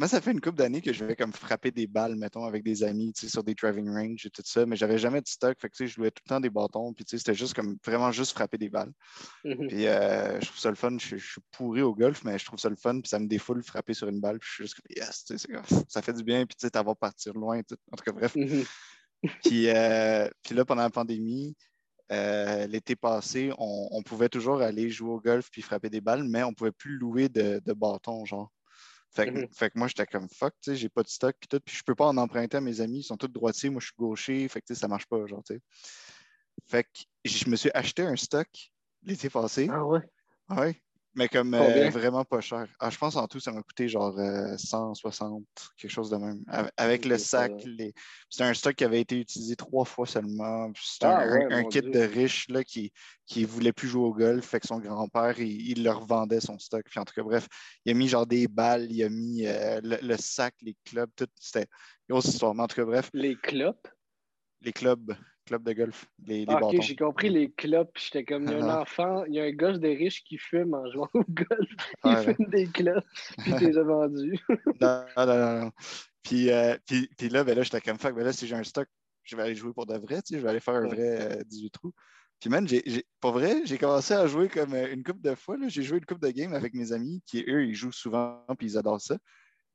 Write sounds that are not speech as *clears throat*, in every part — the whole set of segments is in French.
moi, ça fait une couple d'années que je vais comme frapper des balles, mettons, avec des amis, tu sais, sur des driving range et tout ça, mais j'avais jamais de stock. Fait que, tu sais, je jouais tout le temps des bâtons, puis tu sais, c'était juste comme vraiment juste frapper des balles. Mhm. Puis euh, je trouve ça le fun. Je, je suis pourri au golf, mais je trouve ça le fun, puis ça me défoule frapper sur une balle, puis je suis juste comme yes, tu sais, ça fait du bien, puis tu sais, t'avoir partir loin, tout. En tout cas, bref. Mhm. Puis, euh, puis là, pendant la pandémie, euh, l'été passé, on, on pouvait toujours aller jouer au golf puis frapper des balles, mais on pouvait plus louer de, de bâtons, genre. Fait que, Mhm. fait que moi, j'étais comme fuck, tu sais, j'ai pas de stock puis tout, puis je peux pas en emprunter à mes amis, ils sont tous droitiers, moi je suis gaucher, fait que tu sais, ça marche pas, genre, tu sais. Fait que je me suis acheté un stock l'été passé, Ah ouais? ouais, mais comme euh, vraiment pas cher. Ah, je pense en tout, ça m'a coûté genre euh, 160, quelque chose de même. Avec, le sac, les... c'était un stock qui avait été utilisé trois fois seulement. C'était Ah un, ouais, un mon kit Dieu. de riche là, qui qui voulait plus jouer au golf, fait que son grand-père, il, il leur vendait son stock. Puis en tout cas, bref, il a mis genre des balles, il a mis euh, le, le sac, les clubs, tout. C'était une grosse histoire. Mais en tout cas, bref, Les clopes. les clubs, clubs de golf, les, les Ah, ok, j'ai compris les clopes. J'étais comme, il y a un Ah. enfant, il y a un gosse de riche qui fume en jouant au golf. *laughs* Il Ouais, ouais. fume des clopes, puis il les a vendus. Non, non, non, non. Puis, euh, puis, puis là, ben là, j'étais comme fuck, ben là, si j'ai un stock, je vais aller jouer pour de vrai, tu sais, je vais aller faire un vrai euh, 18 trous. Puis, man, j'ai, j'ai- pour vrai, j'ai commencé à jouer comme euh, une couple de fois. J'ai joué une couple de games avec mes amis qui, eux, ils jouent souvent, puis ils adorent ça.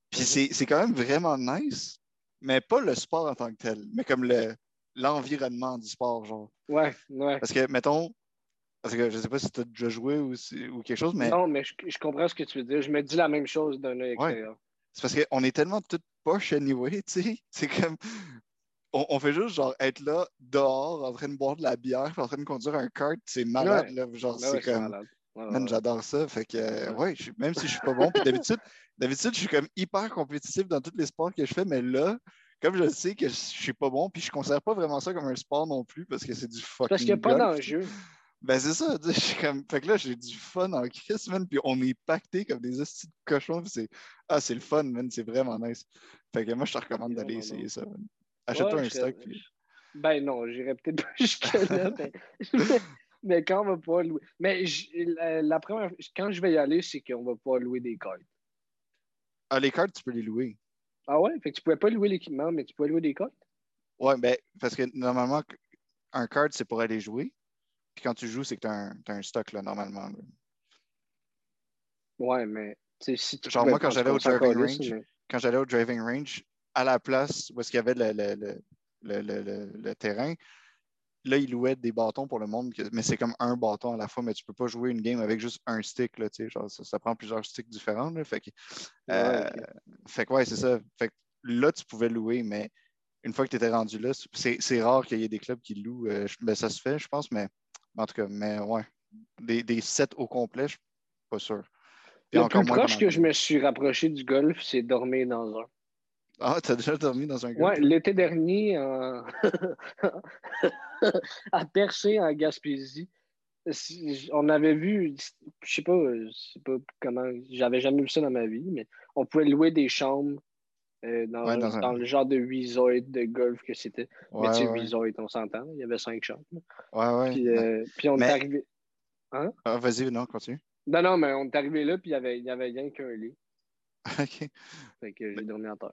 Puis, Mhm. c'est quand même vraiment nice, mais pas le sport en tant que tel, mais comme le, l'environnement du sport, genre. Ouais, ouais. Parce que, mettons, parce que je sais pas si tu as déjà joué ou, si- ou quelque chose, mais. Non, mais je, je comprends ce que tu veux dire. Je me dis la même chose d'un œil Ouais. extérieur. C'est parce qu'on est tellement toutes poches anyway, tu sais. C'est comme. On, on fait juste genre être là, dehors, en train de boire de la bière, en train de conduire un kart, c'est malade, là. Genre, Ouais, c'est comme. Man, j'adore ça. Fait que, euh, Ouais. je- même si je suis pas bon, puis d'habitude, d'habitude, je suis comme hyper compétitif dans tous les sports que je fais, mais là, comme je sais que je suis pas bon, puis je considère pas vraiment ça comme un sport non plus, parce que c'est du fucking Parce qu'il n'y a pas d'enjeu. Ben, c'est ça, je suis comme... Fait que là, j'ai du fun en crise, man, puis on est pacté comme des hosties de cochons, puis c'est... Ah, c'est le fun, man, c'est vraiment nice. Fait que moi, je te recommande d'aller essayer ça, man. Achète-toi Ouais, un stock, puis... Ben non, j'irais peut-être pas *laughs* jusque-là. *laughs* mais... *laughs* mais quand on va pas louer. Mais j- la première... quand je vais y aller, c'est qu'on va pas louer des cartes. Ah, les cartes, tu peux les louer. Ah ouais? Fait que tu pouvais pas louer l'équipement, mais tu pouvais louer des cartes? Ouais, ben, parce que normalement, un card, c'est pour aller jouer, puis quand tu joues, c'est que t'as un, t'as un stock, là, normalement. là. Ouais, mais tu si tu Genre, moi, quand j'allais au driving range, mais- Quand j'allais au driving range, à la place où est-ce qu'il y avait le terrain, là, ils louaient des bâtons pour le monde, mais c'est comme un bâton à la fois, mais tu peux pas jouer une game avec juste un stick, là, genre, ça, ça prend plusieurs sticks différents, là, fait que, euh, Ouais, fait que, ouais, c'est ça. Fait que là, tu pouvais louer, mais une fois que tu étais rendu là, c'est rare qu'il y ait des clubs qui louent. euh, ben, ça se fait, je pense, mais en tout cas, mais ouais. Des, des sets au complet, je suis pas sûr. Puis Le encore plus proche que je me suis rapproché du golf, c'est dormir dans un. Ah, t'as déjà dormi dans un golf? Ouais, l'été dernier, en- *laughs* à Percé, en Gaspésie, si- on avait vu, je sais pas, je sais pas comment, j'avais jamais vu ça dans ma vie, mais on pouvait louer des chambres euh, dans, Ouais, dans un- dans le genre de resort de golf que c'était. Ouais, mais tu sais, ouais, resort, on s'entend, il y avait cinq chambres. ouais, ouais. Puis, euh, puis on Mais- est arrivé. Ah, vas-y, non, continue. Non, non, mais on est arrivé là, puis il y avait, y avait rien qu'un lit. *laughs* OK. Fait que j'ai dormi en terre.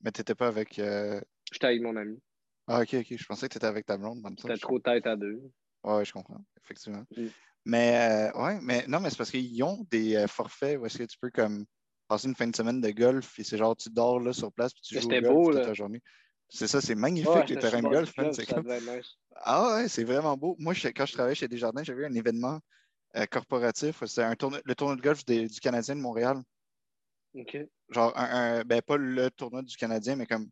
Mais t'étais pas avec. euh, J'étais avec mon ami. Ah, OK, OK. Je pensais que t'étais avec ta blonde. C'était trop tête à deux. Ouais, je comprends, effectivement. Mm. Mais euh, ouais, mais non, mais c'est parce qu'ils ont des euh, forfaits où est-ce que tu peux comme passer une fin de semaine de golf et c'est genre tu dors là sur place puis tu joues au golf beau, toute là. la journée. C'est ça, c'est magnifique Ouais, les terrains de golf, ça comme... nice. Ah ouais, c'est vraiment beau. Moi, je- quand je travaillais chez Desjardins, j'avais eu un événement euh, corporatif. C'était un le tournoi de golf des- du Canadien de Montréal. OK. Genre, un, un- ben, pas le tournoi du Canadien, mais comme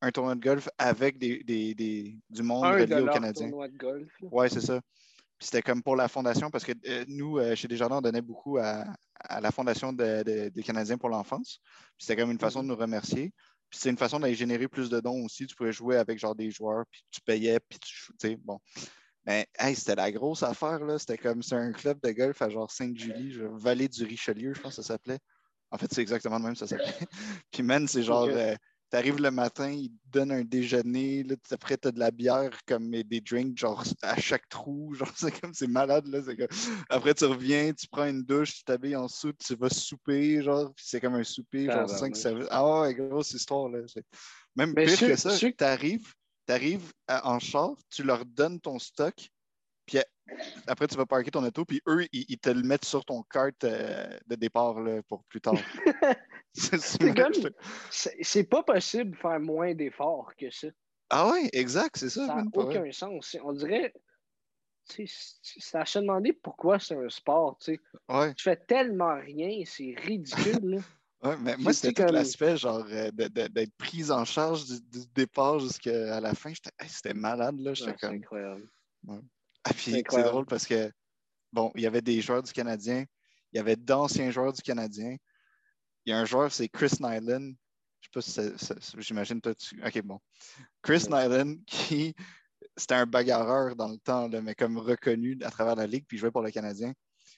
un tournoi de golf avec des, des, des- du monde Un relié au Canadien. tournois de golf. Ouais, c'est ça. Puis c'était comme pour la fondation, parce que euh, nous, euh, chez Desjardins, on donnait beaucoup à, à la fondation de- de- des Canadiens pour l'enfance. Puis c'était comme une façon de nous remercier. Puis c'est une façon d'aller générer plus de dons aussi. Tu pouvais jouer avec genre des joueurs, puis tu payais, puis tu sais, bon. Mais hey, c'était la grosse affaire, là. C'était comme c'est un club de golf à genre Sainte-Julie, Vallée du Richelieu, je pense que ça s'appelait. En fait, c'est exactement le même, ça s'appelait. *laughs* puis man, c'est genre euh, Tu arrives le matin, ils te donnent un déjeuner. Là, après, tu as de la bière comme des drinks, genre à chaque trou. *laughs* Genre, c'est comme c'est malade. Là, Après, tu reviens, tu prends une douche, tu t'habilles en soute, tu vas souper, genre, c'est comme un souper, genre 5 services. Ah ouais, grosse histoire. Là. Même Mais pire que ça, ceux- tu arrives, en char, tu leur donnes ton stock, puis après, tu vas parker ton auto, puis eux, ils, ils te le mettent sur ton carte euh, de départ là, pour plus tard. *laughs* c'est C'est comme- C'est c'est pas possible de faire moins d'efforts que ça. Ah ouais, exact, c'est ça. Ça n'a vrai. aucun sens. On dirait. tu sais, C'est à se demander pourquoi c'est un sport. Tu sais. Ouais, Tu fais tellement rien, c'est ridicule. là. *laughs* ouais, mais moi, c'était tout comme- l'aspect genre euh, d'être prise en charge du, du départ jusqu'à la fin. Hey, c'était malade, là. Ouais, c'est comme. incroyable. Ah, puis C'est drôle parce que, bon, il y avait des joueurs du Canadien, il y avait d'anciens joueurs du Canadien. Il y a un joueur, c'est Chris Nyland. Je sais pas si j'imagine toi tu. Ok, bon. Chris Ouais. Nyland, *laughs* qui c'était un bagarreur dans le temps, là, mais comme reconnu à travers la ligue, puis il jouait pour le Canadien.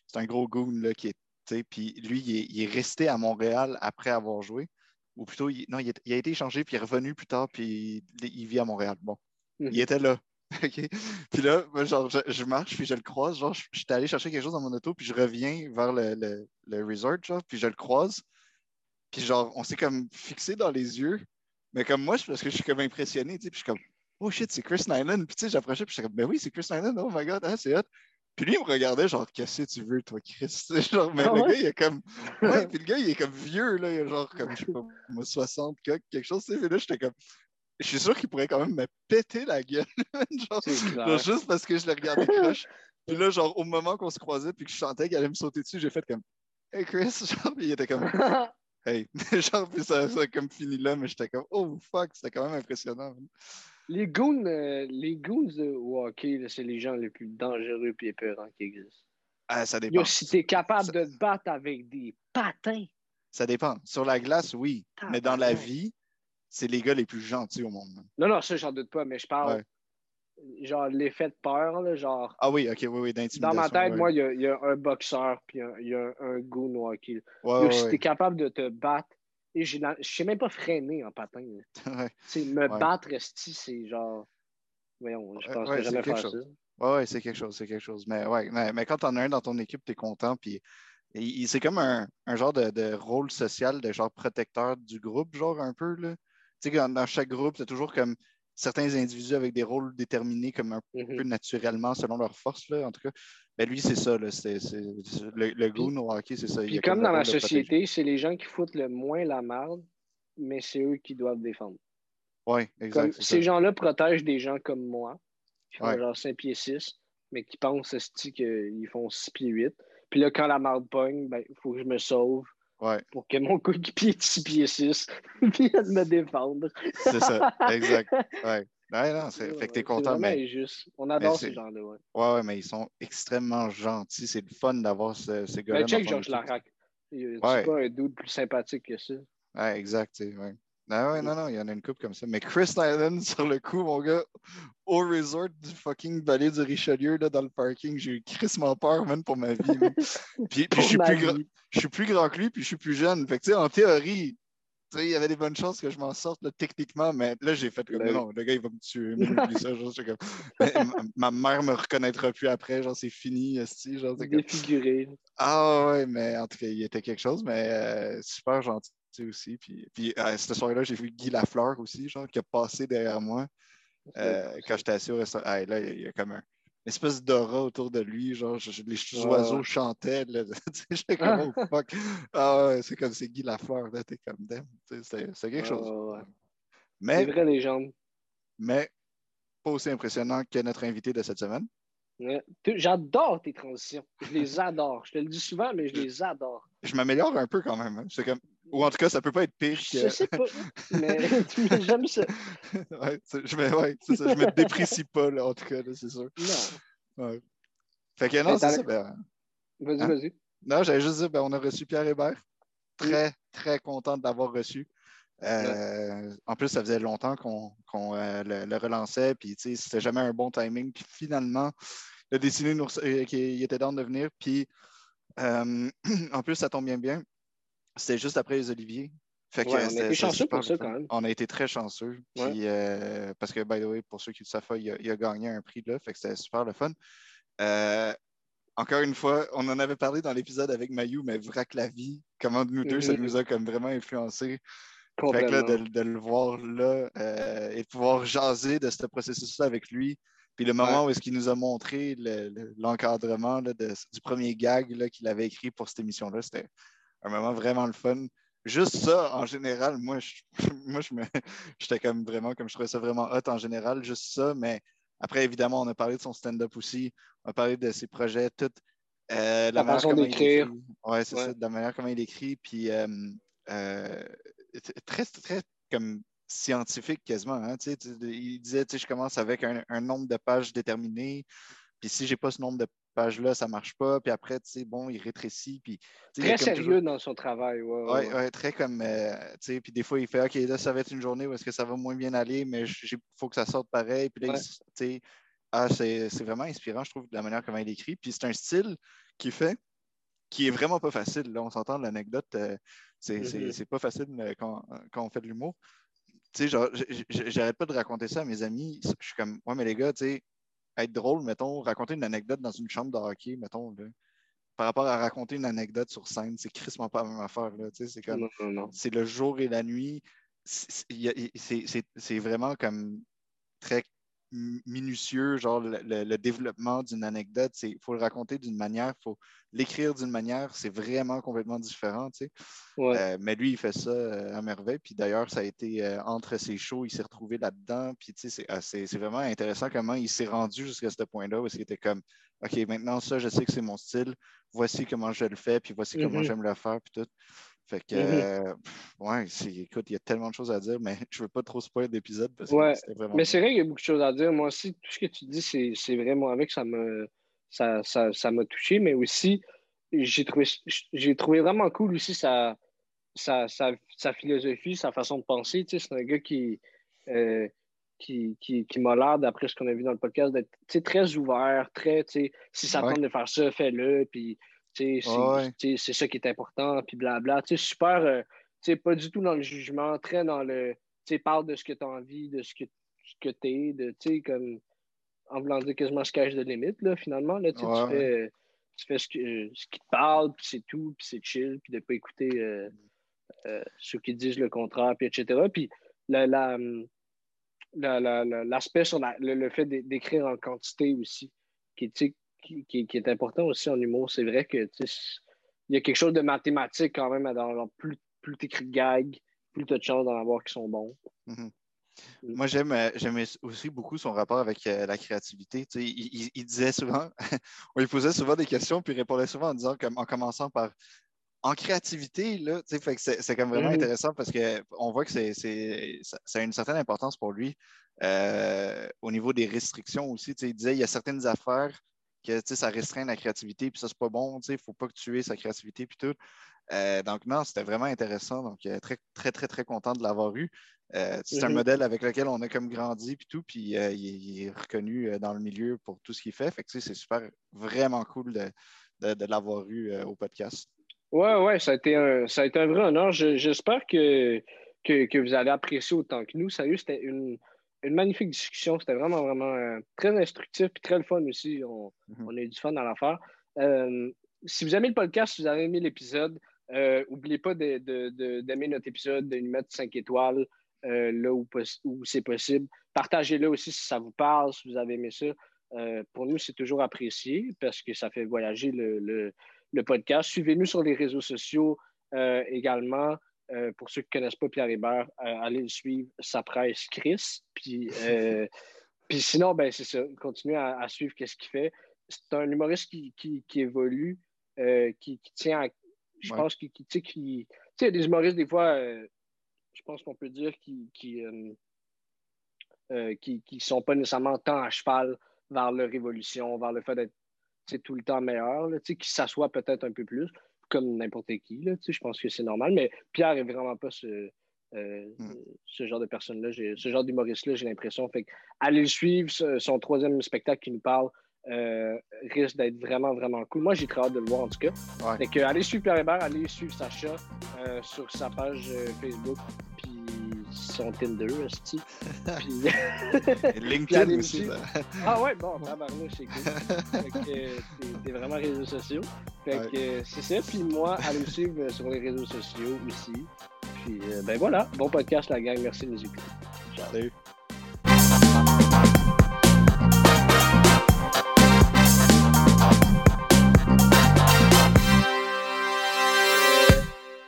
C'est un gros goon là, qui sais, Puis lui, il est, il est resté à Montréal après avoir joué. Ou plutôt, il, non, il, est- il a été échangé, puis il est revenu plus tard, puis il, il vit à Montréal. Bon. Mhm. Il était là. *laughs* OK? Puis là, moi, genre, je, je marche, puis je le croise. Genre, je- j'étais allé chercher quelque chose dans mon auto, puis je reviens vers le, le, le resort, genre, puis je le croise. Puis genre, on s'est comme fixé dans les yeux. Mais comme moi, parce que je suis comme impressionné, tu sais, puis je suis comme, oh shit, c'est Chris Nyland. Puis tu sais, j'approchais, puis j'étais comme, ben oui, c'est Chris Nyland, oh my god, hein, c'est hot. Puis lui, il me regardait, genre, qu'est-ce que tu veux, toi, Chris? *laughs* genre, mais Ah le gars, il est comme, ouais, *laughs* puis le gars, il est comme vieux, là, il a genre, comme, je sais pas, moi, 60, coques, quelque chose, tu sais, là, j'étais comme, je suis sûr qu'il pourrait quand même me péter la gueule, *laughs* genre, genre, juste parce que je l'ai regardé *laughs* croche. Puis là, genre, au moment qu'on se croisait, puis que je sentais qu'il allait me sauter dessus, j'ai fait comme, hey Chris, *laughs* genre, puis il était comme, hey, genre, puis ça, ça a comme fini là, mais j'étais comme, oh fuck, c'était quand même impressionnant. les goons, euh, les goons de hockey, c'est les gens les plus dangereux et épeurants qui existent. Ah, ça Yo, dépend. si t'es capable Ça- de te battre avec des patins, Ça dépend. Sur la glace, oui, mais dans la vie, c'est les gars les plus gentils au monde. Non, non, ça, j'en doute pas, mais je parle, Ouais. genre, l'effet de peur, là, genre, Ah oui, ok, oui, oui, dans d'intimidation. ma tête, ouais. moi, il y a, il y a un boxeur, puis il y a un, goon au hockey. là. Ouais, si t'es capable de te battre, et je sais même pas freiner en patin. *laughs* me battre, c'est genre, voyons, je pense ouais, jamais c'est quelque faire ça. chose. Ouais, ouais, c'est quelque chose, c'est quelque chose. Mais ouais, mais, mais quand t'en as un dans ton équipe, t'es content, puis c'est comme un, un genre de, de rôle social, de genre protecteur du groupe, genre un peu, là. Tu sais, dans, dans chaque groupe, t'as toujours comme certains individus avec des rôles déterminés comme un Mhm. peu naturellement selon leur force, là, en tout cas. Ben lui, c'est ça, là. C'est, c'est- c'est- le, le goon au hockey, c'est ça. Puis comme dans la société, c'est les gens qui foutent le moins la merde, mais c'est eux qui doivent défendre. Ouais, Comme exact. c'est ces gens-là protègent des gens comme moi, qui font Ouais. genre 5 pieds 6, mais qui pensent qu'ils font 6 pieds 8. Puis là, quand la marde pogne, ben, il faut que je me sauve Ouais, pour que mon coéquipier de 6 pieds 6 vienne me défendre. c'est ça. exact. *laughs* Ouais. Ouais, non, c'est, fait que t'es content, mais. injuste. On adore ces gens-là. Ouais. Ouais, ouais, mais ils sont extrêmement gentils. C'est le fun d'avoir ce- ces gars-là. Ben, check Georges. Larac. C'est Ouais. pas un dude plus sympathique que ça. Ouais, exact. Ouais. Ah ouais, non, non, il y en a une coupe comme ça. Mais Chris Nyland, *laughs* sur le coup, mon gars, au resort du fucking vallée du Richelieu, là, dans le parking, j'ai eu crissement peur, man, pour ma vie. *laughs* Puis, je, suis plus gra- vie. je suis plus grand que lui, puis je suis plus jeune. Fait que, tu sais, en théorie, tu sais, il y avait des bonnes chances que je m'en sorte, là, techniquement, mais là, j'ai fait comme, Ben non, le gars, il va me tuer. ça, genre, comme, ma, ma mère me reconnaîtra plus après, genre, c'est fini, genre, c'est comme, Défiguré. ah ouais, mais en tout cas, il était quelque chose, mais euh, super gentil aussi. Puis, puis euh, cette soirée-là, j'ai vu Guy Lafleur aussi, genre, qui a passé derrière moi euh, quand j'étais assis au restaurant. Ah, là, il y a comme un une espèce d'aura autour de lui, genre, je- les oiseaux chantaient, là. *laughs* Comme, oh fuck. Ah c'est comme c'est Guy Lafleur, là, t'es comme, damn. C'était quelque chose. Mais, Des vraies légendes. mais, pas aussi impressionnant que notre invité de cette semaine. J'adore tes transitions. Je les adore. Je te le dis souvent, mais je les adore. Je m'améliore un peu quand même. hein. C'est comme, ou en tout cas, ça peut pas être pire que. Je sais pas, mais *laughs* *laughs* j'aime ça. ouais, je me, ouais, ça, je me déprécie pas, là, en tout cas, c'est sûr. Non. Ouais. Fait que non, c'est ça. ben, Vas-y, Hein? vas-y. non, j'allais juste dire, ben, on a reçu Pierre Hébert. Très, très content de l'avoir reçu. Euh, En plus, ça faisait longtemps qu'on qu'on, euh, le, le relançait, puis tu sais, c'était jamais un bon timing. Puis finalement, il a décidé de nous euh, qu'il était dans de venir. Puis euh, *clears throat* en plus, ça tombe bien bien. C'était juste après les Oliviers. Fait que, Ouais, on a été c'était chanceux super pour ça le fun. quand même. On a été très chanceux. Ouais. Puis, euh, parce que, by the way, pour ceux qui le savent pas, il a, il a gagné un prix là. Fait que c'était super le fun. Euh, encore une fois, on en avait parlé dans l'épisode avec Mayu, mais Vrac la vie, comment nous deux, ça Mhm. nous a comme vraiment influencé. Fait que là, de, de le voir là euh, et de pouvoir jaser de ce processus-là avec lui. Puis le moment où est-ce qu'il nous a montré le- le- l'encadrement du premier gag qu'il avait écrit pour cette émission-là, c'était un moment vraiment le fun. Juste ça, en général, moi, je, *laughs* moi, je me, *laughs* j'étais comme vraiment, comme je trouvais ça vraiment hot en général, juste ça. Mais après, évidemment, on a parlé de son stand-up aussi. On a parlé de ses projets, tout. euh, La manière façon comment il d'écrire. écrit. Ouais, c'est Ouais. ça, de la manière comment il écrit. Puis euh, euh, très, très comme scientifique quasiment. hein, tu sais, tu- il disait, tu sais, je commence avec un, un nombre de pages déterminé. Puis si j'ai pas ce nombre de pages-là, ça marche pas. Puis après, tu sais, bon, il rétrécit. Puis, il Très sérieux toujours- dans son travail. Ouais, ouais, Ouais, ouais. ouais, très comme, euh, tu sais, puis des fois, il fait, OK, là, ça va être une journée où est-ce que ça va moins bien aller, mais il faut que ça sorte pareil. Puis là, tu sais, ah, c'est vraiment inspirant, je trouve, de la manière comment il écrit. Puis c'est un style qui fait, qui est vraiment pas facile. Là, on s'entend, l'anecdote, euh, c'est c'est- pas facile euh, quand, quand on fait de l'humour. Tu sais, j'arrête pas de raconter ça à mes amis. Je suis comme, ouais, mais les gars, tu sais, être drôle, mettons, raconter une anecdote dans une chambre de hockey, mettons, là, par rapport à raconter une anecdote sur scène, c'est crissement pas la même affaire, là, tu sais, c'est comme c'est le jour et la nuit. C'est- vraiment comme très minutieux, genre le, le- le développement d'une anecdote. Il faut le raconter d'une manière, il faut l'écrire d'une manière. C'est vraiment complètement différent. tu sais. Ouais. Euh, mais lui, il fait ça euh, à merveille. Puis d'ailleurs, ça a été euh, entre ses shows, il s'est retrouvé là-dedans. Puis tu sais, c'est ah, vraiment intéressant comment il s'est rendu jusqu'à ce point-là où il était comme OK, maintenant ça, je sais que c'est mon style. Voici comment je le fais, puis voici comment Mhm. j'aime le faire, puis tout. Fait que, euh, ouais, écoute, il y a tellement de choses à dire, mais *laughs* je veux pas trop spoiler d'épisode parce Ouais, que c'était vraiment. Mais c'est vrai qu'il y a beaucoup de choses à dire. Moi aussi, tout ce que tu dis, c'est vraiment avec ça me ça, ça, ça m'a touché, mais aussi j'ai trouvé j'ai trouvé vraiment cool aussi sa, sa, sa, sa philosophie, sa façon de penser. Tu sais, c'est un gars qui, euh, qui, qui, qui m'a l'air, d'après ce qu'on a vu dans le podcast, d'être tu sais, très ouvert, très, tu sais, si ça Ouais. tente de faire ça, fais-le, puis c'est Ouais. ça qui est important, puis blabla. Super, euh, pas du tout dans le jugement, très dans le, tu sais, parle de ce que tu as envie, de ce que, ce que tu es, de, tu sais, comme, en voulant dire quasiment ce cache de limite, là, finalement, là, tu sais, Ouais, tu fais, tu fais ce, que, ce qui te parle, puis c'est tout, puis c'est chill, puis de pas écouter euh, euh, ceux qui disent le contraire, puis etc. Puis la, la, la- la- l'aspect sur le, le fait d'é- d'écrire en quantité aussi, qui, sais, qui, qui- qui est important aussi en humour. C'est vrai que il y a quelque chose de mathématique quand même. Dans, dans plus plus tu écris de gags, plus tu as de chances d'en avoir qui sont bons. Mhm. Mm. Moi, j'aime euh, j'aimais aussi beaucoup son rapport avec euh, la créativité. Il, il- il disait souvent, *laughs* on lui posait souvent des questions, puis il répondait souvent en disant, comme, en commençant par en créativité, là, c'est comme vraiment Mhm. intéressant parce qu'on voit que c'est ça, ça a une certaine importance pour lui euh, au niveau des restrictions aussi. Il disait il y a certaines affaires que ça restreint la créativité, puis ça, c'est pas bon. Il ne faut pas que tu aies sa créativité, puis tout. Euh, donc, non, c'était vraiment intéressant. Donc, euh, très, très, très, très content de l'avoir eu. Euh, c'est un modèle avec lequel on a comme grandi, puis tout, puis euh, il, il est reconnu dans le milieu pour tout ce qu'il fait. Fait que, c'est super, vraiment cool de, de- de l'avoir eu au podcast. Ouais, ouais, ça a été un, ça a été un vrai honneur. Je- J'espère que, que, que vous allez apprécier autant que nous. Sérieux, c'était une, une magnifique discussion. C'était vraiment, vraiment euh, très instructif et très le fun aussi. On, on a eu du fun dans l'affaire. Euh, si vous aimez le podcast, si vous avez aimé l'épisode, euh, n'oubliez pas de- de- de- d'aimer notre épisode, de nous mettre 5 étoiles euh, là où, c'est possible. Partagez-le aussi si ça vous parle, si vous avez aimé ça. Euh, pour nous, c'est toujours apprécié parce que ça fait voyager le, le- le podcast. Suivez-nous sur les réseaux sociaux euh, également. Euh, pour ceux qui ne connaissent pas Pierre Hébert, euh, allez le suivre, sa presse Chris. Puis, euh, *laughs* puis sinon, ben, c'est ça. Continuez à, à suivre qu'est-ce qu'il fait. C'est un humoriste qui, qui, qui évolue, qui, qui tient à. Je Ouais. pense qu'il qui, tu sais, qui- il y a des humoristes, des fois, je pense qu'on peut dire qui qui, qui qui sont pas nécessairement tant à cheval vers leur évolution, vers le fait d'être tout le temps meilleur, là, qui s'assoit peut-être un peu plus, comme n'importe qui. Là, tu sais, je pense que c'est normal, mais Pierre est vraiment pas ce, euh, Mm. ce genre de personne-là, ce genre d'humoriste-là, j'ai l'impression. Fait que, allez le suivre, son troisième spectacle qui nous parle, risque d'être vraiment, vraiment cool. Moi, j'ai très hâte de le voir en tout cas. Ouais. allez suivre Pierre Hébert, allez suivre Sacha sur sa page Facebook, puis son Tinder. *laughs* Puis... LinkedIn aussi. Ah ouais, bon, tabarnouche, c'est cool. c'est vraiment réseaux sociaux. Fait que c'est ça. Puis moi, allez me suivre sur les réseaux sociaux aussi. Puis euh, ben voilà, bon podcast la gang. Merci de nous écouter. Salut.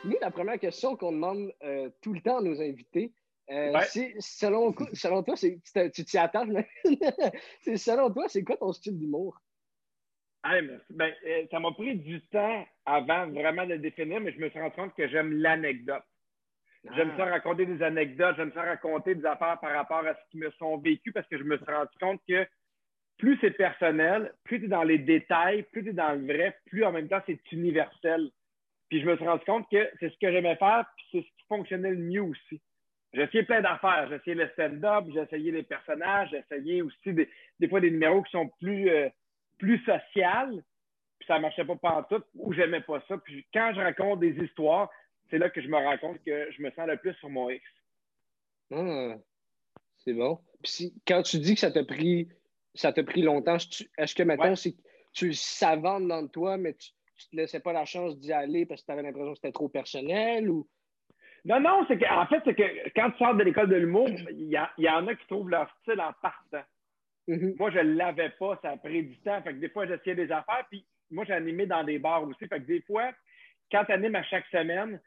Nous, la première question qu'on demande euh, tout le temps à nos invités, euh, selon, selon toi, *laughs* tu t'y attaches, *laughs* selon toi, c'est quoi ton style d'humour? ben, euh, ça m'a pris du temps avant vraiment de le définir, mais je me suis rendu compte que j'aime l'anecdote. J'aime ah. ça raconter des anecdotes, j'aime ça raconter des affaires par rapport à ce qui me sont vécues parce que je me suis rendu compte que plus c'est personnel, plus tu es dans les détails, plus tu es dans le vrai, plus en même temps c'est universel. Puis je me suis rendu compte que c'est ce que j'aimais faire, puis c'est ce qui fonctionnait le mieux aussi. J'ai essayé plein d'affaires. J'ai essayé le stand-up, j'ai essayé les personnages, j'ai essayé aussi des, fois des numéros qui sont plus, euh, plus sociales. Puis ça ne marchait pas partout ou j'aimais pas ça. Puis quand je raconte des histoires, c'est là que je me rends compte que je me sens le plus sur mon X. Ah, c'est bon. Puis quand tu dis que ça t'a pris ça t'a pris longtemps, est-ce que maintenant c'est tu savantes dans toi, mais tu, ne te laissais pas la chance d'y aller parce que tu avais l'impression que c'était trop personnel ou non, non, c'est qu'en fait, c'est que quand tu sors de l'école de l'humour, il y, en a qui trouvent leur style en partant. Mm-hmm. Moi, je ne l'avais pas, ça a pris du temps. Fait que des fois, j'essayais des affaires, puis moi, animé dans des bars aussi. Fait que des fois, quand tu animes à chaque semaine,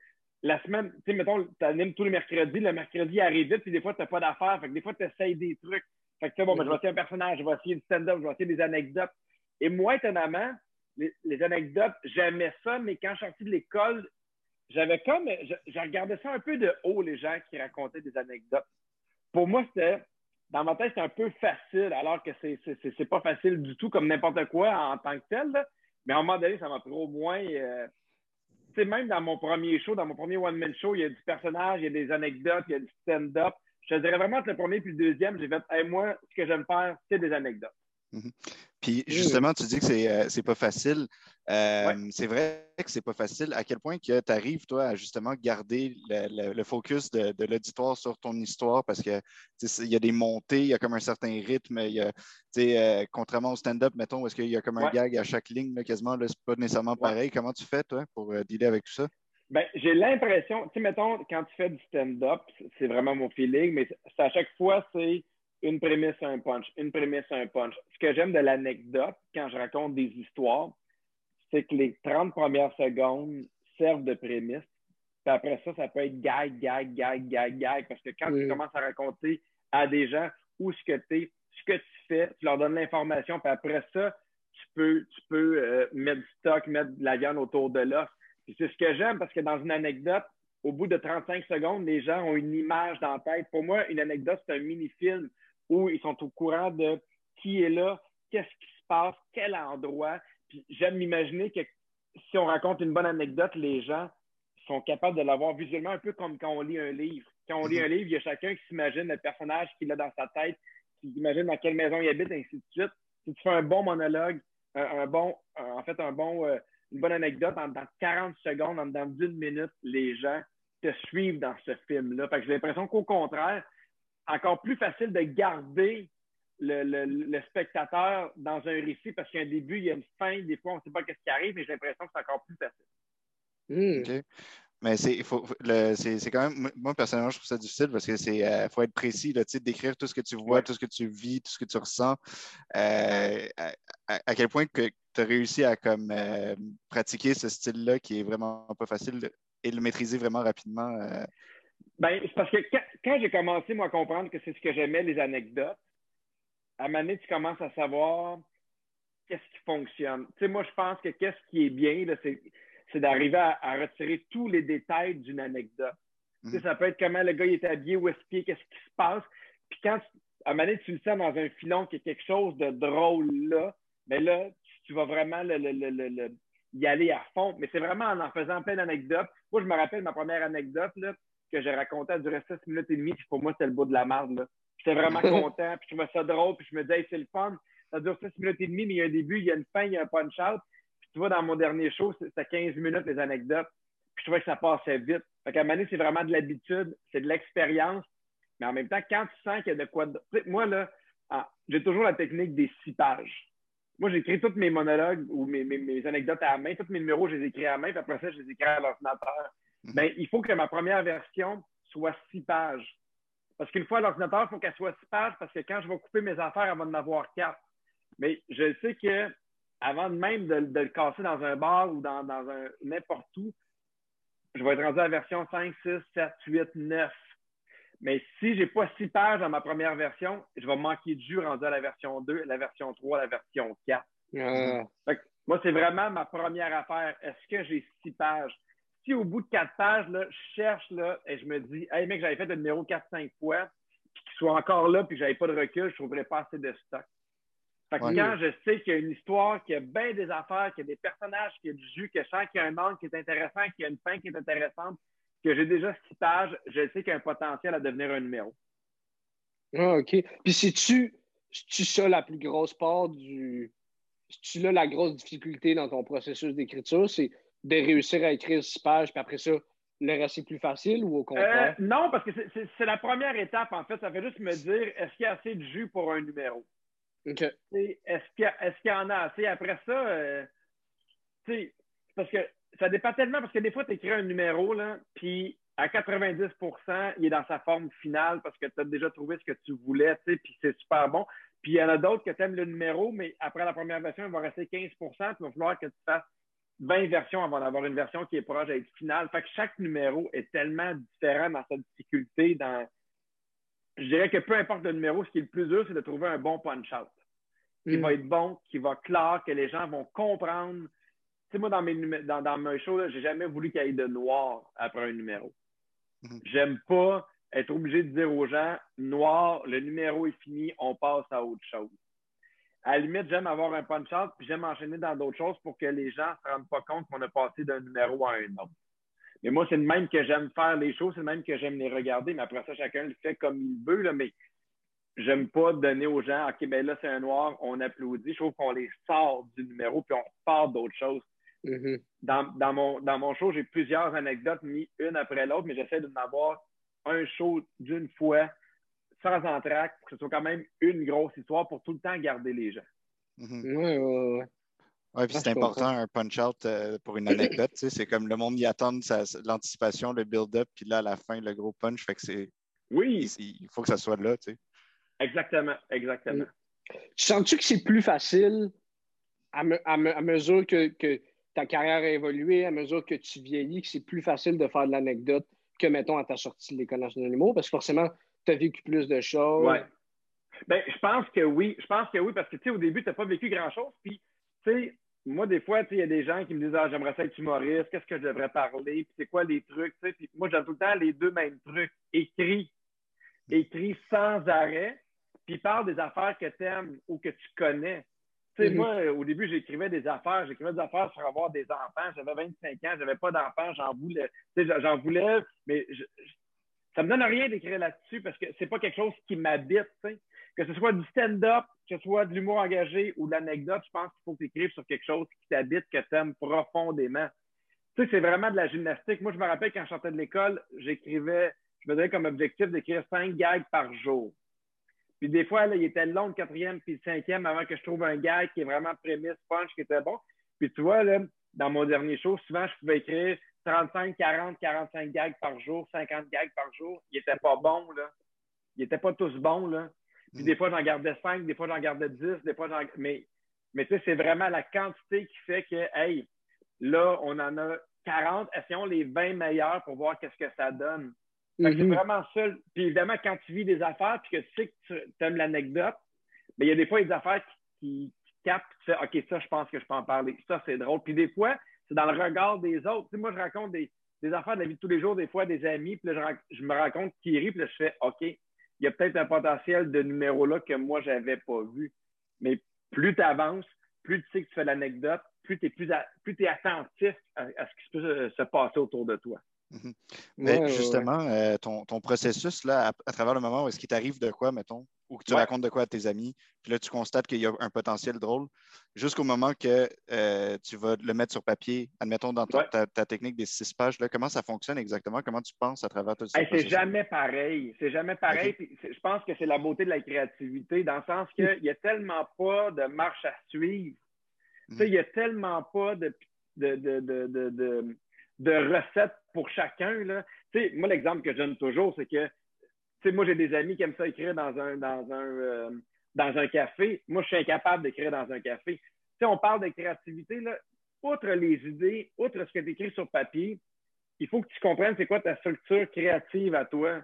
la semaine, tu sais, mettons, tu animes tous les mercredis, le mercredi arrive vite, puis des fois, tu n'as pas d'affaires. Fait que des fois, tu essayes des trucs. Fait que, bon, ben, je vais essayer un personnage, je vais essayer du stand-up, je vais essayer des anecdotes. Et moi, étonnamment, les, les anecdotes, j'aimais ça, mais quand je suis sorti de l'école, j'avais comme. Je, regardais ça un peu de haut, les gens qui racontaient des anecdotes. Pour moi, c'était. Dans ma tête, c'était un peu facile, alors que c'est pas facile du tout, comme n'importe quoi en tant que tel. Mais à un moment donné, ça m'a pris au moins. Euh, tu sais, même dans mon premier show, dans mon premier one-man show, il y a du personnage, il y a des anecdotes, il y a du stand-up. Je dirais vraiment que le premier puis le deuxième, j'ai fait, moi, ce que j'aime faire, c'est des anecdotes. Mhm. Puis justement, tu dis que c'est euh, pas facile. Euh, c'est vrai que c'est pas facile. À quel point que tu arrives, toi, à justement garder le, focus de, l'auditoire sur ton histoire? Parce qu'il y a des montées, il y a comme un certain rythme. Il y a, euh, contrairement au stand-up, mettons, est-ce qu'il y a comme un gag à chaque ligne, là, quasiment, c'est pas nécessairement pareil. Comment tu fais, toi, pour dealer avec tout ça? Ben, j'ai l'impression, tu sais, mettons, quand tu fais du stand-up, c'est vraiment mon feeling, mais à chaque fois, c'est une prémisse, un punch, une prémisse, un punch. Ce que j'aime de l'anecdote quand je raconte des histoires, c'est que les 30 premières secondes servent de prémisse. Puis après ça, ça peut être gag, gag, gag, gag, gag. Parce que quand tu commences à raconter à des gens où ce que tu es, ce que tu fais, tu leur donnes l'information, puis après ça, tu peux, tu peux euh, mettre du stock, mettre de la viande autour de l'os. c'est ce que j'aime parce que dans une anecdote, au bout de 35 secondes, les gens ont une image dans la tête. Pour moi, une anecdote, c'est un mini-film où ils sont au courant de qui est là, qu'est-ce qui se passe, quel endroit. Puis j'aime m'imaginer que si on raconte une bonne anecdote, les gens sont capables de l'avoir visuellement un peu comme quand on lit un livre. Quand on lit un livre, il y a chacun qui s'imagine le personnage qu'il a dans sa tête, qui s'imagine dans quelle maison il habite, ainsi de suite. Si tu fais un bon monologue, un, bon, en fait, un bon, euh, une bonne anecdote, dans 40 secondes, dans d'une minute, les gens te suivent dans ce film-là. Fait que j'ai l'impression qu'au contraire, encore plus facile de garder le, spectateur dans un récit parce qu'il y a un début, il y a une fin, des fois, on ne sait pas ce qui arrive, mais j'ai l'impression que c'est encore plus facile. Hmm. Mais c'est quand même, moi personnellement, je trouve ça difficile parce que c'est euh, faut être précis, d'écrire tout ce que tu vois, tout ce que tu vis, tout ce que tu ressens. Euh, à, quel point que tu as réussi à comme, euh, pratiquer ce style-là qui est vraiment pas facile et le maîtriser vraiment rapidement. Ben, c'est parce que quand, j'ai commencé, moi, à comprendre que c'est ce que j'aimais, les anecdotes, à un moment donné, tu commences à savoir qu'est-ce qui fonctionne. Tu sais, moi, je pense que qu'est-ce qui est bien, c'est d'arriver à, retirer tous les détails d'une anecdote. Tu sais, mhm. ça peut être comment le gars est habillé, où est-ce qu'il est, qu'est-ce qui se passe. Puis quand, à un moment donné, tu le sens dans un filon qu'il y a quelque chose de drôle là, mais ben là, tu, vas vraiment y aller à fond. Mais c'est vraiment en en faisant plein d'anecdotes. Moi, je me rappelle ma première anecdote, là, que j'ai raconté, a duré 6 minutes et demie, puis pour moi, c'était le bout de la marde. J'étais vraiment *laughs* content, puis je me ça drôle, puis je me disais, c'est le fun. ça dure 6 minutes et demie, mais il y a un début, il y a une fin, il y a un punch-out. Puis tu vois, dans mon dernier show, c'était 15 minutes les anecdotes. Puis je trouvais que ça passait vite. Fait qu'à un moment donné, c'est vraiment de l'habitude, c'est de l'expérience. Mais en même temps, quand tu sens qu'il y a de quoi. Moi, là, ah, j'ai toujours la technique des six pages. Moi, j'écris tous mes monologues ou mes, mes, anecdotes à la main. Tous mes numéros, je les écris à la main. Puis après ça, je les écris à l'ordinateur. Mhm. ben, il faut que ma première version soit six pages. Parce qu'une fois l'ordinateur, il faut qu'elle soit six pages parce que quand je vais couper mes affaires, elle va en avoir quatre. Mais je sais que avant même de, le casser dans un bar ou dans, dans un n'importe où, je vais être rendu à la version 5, 6, 7, 8, 9. Mais si je n'ai pas six pages dans ma première version, je vais manquer de jus rendu à la version 2, la version 3, la version 4. Ah. moi, c'est vraiment ma première affaire. Est-ce que j'ai six pages? Si au bout de quatre pages, là, je cherche là, et je me dis, hey mec, j'avais fait le numéro 4-5 fois, puis qu'il soit encore là, puis que j'avais pas de recul, je ne trouverais pas assez de stock. Fait que quand je sais qu'il y a une histoire, qu'il y a bien des affaires, qu'il y a des personnages, qu'il y a du jus, que je sens qu'il y a un angle qui est intéressant, qu'il y a une fin qui est intéressante, que j'ai déjà six pages, je sais qu'il y a un potentiel à devenir un numéro. Ah, OK. Puis si tu tu ça la plus grosse part du. Si tu là la grosse difficulté dans ton processus d'écriture, c'est de réussir à écrire six pages, puis après ça, le reste est plus facile ou au contraire? Euh, non, parce que c'est la première étape, en fait. Ça fait juste me dire est-ce qu'il y a assez de jus pour un numéro? OK. Est-ce qu'il y, en a assez? Après ça, euh, sais, parce que ça dépend tellement parce que des fois, tu écris un numéro, là, puis à 90% il est dans sa forme finale parce que tu as déjà trouvé ce que tu voulais, puis c'est super bon. Puis il y en a d'autres que tu aimes le numéro, mais après la première version, il va rester 15 puis il va falloir que tu fasses 20 versions avant d'avoir une version qui est proche d'être finale. Fait que chaque numéro est tellement différent dans sa difficulté. Dans... Je dirais que peu importe le numéro, ce qui est le plus dur, c'est de trouver un bon punch-out qui va mm. être bon, qui va clair, que les gens vont comprendre sais, moi, dans mes, dans, dans mes shows, j'ai jamais voulu qu'il y ait de noir après un numéro. Mhm. J'aime pas être obligé de dire aux gens, noir, le numéro est fini, on passe à autre chose. À la limite, j'aime avoir un punch-out, puis j'aime enchaîner dans d'autres choses pour que les gens ne se rendent pas compte qu'on a passé d'un numéro à un autre. Mais moi, c'est le même que j'aime faire les choses, c'est le même que j'aime les regarder, mais après ça, chacun le fait comme il veut. Là, mais j'aime pas donner aux gens, OK, ben là, c'est un noir, on applaudit. Je trouve qu'on les sort du numéro, puis on part d'autres choses. Mm-hmm. dans, mon, dans mon show, j'ai plusieurs anecdotes mis une après l'autre, mais j'essaie de m'avoir un show d'une fois sans entracte pour que ce soit quand même une grosse histoire pour tout le temps garder les gens. Mm-hmm. Oui, oui, oui. Oui, puis c'est important, un punch-out euh, pour une anecdote. c'est comme le monde y attend l'anticipation, le build-up, puis là, à la fin, le gros punch. Fait que c'est. Oui. Il, faut que ça soit là, tu sais. Exactement, exactement. Mm. Sens-tu que c'est plus facile à, à, mesure que, que ta carrière a évolué à mesure que tu vieillis, que c'est plus facile de faire de l'anecdote que, mettons, à ta sortie de l'École nationale de l'humour, parce que forcément, tu as vécu plus de choses. Oui. Ben, je pense que oui. Je pense que oui, parce que, tu sais, au début, tu n'as pas vécu grand-chose. Puis, tu sais, moi, des fois, il y a des gens qui me disent Ah, j'aimerais ça être humoriste, qu'est-ce que je devrais parler, puis c'est quoi les trucs, tu sais. Puis moi, j'aime tout le temps les deux mêmes trucs. Écrit, écrit sans arrêt, puis parle des affaires que tu aimes ou que tu connais. Tu sais, mhm. moi, au début, j'écrivais des affaires. J'écrivais des affaires sur avoir des enfants. J'avais 25 ans, j'avais pas d'enfants, j'en voulais. Tu sais, j'en voulais, mais je, ça me donne rien d'écrire là-dessus parce que c'est pas quelque chose qui m'habite. Que ce soit du stand-up, que ce soit de l'humour engagé ou de l'anecdote, je pense qu'il faut que tu sur quelque chose qui t'habite, que tu aimes profondément. Tu sais, c'est vraiment de la gymnastique. Moi, je me rappelle quand je sortais de l'école, j'écrivais, je me donnais comme objectif d'écrire cinq gags par jour. Puis des fois, là, il était long le quatrième puis le cinquième avant que je trouve un gag qui est vraiment prémisse, punch, qui était bon. Puis tu vois, là, dans mon dernier show, souvent, je pouvais écrire 35, 40, 45 gags par jour, 50 gags par jour. Ils n'étaient pas bons, là. Ils n'étaient pas tous bons, là. Puis mm. des fois, j'en gardais 5, des fois, j'en gardais 10, des fois, j'en... Mais, mais tu sais, c'est vraiment la quantité qui fait que, hey, là, on en a 40, essayons les 20 meilleurs pour voir qu'est-ce que ça donne. C'est mhm. vraiment seul. Puis évidemment, quand tu vis des affaires puis que tu sais que tu aimes l'anecdote, mais il y a des fois des affaires qui, qui, captent, tu fais OK, ça, je pense que je peux en parler. Ça, c'est drôle. Puis des fois, c'est dans le regard des autres. Moi, je raconte des, affaires de la vie de tous les jours, des fois, des amis, puis là, je, me raconte rit, puis là, je fais OK, il y a peut-être un potentiel de numéro là que moi, je n'avais pas vu. Mais plus tu avances, plus tu sais que tu fais l'anecdote, plus tu es, plus, plus es attentif à, ce qui peut se passer autour de toi. Mhm. Mais justement, euh, ton, processus, là, à, travers le moment où est-ce qu'il t'arrive de quoi, mettons, ou que tu racontes de quoi à tes amis, puis là, tu constates qu'il y a un potentiel drôle, jusqu'au moment que euh, tu vas le mettre sur papier, admettons, dans ta, technique des six pages, là, comment ça fonctionne exactement? Comment tu penses à travers tout ça? c'est jamais pareil. C'est jamais pareil. Je pense que c'est la beauté de la créativité, dans le sens qu'il n'y a tellement pas de marche à suivre. Mhm. Il n'y a tellement pas de, de, de, de recettes pour chacun. Là. moi, l'exemple que je donne toujours, c'est que moi, j'ai des amis qui aiment ça écrire dans un, dans un, euh, dans un café. Moi, je suis incapable d'écrire dans un café. Si on parle de créativité, là, outre les idées, outre ce que tu écris sur papier, il faut que tu comprennes c'est quoi ta structure créative à toi.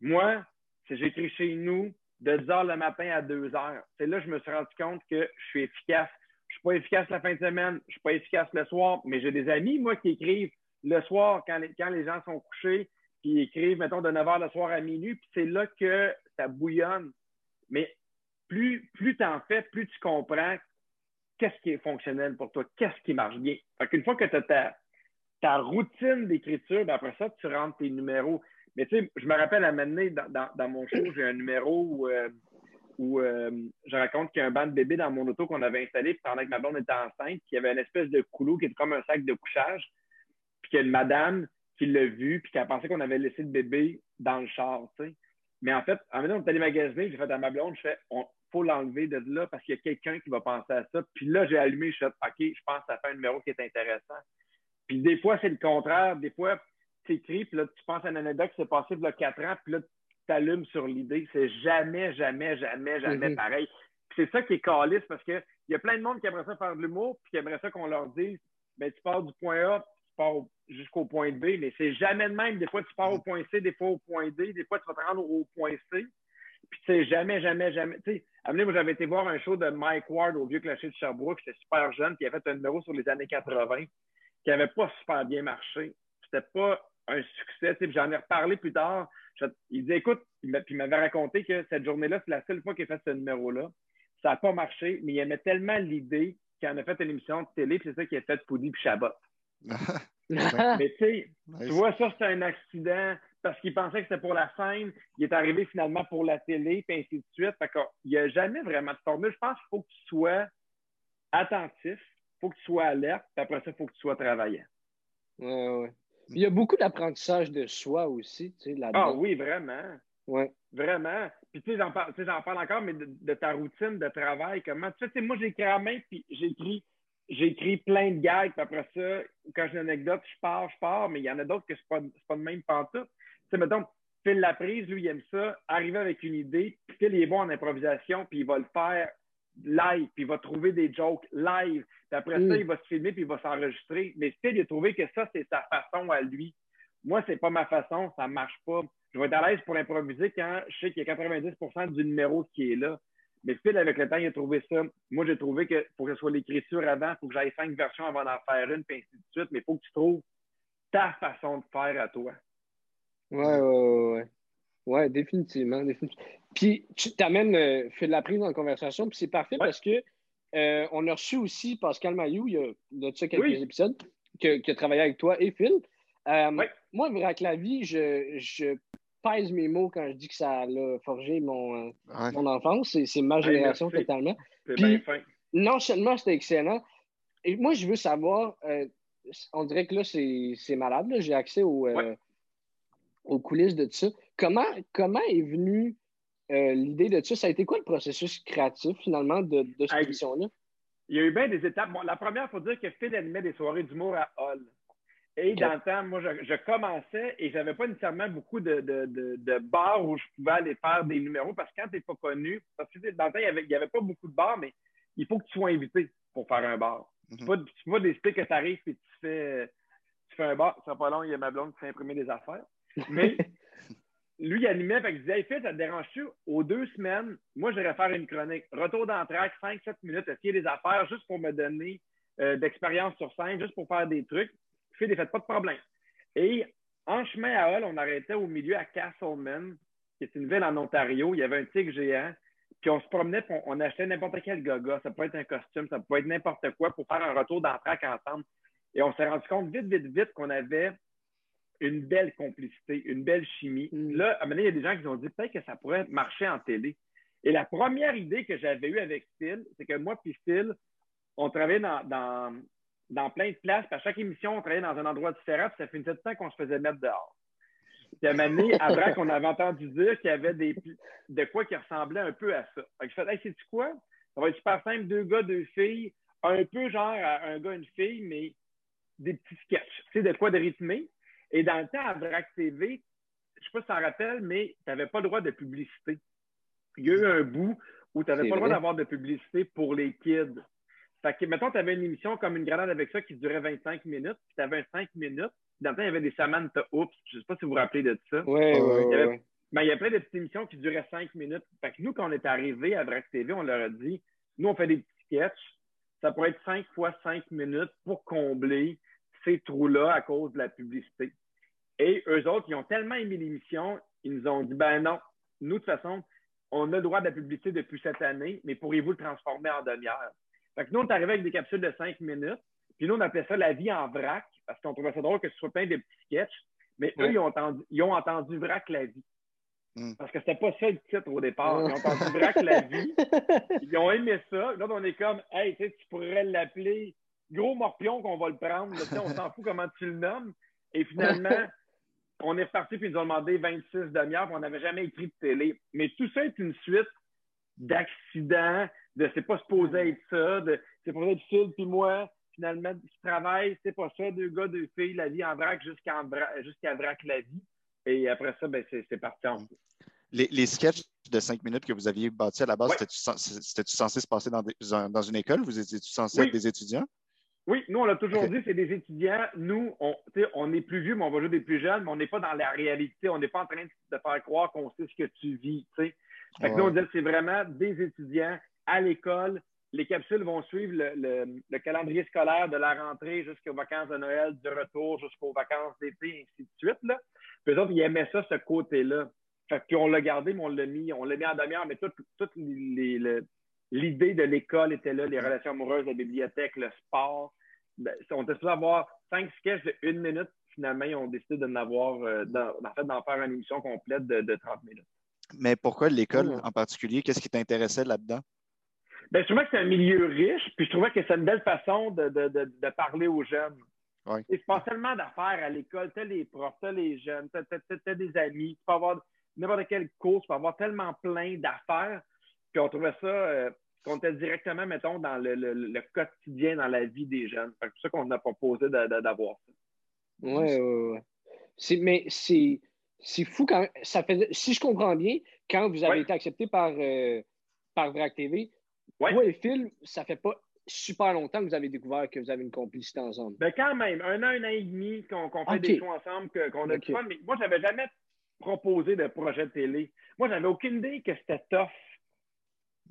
Moi, si j'écris chez nous de 10 heures le matin à 2 heures, c'est là que je me suis rendu compte que je suis efficace. Je ne suis pas efficace la fin de semaine, je ne suis pas efficace le soir, mais j'ai des amis, moi, qui écrivent le soir, quand les, gens sont couchés, puis écrivent, mettons, de 9 h le soir à minuit, puis c'est là que ça bouillonne. Mais plus, plus tu en fais, plus tu comprends qu'est-ce qui est fonctionnel pour toi, qu'est-ce qui marche bien. Fait qu'une fois que tu as ta, routine d'écriture, ben après ça, tu rentres tes numéros. Mais tu sais, je me rappelle à un moment dans, mon show, j'ai un numéro où, euh, euh, je raconte qu'il y a un banc de bébé dans mon auto qu'on avait installé pendant que ma blonde était enceinte, qu'il y avait une espèce de couloir qui était comme un sac de couchage puis qu'il y a une madame qui l'a vu, puis qui a pensé qu'on avait laissé le bébé dans le char, tu sais. Mais en fait, en même temps, on est allé magasiner, j'ai fait à ma blonde, je fais, on faut l'enlever de là parce qu'il y a quelqu'un qui va penser à ça. Puis là, j'ai allumé, je fais, OK, je pense que ça fait un numéro qui est intéressant. Puis des fois, c'est le contraire. Des fois, tu écris, puis là, tu penses à une anecdote qui s'est passée il y a quatre ans, puis là, tu allumes sur l'idée. C'est jamais, jamais, jamais, jamais mm-hmm. pareil. Puis c'est ça qui est calice parce qu'il y a plein de monde qui aimerait ça faire de l'humour, puis qui aimerait ça qu'on leur dise, mais ben, tu pars du point A, jusqu'au point B, mais c'est jamais de même. Des fois, tu pars au point C, des fois au point D, des fois, tu vas te rendre au point C. Puis, tu sais, jamais, jamais, jamais. Tu sais, moi, j'avais été voir un show de Mike Ward au Vieux Clocher de Sherbrooke. C'était super jeune, qui avait fait un numéro sur les années 80, qui n'avait pas super bien marché. C'était pas un succès. Tu sais, j'en ai reparlé plus tard. il disait, écoute, puis il m'avait raconté que cette journée-là, c'est la seule fois qu'il a fait ce numéro-là. Ça n'a pas marché, mais il aimait tellement l'idée qu'il en a fait une émission de télé, puis c'est ça qui a fait Poudy puis Chabot. *laughs* Mais tu sais, tu vois, ça, c'est un accident parce qu'il pensait que c'était pour la scène. Il est arrivé finalement pour la télé, puis ainsi de suite. Fait il n'y a jamais vraiment de formule. Je pense qu'il faut que tu sois attentif, il faut que tu sois alerte, puis après ça, il faut que tu sois travaillant. Ouais, ouais. Il y a beaucoup d'apprentissage de soi aussi, tu sais, là-dedans. Ah oui, vraiment. Ouais. Vraiment. Puis tu sais, j'en parle, parle, encore, mais de, ta routine de travail, comment. Tu sais, moi, j'écris à main, puis j'écris j'écris plein de gags, puis après ça, quand j'ai une anecdote, je pars, je pars, mais il y en a d'autres que c'est pas, pas de même pantoute. Tu sais, mettons, Phil Laprise, lui, il aime ça, arriver avec une idée, puis Phil, il est bon en improvisation, puis il va le faire live, puis il va trouver des jokes live, puis après ça, mm. il va se filmer, puis il va s'enregistrer. Mais Phil, il a trouvé que ça, c'est sa façon à lui. Moi, c'est pas ma façon, ça marche pas. Je vais être à l'aise pour improviser quand je sais qu'il y a 90% du numéro qui est là. Mais Phil, avec le temps, il a trouvé ça. Moi, j'ai trouvé que pour que ce soit l'écriture avant, il faut que j'aille cinq versions avant d'en faire une, puis ainsi de suite. Mais il faut que tu trouves ta façon de faire à toi. Ouais, ouais, ouais. Ouais, définitivement, définitivement. Puis tu t'amènes euh, Phil Laprise dans la conversation, puis c'est parfait parce que euh, on a reçu aussi Pascal Mayou, il y a de ça quelques épisodes, qui a travaillé avec toi et Phil. Euh, moi, avec la vie, je, je pèse mes mots quand je dis que ça a forgé mon, euh, mon enfance. C'est ma génération totalement. Puis, non seulement c'était excellent, et moi, je veux savoir, euh, on dirait que là, c'est malade. J'ai accès euh, aux coulisses de tout ça. Comment, comment est venue l'idée de ça? Ça a été quoi le processus créatif, finalement, de, de cette émission-là? Il y a eu bien des étapes. la première, il faut dire que Phil animait des soirées d'humour à Hall. Et dans le temps, moi, je, commençais et j'avais pas nécessairement beaucoup de, de, bars où je pouvais aller faire des numéros parce que quand tu n'es pas connu, parce que dans le temps, il n'y avait, pas beaucoup de bars, mais il faut que tu sois invité pour faire un bar. Tu peux pas décider que tu arrives et tu fais, tu fais un bar. Ça pas long, il y a ma blonde qui fait imprimer des affaires. Mais *laughs* lui, il animait, fait il disait Hey, Phil, ça te dérange-tu? Aux deux semaines, moi, je vais faire une chronique. Retour d'entraque, 5-7 minutes, essayer des affaires juste pour me donner euh, d'expérience sur scène, juste pour faire des trucs. Phil, fait pas de problème. Et en chemin à Hull, on arrêtait au milieu à Castleman, qui est une ville en Ontario. Il y avait un tigre géant. Puis on se promenait, puis on, achetait n'importe quel gaga. Ça peut être un costume, ça peut être n'importe quoi pour faire un retour d'entraque ensemble. Et on s'est rendu compte vite, vite, vite qu'on avait une belle complicité, une belle chimie. Mm. Là, à un moment donné, il y a des gens qui ont dit peut-être que ça pourrait marcher en télé. Et la première idée que j'avais eue avec Phil, c'est que moi puis Phil, on travaillait dans, dans, dans plein de places. Puis à chaque émission, on travaillait dans un endroit différent. Puis ça fait une de temps qu'on se faisait mettre dehors. Puis à un moment donné, après qu'on avait entendu dire qu'il y avait des, de quoi qui ressemblait un peu à ça. Fait que je fais, hey, sais-tu quoi? Ça va être super simple, deux gars, deux filles, un peu genre un gars, une fille, mais des petits sketchs. Tu sais, de quoi de rythmer. Et dans le temps, à VRAC TV, je sais pas si tu t'en rappelles, mais tu n'avais pas le droit de publicité. Il y a eu un bout où tu n'avais pas le droit d'avoir de publicité pour les kids. Fait que, mettons, tu avais une émission comme une grenade avec ça qui durait 25 minutes, puis tu avais un 5 minutes. Puis Dans le temps, il y avait des Samantha Oops. Je ne sais pas si vous vous rappelez de ça. Ouais, Euh, ouais, il y avait- ouais. Mais il y a plein de petites émissions qui duraient 5 minutes. Fait que nous, quand on est arrivé à VRAC TV, on leur a dit nous, on fait des petits sketchs. Ça pourrait être 5 fois 5 minutes pour combler ces trous-là à cause de la publicité. Et eux autres, ils ont tellement aimé l'émission, ils nous ont dit ben non, nous, de toute façon, on a le droit de la publicité depuis cette année, mais pourriez-vous le transformer en demi-heure? Fait que nous, on est arrivé avec des capsules de 5 minutes, puis nous, on appelait ça la vie en vrac, parce qu'on trouvait ça drôle que ce soit plein de petits sketchs, mais eux, Ouais. ils ont entendu, ils ont entendu vrac la vie. Mm. Parce que c'était pas ça le titre au départ. Ils ont entendu vrac la vie. *laughs* Ils ont aimé ça. Là, on est comme, hey, tu pourrais l'appeler Gros Morpion qu'on va le prendre. Là, on s'en fout comment tu le nommes. Et finalement, *laughs* on est reparti puis ils nous ont demandé 26 demi-heures puis on n'avait jamais écrit de télé. Mais tout ça est une suite d'accidents, de c'est pas supposé être ça, de c'est supposé être Phil puis moi. Finalement, du travail, c'est pas ça, deux gars, deux filles, la vie en vrac jusqu'à jusqu'à vrac la vie. Et après ça, ben, c'est parti en Les, les sketchs de cinq minutes que vous aviez bâtis à la base, Ouais. c'était-tu cens- c'était-tu censé se passer dans, des- dans- une école? Vous étiez-tu censé Oui. être des étudiants? Oui, nous, on l'a toujours dit, c'est des étudiants. Nous, on, on est plus vieux, mais on va jouer des plus jeunes, mais on n'est pas dans la réalité. On n'est pas en train de faire croire qu'on sait ce que tu vis. Fait que nous, on Ouais. dit que c'est vraiment des étudiants à l'école. Les capsules vont suivre le, le- le calendrier scolaire de la rentrée jusqu'aux vacances de Noël, du retour jusqu'aux vacances d'été, ainsi de suite. Là. Puis eux autres, ils aimaient ça, ce côté-là. Fait qu'on l'a gardé, mais on l'a mis, on l'a mis en demi-heure, mais toute, l'idée de l'école était là, les relations amoureuses, la bibliothèque, le sport. Ben, on était supposé avoir cinq sketchs de une minute. Finalement, ils ont décidé de n'avoir, euh, d'en en fait, d'en faire une émission complète de, de 30 minutes. Mais pourquoi l'école en particulier? Qu'est-ce qui t'intéressait là-dedans? Ben, je trouvais que c'est un milieu riche, puis je trouvais que c'est une belle façon de, de, de, de parler aux jeunes. Ouais. Il se passe tellement d'affaires à l'école. Tu as les profs, tu as les jeunes, tu as, des amis, tu peux avoir n'importe quelle course, tu peux avoir tellement plein d'affaires. Puis on trouvait ça, euh, qu'on était directement, mettons, dans le, le, le quotidien, dans la vie des jeunes. Fait C'est pour ça qu'on a proposé d'avoir ça. Ouais, ouais. C'est- Mais c'est fou quand ça faisait. Si je comprends bien, quand vous avez Ouais. été accepté par, euh, par VRAC TV, Ouais. toi et Phil, ça fait pas super longtemps que vous avez découvert que vous avez une complicité ensemble. Ben quand même, un an, un an et demi qu'on fait des shows ensemble, qu'on a Ok. du fun, mais moi, j'avais jamais proposé de projet de télé. Moi, j'avais aucune idée que c'était tough.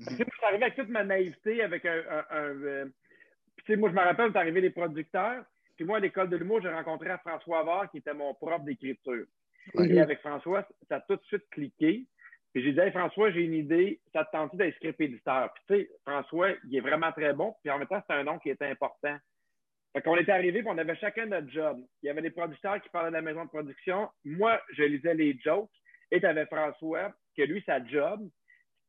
Parce que moi, je suis arrivé avec toute ma naïveté, avec un. un- un, euh, puis, tu sais, moi, je me rappelle, c'est arrivé les producteurs. Puis moi, à l'école de l'humour, j'ai rencontré François Avard, qui était mon prof d'écriture. Ouais. Et avec François, ça a tout de suite cliqué. Puis j'ai dit, François, j'ai une idée, ça te tente script éditeur? Puis tu sais, François, il est vraiment très bon. Puis en même temps, c'est un nom qui était important. Fait qu'on était arrivés, puis on avait chacun notre job. Il y avait des producteurs qui parlaient de la maison de production. Moi, je lisais les jokes. Et tu avais François, que lui, sa job,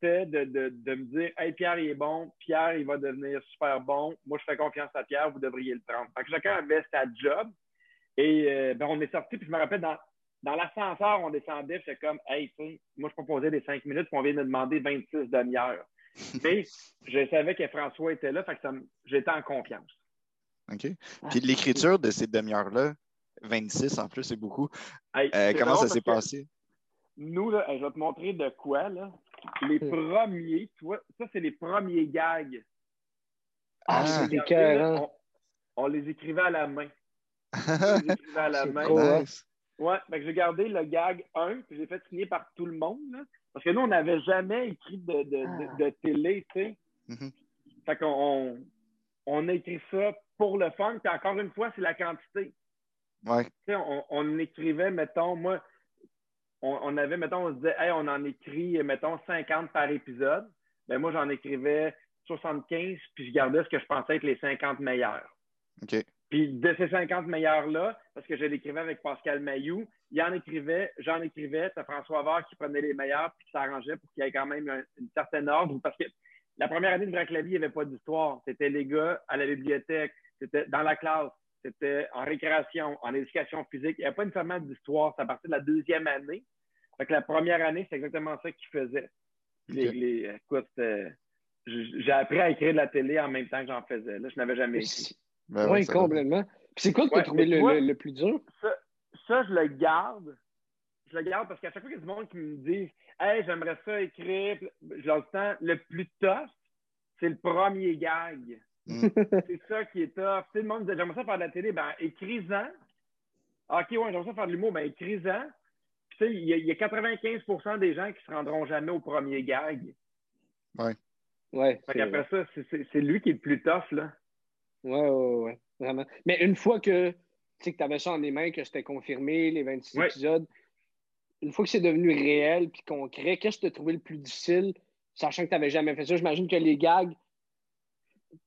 c'était de, de, de me dire Hey, Pierre, il est bon. Pierre, il va devenir super bon. Moi, je fais confiance à Pierre. Vous devriez le prendre. Fait que chacun avait sa job. Et euh, ben, on est sorti, puis je me rappelle, dans, dans l'ascenseur, on descendait, j'étais comme, hey, tu sais, moi, je proposais des cinq minutes, puis on vient de me demander 26 demi-heures. *laughs* Mais je savais que François était là, fait que me- j'étais en confiance. OK. Puis l'écriture de ces demi-heures-là, 26 en plus, c'est beaucoup. Hey, Euh, c'est comment ça s'est passé? Nous, là, je vais te montrer de quoi, là. Les premiers, tu vois, ça, c'est les premiers gags. Ah, c'est là, on, on les écrivait à la main. *laughs* On les écrivait à la C'est main. cool. hein? Nice. Ouais, que j'ai gardé le gag 1, puis j'ai fait signer par tout le monde. là. parce que nous, on n'avait jamais écrit de, de, Ah. de, de télé, tu sais. Mhm. Fait qu'on on, on a écrit ça pour le fun. Puis encore une fois, c'est la quantité. Ouais. Tu sais, on, on écrivait, mettons, moi, on, on avait, mettons, on se disait, hey, on en écrit, mettons, 50 par épisode. Ben moi, j'en écrivais 75, puis je gardais ce que je pensais être les 50 meilleurs. OK. Puis de ces 50 meilleurs-là, parce que je l'écrivais avec Pascal Mayou, il en écrivait, j'en écrivais, c'est François Vard qui prenait les meilleurs puis qui s'arrangeait pour qu'il y ait quand même un, une certaine ordre. Parce que la première année de Vrac il n'y avait pas d'histoire. C'était les gars à la bibliothèque, c'était dans la classe, c'était en récréation, en éducation physique. Il n'y avait pas nécessairement d'histoire. C'est à partir de la deuxième année. Fait que la première année, c'est exactement ça qu'ils faisaient. écoute, j'ai appris à écrire de la télé en même temps que j'en faisais. Là, je n'avais jamais écrit. Ben oui, complètement. c'est quoi que tu as trouvé le, plus dur? Ça, je le garde. Je le garde parce qu'à chaque fois qu'il y a du monde qui me dit Hey, j'aimerais ça écrire, je leur dis le plus tough, c'est le premier gag. Mm. *laughs* c'est ça qui est tough. Tu sais, le monde dit J'aimerais ça faire de la télé, ben écris-en. Ok, ouais, j'aimerais ça faire de l'humour, ben écris-en. Tu sais, il y, a 95% des gens qui se rendront jamais au premier gag. Ouais. Ouais. Après ça, c'est lui qui est le plus tough, là. Ouais, ouais, ouais. Vraiment. Mais une fois que tu avais ça en les mains, que c'était confirmé, les 26 épisodes, une fois que c'est devenu réel puis concret, qu'est-ce que tu as trouvé le plus difficile, sachant que tu n'avais jamais fait ça? J'imagine que les gags,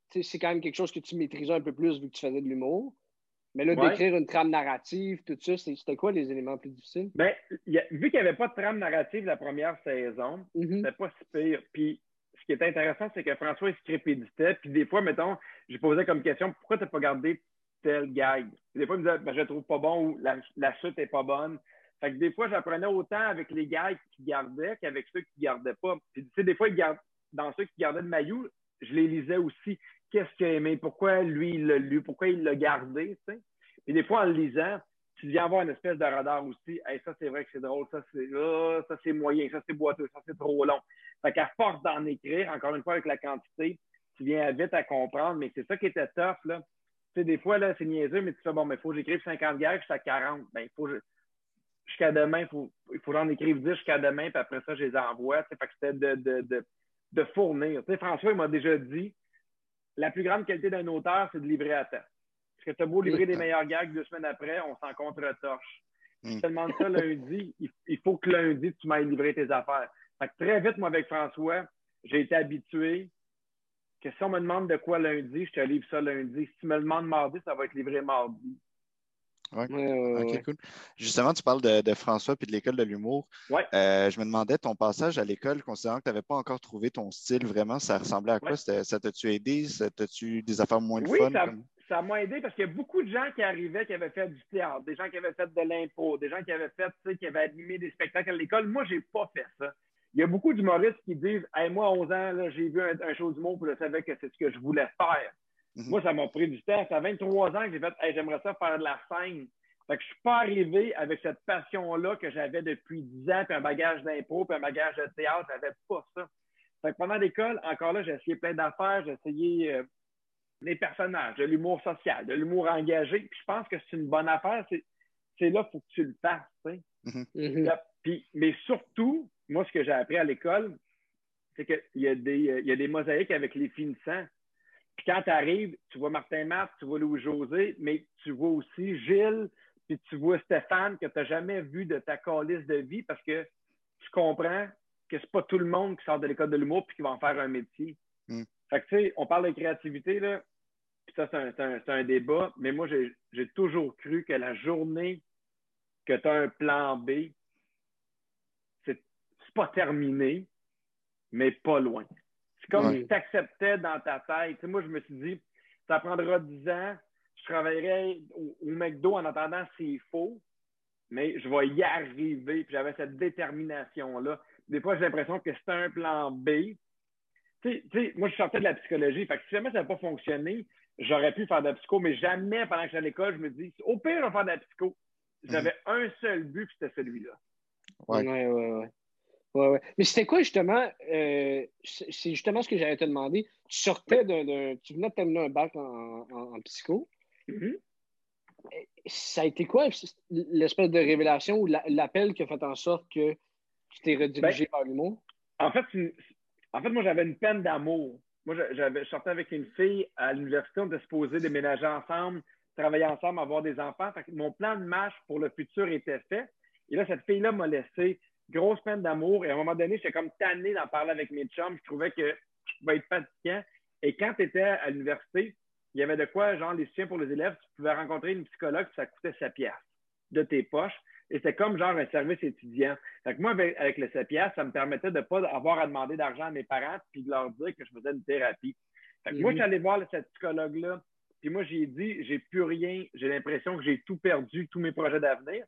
c'est quand même quelque chose que tu maîtrisais un peu plus vu que tu faisais de l'humour. Mais là, d'écrire une trame narrative, tout ça, c'était quoi les éléments plus difficiles? Ben, vu qu'il n'y avait pas de trame narrative la première saison, mm-hmm. c'était pas si pire. Puis ce qui est intéressant, c'est que François il scripéditait. Puis des fois, mettons, j'ai posé comme question pourquoi tu n'as pas gardé tel gag? Des fois, il me disait ben, je le trouve pas bon ou la, chute est pas bonne. Fait que des fois, j'apprenais autant avec les gags qui gardaient qu'avec ceux qui gardaient pas. Puis, tu sais, des fois, dans ceux qui gardaient le maillot, je les lisais aussi. Qu'est-ce qu'il a aimé? Pourquoi lui, il l'a lu? Pourquoi il l'a gardé? Puis des fois, en le lisant, tu viens avoir une espèce de radar aussi. Ça, c'est vrai que c'est drôle. Ça, c'est ça, c'est moyen. Ça, c'est boiteux. Ça, c'est trop long. Fait qu'à force d'en écrire, encore une fois, avec la quantité, tu viens vite à comprendre. Mais c'est ça qui était tough, là. Tu sais, des fois, là, c'est niaiseux, mais tu fais, bon, mais il faut que j'écrive 50 gags, je suis à 40. Ben, il faut, jusqu'à demain, il faut, il faut en écrire 10 jusqu'à demain, puis après ça, je les envoie. Fait que c'était de, de, de, fournir. François, il m'a déjà dit, la plus grande qualité d'un auteur, c'est de livrer à temps. Parce que tu as beau livrer des meilleurs gags deux semaines après, on s'en contre-torche. Si tu te demandes ça lundi, il, faut que lundi, tu m'ailles livrer tes affaires. Fait que très vite, moi, avec François, j'ai été habitué que si on me demande de quoi lundi, je te livre ça lundi. Si tu me le demandes mardi, ça va être livré mardi. Ouais. ok, cool. Justement, tu parles de, François puis de l'école de l'humour. Ouais. Euh, je me demandais ton passage à l'école, considérant que tu n'avais pas encore trouvé ton style vraiment, ça ressemblait à quoi? Ça t'a-tu aidé? Ça t'a-tu des affaires moins oui, fun? Ça, ça m'a aidé parce qu'il y a beaucoup de gens qui arrivaient qui avaient fait du théâtre, des gens qui avaient fait de l'impro, des gens qui avaient fait, tu sais, qui avaient animé des spectacles à l'école. Moi, j'ai pas fait ça. Il y a beaucoup d'humoristes qui disent hey, moi, à 11 ans, j'ai vu un, show d'humour et je savais que c'est ce que je voulais faire. Mhm. Moi, ça m'a pris du temps. Ça fait 23 ans que j'ai fait hey, j'aimerais ça faire de la scène. Fait que je suis pas arrivé avec cette passion-là que j'avais depuis 10 ans, puis un bagage d'impro, puis un bagage de théâtre. J'avais pas ça. Fait que pendant l'école, encore là, j'ai essayé plein d'affaires. J'ai essayé euh, des personnages, de l'humour social, de l'humour engagé. Puis je pense que c'est une bonne affaire. C'est là qu'il faut que tu le fasses. Mhm. Mhm. Puis, mais surtout, moi, ce que j'ai appris à l'école, c'est qu'il y, a des, euh, il y a des mosaïques avec les finissants. Puis quand tu arrives, tu vois Martin Marc, tu vois Louis-José, mais tu vois aussi Gilles, puis tu vois Stéphane que tu n'as jamais vu de ta calice de vie parce que tu comprends que c'est pas tout le monde qui sort de l'école de l'humour puis qui va en faire un métier. Mm. Fait que, tu sais, on parle de créativité, là, puis ça, c'est un, un, débat, mais moi, j'ai toujours cru que la journée que tu as un plan B, c'est pas terminé, mais pas loin. C'est comme si tu acceptais dans ta tête. moi, je me suis dit, ça prendra 10 ans, je travaillerai au, McDo en attendant c'est faux, mais je vais y arriver. Puis j'avais cette détermination-là. Des fois, j'ai l'impression que c'est un plan B. Tu sais, moi, je sortais de la psychologie. Fait que si jamais ça n'a pas fonctionné, j'aurais pu faire de la psycho, mais jamais pendant que j'étais à l'école, je me dis, au pire, je vais faire de la psycho. J'avais mm. un seul but, puis c'était celui-là. Ouais, ouais, ouais. ouais. ouais, Mais c'était quoi justement, euh, c'est justement ce que j'allais te demander. Tu sortais d'un, tu venais de terminer un bac en, en, psycho. Mm-hmm. Ça a été quoi l'espèce de révélation ou l'appel qui a fait en sorte que tu t'es redirigé ben, vers l'humour? En fait, en fait, moi, j'avais une peine d'amour. Moi, j'avais, je sortais avec une fille à l'université, on était supposé déménager ensemble, travailler ensemble, avoir des enfants. mon plan de marche pour le futur était fait. Et là, cette fille-là m'a laissé grosse peine d'amour. Et à un moment donné, j'étais comme tanné d'en parler avec mes chums. Je trouvais que je pouvais être fatiguant. Et quand tu étais à l'université, il y avait de quoi, genre, les soutiens pour les élèves, tu pouvais rencontrer une psychologue, ça coûtait sa pièce de tes poches. Et c'était comme genre un service étudiant. Fait que moi, avec, le 7 ça me permettait de ne pas avoir à demander d'argent à mes parents puis de leur dire que je faisais une thérapie. Fait que moi, je suis allé voir cette psychologue-là, puis moi, j'ai dit, j'ai plus rien, j'ai l'impression que j'ai tout perdu, tous mes projets d'avenir.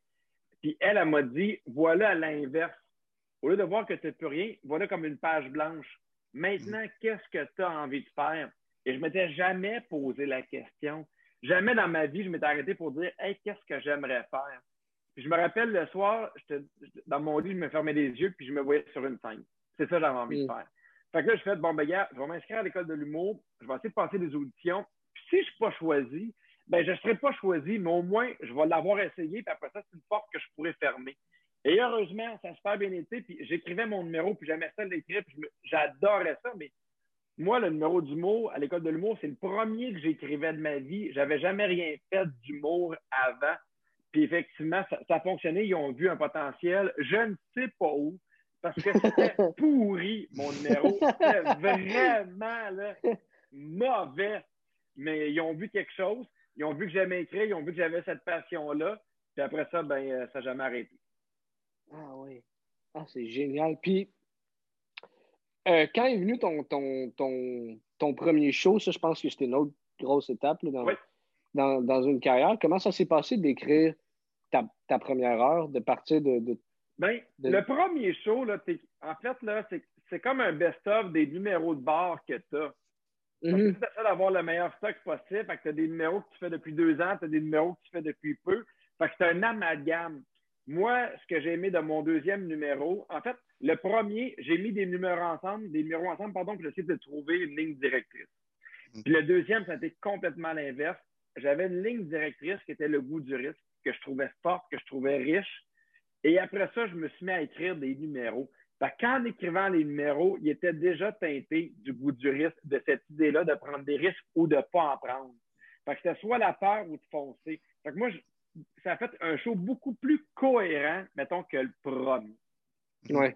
Puis elle, elle m'a dit, voilà à l'inverse. Au lieu de voir que tu n'as plus rien, voilà comme une page blanche. Maintenant, qu'est-ce que tu as envie de faire? Et je ne m'étais jamais posé la question. Jamais dans ma vie, je m'étais arrêté pour dire, hey, qu'est-ce que j'aimerais faire? je me rappelle le soir, dans mon lit, je me fermais les yeux puis je me voyais sur une scène. C'est ça que j'avais envie de mm. faire. Fait que là, je fais, bon, ben, gars, je vais m'inscrire à l'école de l'humour, je vais essayer de passer des auditions. Puis si je ne suis pas choisi, ben, je ne serai pas choisi, mais au moins, je vais l'avoir essayé, puis après ça, c'est une porte que je pourrais fermer. Et heureusement, ça se fait bien été, puis j'écrivais mon numéro, puis j'aimais ça l'écrire, puis j'adorais ça, mais moi, le numéro d'humour à l'école de l'humour, c'est le premier que j'écrivais de ma vie. J'avais jamais rien fait d'humour avant. Puis effectivement, ça, a fonctionné. Ils ont vu un potentiel. Je ne sais pas où, parce que c'était *laughs* pourri, mon numéro. C'était vraiment mauvais. Mais ils ont vu quelque chose. Ils ont vu que j'aimais écrire. Ils ont vu que j'avais cette passion-là. Puis après ça, ben, euh, ça n'a jamais arrêté. Ah oui. Ah, c'est génial. Puis, euh, quand est venu ton, ton, ton, ton, premier show, ça, je pense que c'était une autre grosse étape dans, dans, dans, une carrière. Comment ça s'est passé d'écrire ta, première heure, de partir de. ben, le premier show, là, en fait, là, c'est comme un best-of des numéros de bar que tu as. Mm Tu essaies d'avoir le meilleur stock possible. Fait que tu as des numéros que tu fais depuis deux ans, tu as des numéros que tu fais depuis peu. Fait que c'est un amalgame. Moi, ce que j'ai aimé de mon deuxième numéro, en fait, le premier, j'ai mis des numéros ensemble, des numéros ensemble, pardon, pour essayer de trouver une ligne directrice. Puis le deuxième, ça a été complètement l'inverse. J'avais une ligne directrice qui était le goût du risque que je trouvais forte, que je trouvais riche. Et après ça, je me suis mis à écrire des numéros. qu'en écrivant les numéros, il était déjà teinté du goût du risque, de cette idée-là de prendre des risques ou de ne pas en prendre. Fait que c'était soit la peur ou de foncer. Fait que moi, ça a fait un show beaucoup plus cohérent, mettons, que le premier. Ouais.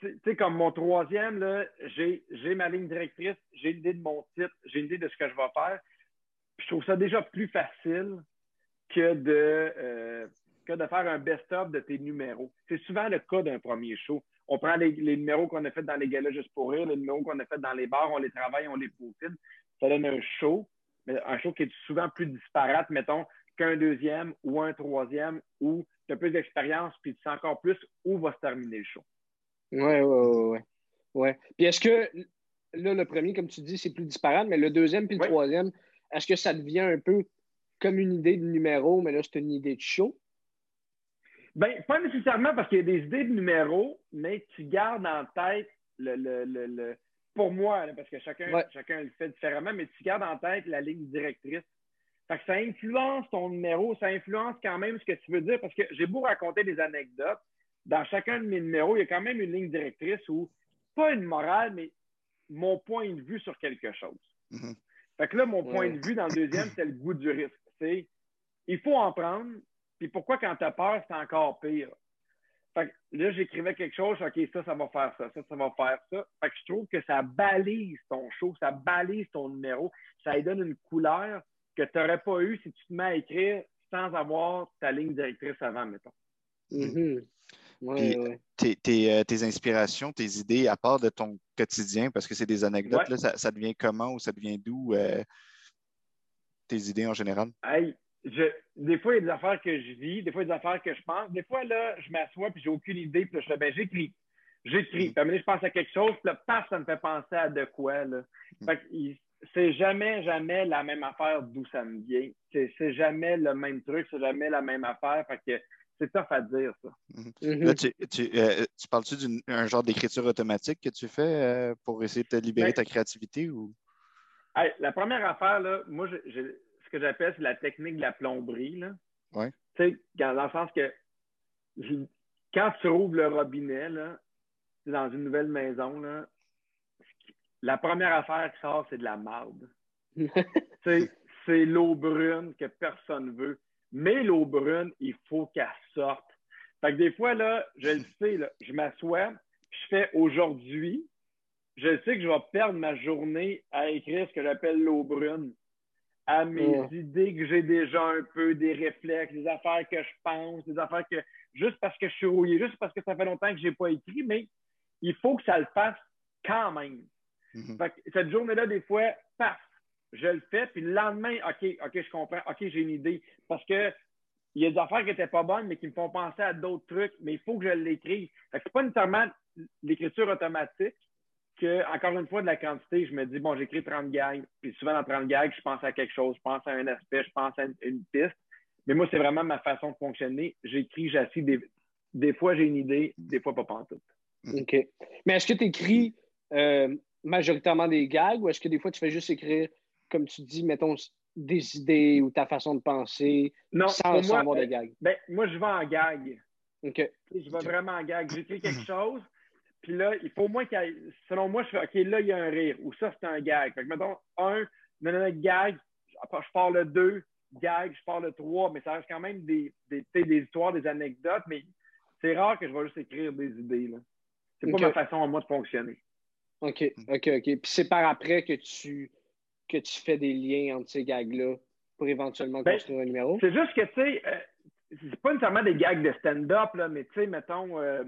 Tu sais, comme mon troisième, j'ai ma ligne directrice, j'ai l'idée de mon titre, j'ai l'idée de ce que je vais faire. je trouve ça déjà plus facile que de, euh, que de faire un best-of de tes numéros. C'est souvent le cas d'un premier show. On prend les, numéros qu'on a fait dans les galas juste pour rire, les numéros qu'on a fait dans les bars, on les travaille, on les peaufine. Ça donne un show, mais un show qui est souvent plus disparate, mettons, qu'un deuxième ou un troisième où tu as plus d'expérience puis tu sais encore plus où va se terminer le show. Oui, oui, oui. Ouais. Puis est-ce que là, le premier, comme tu dis, c'est plus disparate, mais le deuxième puis le troisième, est-ce que ça devient un peu comme une idée de numéro, mais là, c'est une idée de show? Bien, pas nécessairement parce qu'il y a des idées de numéro, mais tu gardes en tête le, le, le, pour moi, parce que chacun, chacun le fait différemment, mais tu gardes en tête la ligne directrice. Fait que ça influence ton numéro, ça influence quand même ce que tu veux dire, parce que j'ai beau raconter des anecdotes, dans chacun de mes numéros, il y a quand même une ligne directrice où, pas une morale, mais mon point de vue sur quelque chose. Mm-hmm. Fait que là, mon point de vue dans le deuxième, c'est le goût du risque c'est il faut en prendre. Puis pourquoi quand tu as peur, c'est encore pire? Fait que là, j'écrivais quelque chose, OK, ça, ça va faire ça, ça, ça va faire ça. Fait que je trouve que ça balise ton show, ça balise ton numéro, ça lui donne une couleur que tu n'aurais pas eu si tu te mets à écrire sans avoir ta ligne directrice avant, mettons. Mm-hmm. Euh, tes, inspirations, tes idées, à part de ton quotidien, parce que c'est des anecdotes, là, ça, devient comment ou ça devient d'où? Euh, tes idées en général? des fois, il y a des affaires que je vis, des fois, il y a des affaires que je pense. Des fois, là, je m'assois puis j'ai aucune idée, puis je ben, j'écris. J'écris. Mm. Je pense à quelque chose, puis là, paf, ça me fait penser à de quoi, là. Mm. c'est jamais, jamais la même affaire d'où ça me vient. C'est jamais le même truc, c'est jamais la même affaire. Fait que c'est tough à dire, ça. Mm-hmm. Mm-hmm. Là, tu, tu, euh, tu parles-tu d'un genre d'écriture automatique que tu fais euh, pour essayer de te libérer ben, ta créativité ou? la première affaire, là, moi, ce que j'appelle, c'est la technique de la plomberie. Là. Ouais. Tu sais, dans le sens que quand tu rouvres le robinet, là, dans une nouvelle maison, là, la première affaire qui sort, c'est de la marde. *laughs* c'est l'eau brune que personne veut. Mais l'eau brune, il faut qu'elle sorte. Fait que des fois, là, je le sais, là, je m'assois, je fais aujourd'hui, je sais que je vais perdre ma journée à écrire ce que j'appelle l'eau brune. à mes idées que j'ai déjà un peu, des réflexes, des affaires que je pense, des affaires que juste parce que je suis rouillé, juste parce que ça fait longtemps que je n'ai pas écrit, mais il faut que ça le fasse quand même. Mhm. cette journée-là, des fois, paf, je le fais, puis le lendemain, OK, OK, je comprends, OK, j'ai une idée. Parce que il y a des affaires qui n'étaient pas bonnes, mais qui me font penser à d'autres trucs, mais il faut que je l'écrive. Ce n'est pas nécessairement l'écriture automatique que, encore une fois, de la quantité, je me dis, bon, j'écris 30 gags, puis souvent dans 30 gags, je pense à quelque chose, je pense à un aspect, je pense à une, piste. Mais moi, c'est vraiment ma façon de fonctionner. J'écris, j'assis, des, des fois, j'ai une idée, des fois, pas pantoute. OK. Mais est-ce que tu écris euh, majoritairement des gags ou est-ce que des fois, tu fais juste écrire, comme tu dis, mettons, des idées ou ta façon de penser sans, moi, avoir de gags? Ben, moi, je vais en gag. OK. Je vais vraiment en gag. J'écris quelque chose, puis là, il faut au moins qu'il y ait, selon moi, je fais, OK, là, il y a un rire, ou ça, c'est un gag. Fait que, mettons, un, non, gag, je pars le deux, gag, je pars le trois, mais ça reste quand même des, des, des histoires, des anecdotes, mais c'est rare que je vais juste écrire des idées. Là. C'est pas ma façon à moi de fonctionner. OK, OK, OK. Puis c'est par après que tu, que tu fais des liens entre ces gags-là pour éventuellement ben, construire un numéro? C'est juste que, tu sais, euh, c'est pas nécessairement des gags de stand-up, mais tu sais, mettons, euh,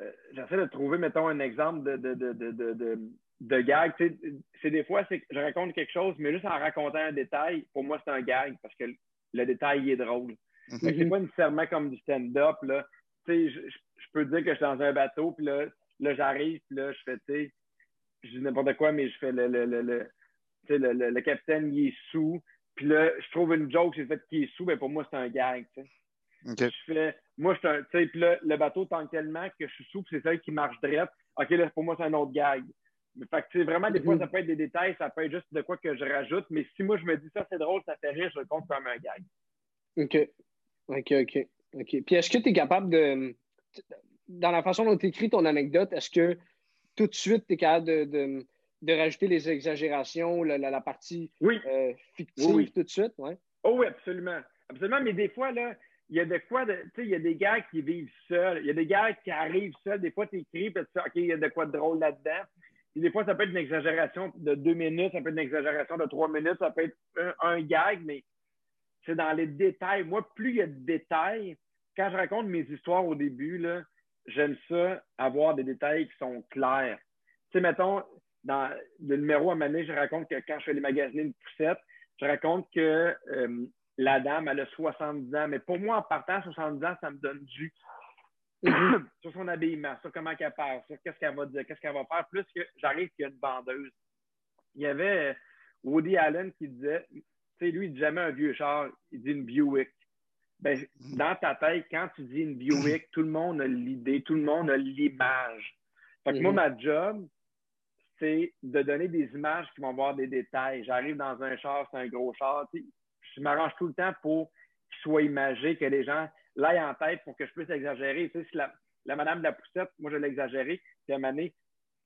euh, j'essaie de trouver, mettons, un exemple de, de, de, de, de gag. C'est des fois, c'est je raconte quelque chose, mais juste en racontant un détail, pour moi, c'est un gag parce que le, détail est drôle. Mm C'est pas nécessairement comme du stand-up. Là. Je, je, je, peux dire que je suis dans un bateau, puis là, là j'arrive, puis là, je fais, tu sais, je dis n'importe quoi, mais je fais le, le, le, le, le, le capitaine, il est sous. Puis là, je trouve une joke, j'ai fait qu'il est sous, mais pour moi, c'est un gag. Tu sais. Je fais, moi, je suis un, tu sais, puis là, le bateau tangue tellement que je suis sous, c'est ça qui marche direct. OK, là, pour moi, c'est un autre gag. Mais fait que, vraiment, des fois, ça peut être des détails, ça peut être juste de quoi que je rajoute. Mais si moi, je me dis ça, c'est drôle, ça fait rire, je le compte comme un gag. OK. OK, OK. OK. Puis est-ce que tu es capable de. Dans la façon dont tu écris ton anecdote, est-ce que tout de suite, tu es capable de, de, rajouter les exagérations, la, la, partie euh, fictive tout de suite? Ouais? Oh oui, absolument. Absolument, mais des fois, là, il y a des fois, tu sais, il y a des gars qui vivent seuls. Il y a des gars qui arrivent seuls. Des fois, tu écris, puis tu OK, il y a de quoi de drôle là-dedans. Puis des fois, ça peut être une exagération de deux minutes, ça peut être une exagération de trois minutes, ça peut être un, gag, mais c'est dans les détails. Moi, plus il y a de détails, quand je raconte mes histoires au début, là, j'aime ça, avoir des détails qui sont clairs. Tu sais, mettons, dans le numéro à Mané, je raconte que quand je fais les magazines de poussette, je raconte que euh, la dame, elle a 70 ans. Mais pour moi, en partant, 70 ans, ça me donne du *coughs* sur son habillement, sur comment elle parle, sur qu'est-ce qu'elle va dire, qu'est-ce qu'elle va faire, plus que j'arrive qu'il y a une vendeuse. Il y avait euh, Woody Allen qui disait, tu sais, lui, il dit jamais un vieux char, il dit une Buick. Ben, dans ta tête, quand tu dis une Buick, tout le monde a l'idée, tout le monde a l'image. Fait que moi, mm-hmm. ma job, c'est de donner des images qui vont avoir des détails. J'arrive dans un char, c'est un gros char. Je m'arrange tout le temps pour qu'il soit imagé, que les gens l'aillent en tête pour que je puisse exagérer. Si la, madame de la poussette, moi, je l'ai exagéré, puis à donné,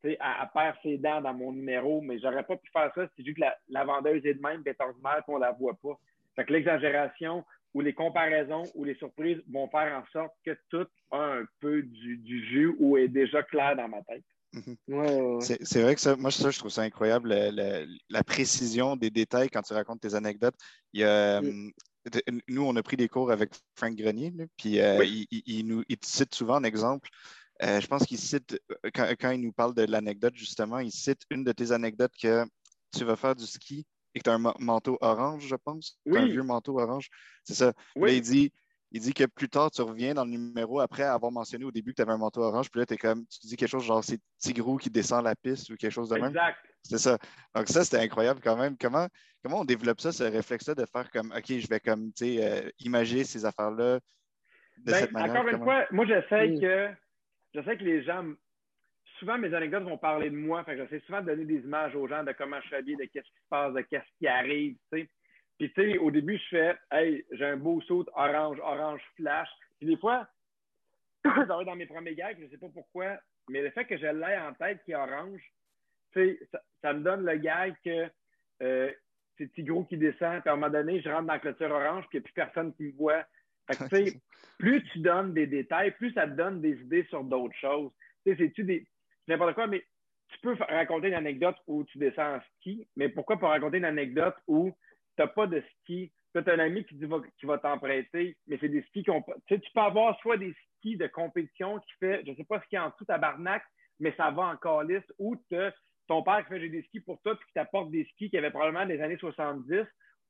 tu sais, elle, perd ses dents dans mon numéro, mais j'aurais pas pu faire ça si vu que la, vendeuse est de même, est ordinaire, qu'on la voit pas. Fait l'exagération, où les comparaisons ou les surprises vont faire en sorte que tout a un peu du, jus ou est déjà clair dans ma tête. Mhm. C'est vrai que ça, moi, ça, je trouve ça incroyable, la, précision des détails quand tu racontes tes anecdotes. Il hum, nous, on a pris des cours avec Frank Grenier, puis euh, il, nous cite souvent un exemple. Euh, je pense qu'il cite, quand, quand, il nous parle de l'anecdote, justement, il cite une de tes anecdotes que tu vas faire du ski et que tu as un manteau orange, je pense. un vieux manteau orange. C'est ça. il dit, il dit que plus tard, tu reviens dans le numéro après avoir mentionné au début que tu avais un manteau orange, puis là, es comme, tu dis quelque chose genre c'est Tigrou qui descend la piste ou quelque chose de même. Exact. C'est ça. Donc, ça, c'était incroyable quand même. Comment, comment on développe ça, ce réflexe-là de faire comme, OK, je vais comme, tu sais, euh, imaginer ces affaires-là de ben, cette manière? Encore une fois, moi, j'essaie mm. que, j'essaie que les gens souvent, mes anecdotes vont parler de moi. Fait que j'essaie souvent de donner des images aux gens de comment je suis habillé, de qu'est-ce qui se passe, de qu'est-ce qui arrive, tu sais. Puis, tu sais, au début, je fais, hey, j'ai un beau saut orange, orange flash. Puis, des fois, *coughs* dans mes premiers gags, je ne sais pas pourquoi, mais le fait que je l'ai en tête qui est orange, tu sais, ça, me donne le gag que euh, c'est Tigro qui descend, puis à un moment donné, je rentre dans la clôture orange, puis il n'y a plus personne qui me voit. Fait que, tu sais, plus tu donnes des détails, plus ça te donne des idées sur d'autres choses. Tu sais, c'est-tu des n'importe quoi, mais tu peux raconter une anecdote où tu descends en ski, mais pourquoi pas raconter une anecdote où tu n'as pas de ski? Tu as un ami qui, dit, qui va t'emprunter, mais c'est des skis qu'on. Tu sais, tu peux avoir soit des skis de compétition qui fait, je ne sais pas ce qu'il y a en dessous tabarnak, mais ça va en calice, ou ton père qui fait j'ai des skis pour toi, puis qui t'apporte des skis qui avaient probablement des années 70,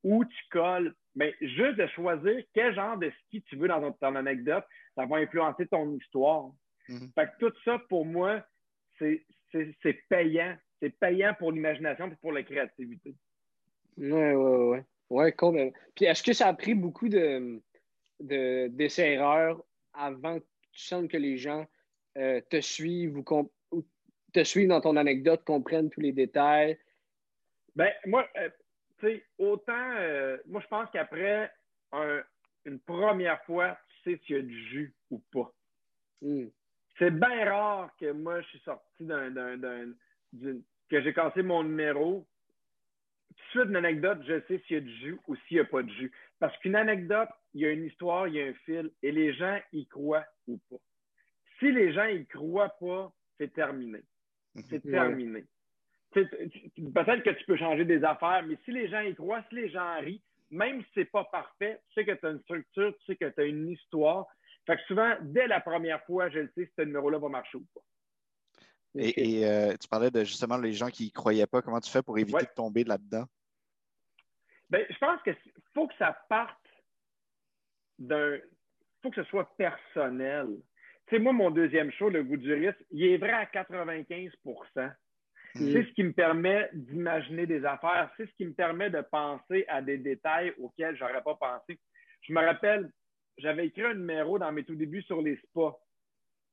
où tu colles. Mais juste de choisir quel genre de ski tu veux dans ton, anecdote, ça va influencer ton histoire. Mm-hmm. Fait que tout ça, pour moi, c'est payant. C'est payant pour l'imagination et pour la créativité. Oui, oui, oui. Oui, complètement. Puis est-ce que ça a pris beaucoup de, d'essais-erreurs avant que tu sentes que les gens euh, te suivent ou, te suivent dans ton anecdote, comprennent tous les détails? Ben, moi, euh, tu sais, autant, euh, moi, je pense qu'après une première fois, tu sais s'il y a du jus ou pas. Hmm c'est bien rare que moi, je suis sorti d'un. que j'ai cassé mon numéro. Tout de suite, une anecdote, je sais s'il y a du jus ou s'il n'y a pas de jus. Parce qu'une anecdote, il y a une histoire, il y a un fil, et les gens y croient ou pas. Si les gens y croient pas, c'est terminé. C'est terminé. Peut-être que tu peux changer des affaires, mais si les gens y croient, si les gens rient, même si ce n'est pas parfait, tu sais que tu as une structure, tu sais que tu as une histoire, fait que souvent, dès la première fois, je le sais si ce numéro-là va marcher ou pas. Et, euh, tu parlais de justement les gens qui ne croyaient pas. Comment tu fais pour éviter de tomber là-dedans? Ben, je pense qu'il faut que ça parte d'un. Il faut que ce soit personnel. Tu sais, moi, mon deuxième show, Le goût du risque, il est vrai à 95 mm. C'est ce qui me permet d'imaginer des affaires. C'est ce qui me permet de penser à des détails auxquels je n'aurais pas pensé. Je me rappelle, j'avais écrit un numéro dans mes tout débuts sur les spas.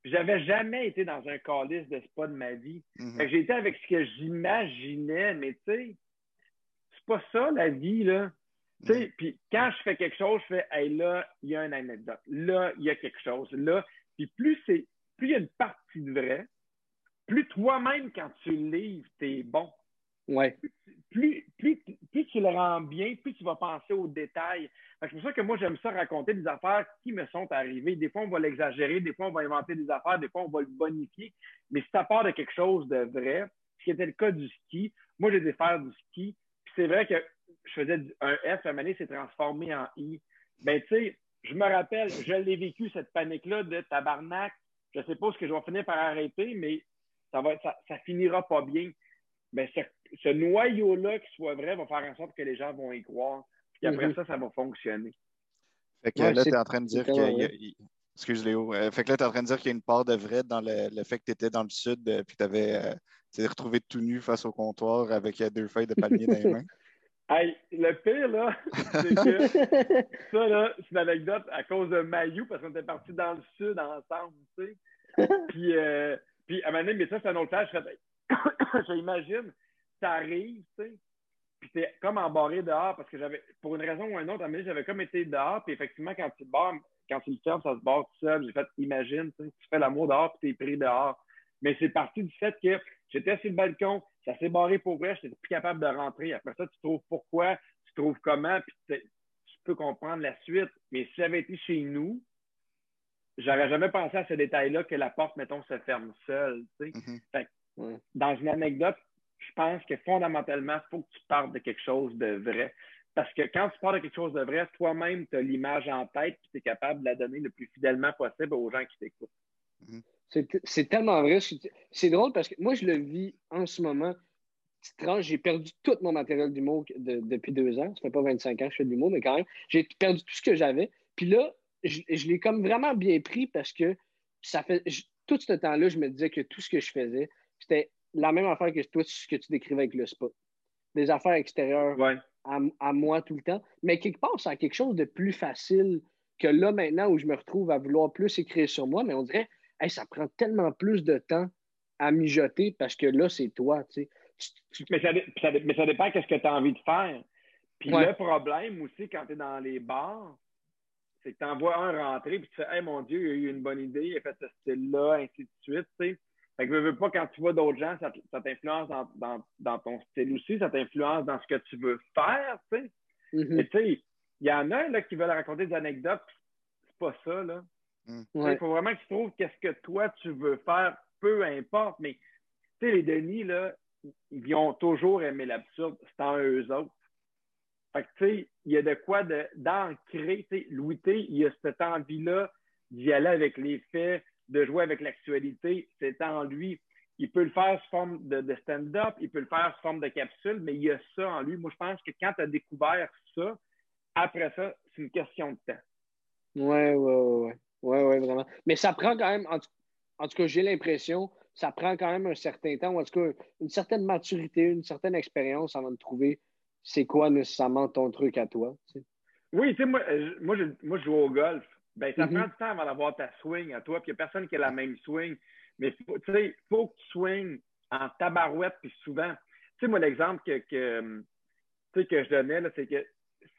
J'avais jamais été dans un calice de spa de ma vie. Mhm. J'ai été avec ce que j'imaginais, mais tu sais, c'est pas ça la vie, là. Tu sais, mhm. puis quand je fais quelque chose, je fais, hey, là, il y a une anecdote. Là, il y a quelque chose. Là, puis plus c'est, plus il y a une partie de vrai, plus toi-même, quand tu le livres, t'es bon. Ouais. Plus, plus, plus, tu le rends bien, plus tu vas penser aux détails. C'est pour ça que moi, j'aime ça raconter des affaires qui me sont arrivées. Des fois, on va l'exagérer, des fois, on va inventer des affaires, des fois, on va le bonifier. Mais si ça part de quelque chose de vrai, ce qui était le cas du ski, moi, j'ai des faire du ski. Puis c'est vrai que je faisais un F, à moment s'est transformé en I. Ben, tu sais, je me rappelle, je l'ai vécu, cette panique-là de tabarnak. Je ne sais pas ce que je vais finir par arrêter, mais ça, va, ça, ça finira pas bien. Ce, ce noyau-là qui soit vrai va faire en sorte que les gens vont y croire. Puis après mhm. ça, ça va fonctionner. Fait que là, tu es en train de dire qu'il y a. Excuse Léo. Euh, fait que là, tu es en train de dire qu'il y a une part de vrai dans le, fait que tu étais dans le sud et puis tu avais euh, retrouvé tout nu face au comptoir avec euh, deux feuilles de palmier dans les mains. *laughs* Hey, le pire, là, *laughs* c'est que ça, là, c'est une anecdote à cause de Mayou, parce qu'on était partis dans le sud ensemble, tu sais. *laughs* Puis, puis à un moment donné, mais ça, c'est un autre tâche. Je *coughs* *coughs* j'imagine, ça arrive, tu sais, puis t'es comme embarré dehors parce que j'avais, pour une raison ou une autre, à j'avais comme été dehors, puis effectivement, quand tu te barres, quand tu le fermes, ça se barre tout seul. J'ai fait, imagine, tu fais l'amour dehors, puis t'es pris dehors. Mais c'est parti du fait que j'étais sur le balcon, ça s'est barré pour vrai, j'étais plus capable de rentrer. Après ça, tu trouves pourquoi, tu trouves comment, puis tu peux comprendre la suite. Mais si j'avais été chez nous, j'aurais jamais pensé à ce détail-là que la porte, mettons, se ferme seule. Tu sais. Mm-hmm. Dans une anecdote, je pense que fondamentalement, il faut que tu parles de quelque chose de vrai. Parce que quand tu parles de quelque chose de vrai, toi-même, tu as l'image en tête et tu es capable de la donner le plus fidèlement possible aux gens qui t'écoutent. Mm-hmm. C'est tellement vrai. C'est drôle parce que moi, je le vis en ce moment. J'ai perdu tout mon matériel d'humour depuis deux ans. Ça fait pas 25 ans que je fais de l'humour, mais quand même, j'ai perdu tout ce que j'avais. Puis là, je, l'ai comme vraiment bien pris parce que ça fait tout ce temps-là, je me disais que tout ce que je faisais, c'était la même affaire que toi, ce que tu décrivais avec le spot. Des affaires extérieures à, moi tout le temps. Mais quelque part, c'est quelque chose de plus facile que là, maintenant, où je me retrouve à vouloir plus écrire sur moi, mais on dirait, ça prend tellement plus de temps à mijoter parce que là, c'est toi, tu sais. Mais, ça, mais, ça, dépend de ce que tu as envie de faire. Puis le problème aussi, quand tu es dans les bars, c'est que tu envoies un rentrer, puis tu fais, hey, mon Dieu, il a eu une bonne idée, il a fait ce style-là, ainsi de suite, tu sais. Fait que je veux pas, quand tu vois d'autres gens, ça, t'influence dans, ton style aussi, ça t'influence dans ce que tu veux faire, tu sais. Mm-hmm. tu sais, il y en a là, qui veulent raconter des anecdotes, c'est pas ça, là. Mm. Il faut vraiment que tu trouves qu'est-ce que toi tu veux faire, peu importe, mais sais, les Denis, là, ils ont toujours aimé l'absurde. C'est en eux autres. Fait que, tu sais, il y a de quoi d'ancrer. tu sais, Louis T, il y a cette envie-là d'y aller avec les faits, de jouer avec l'actualité. C'est en lui. Il peut le faire sous forme de, stand-up, il peut le faire sous forme de capsule, mais il y a ça en lui. Moi, je pense que quand tu as découvert ça, après ça, c'est une question de temps. Oui, oui, oui. Oui, oui, vraiment. Mais ça prend quand même, en tout, cas, j'ai l'impression, ça prend quand même un certain temps, ou en tout cas, une certaine maturité, une certaine expérience avant de trouver c'est quoi nécessairement ton truc à toi. Oui, tu sais, moi, euh, moi, je, moi, je joue au golf. Ben, ça mm-hmm. prend du temps avant d'avoir ta swing à toi, puis il n'y a personne qui a la même swing. Mais tu sais, il faut que tu swings en tabarouette, puis souvent. Tu sais, moi, l'exemple que, que, que je donnais, c'est que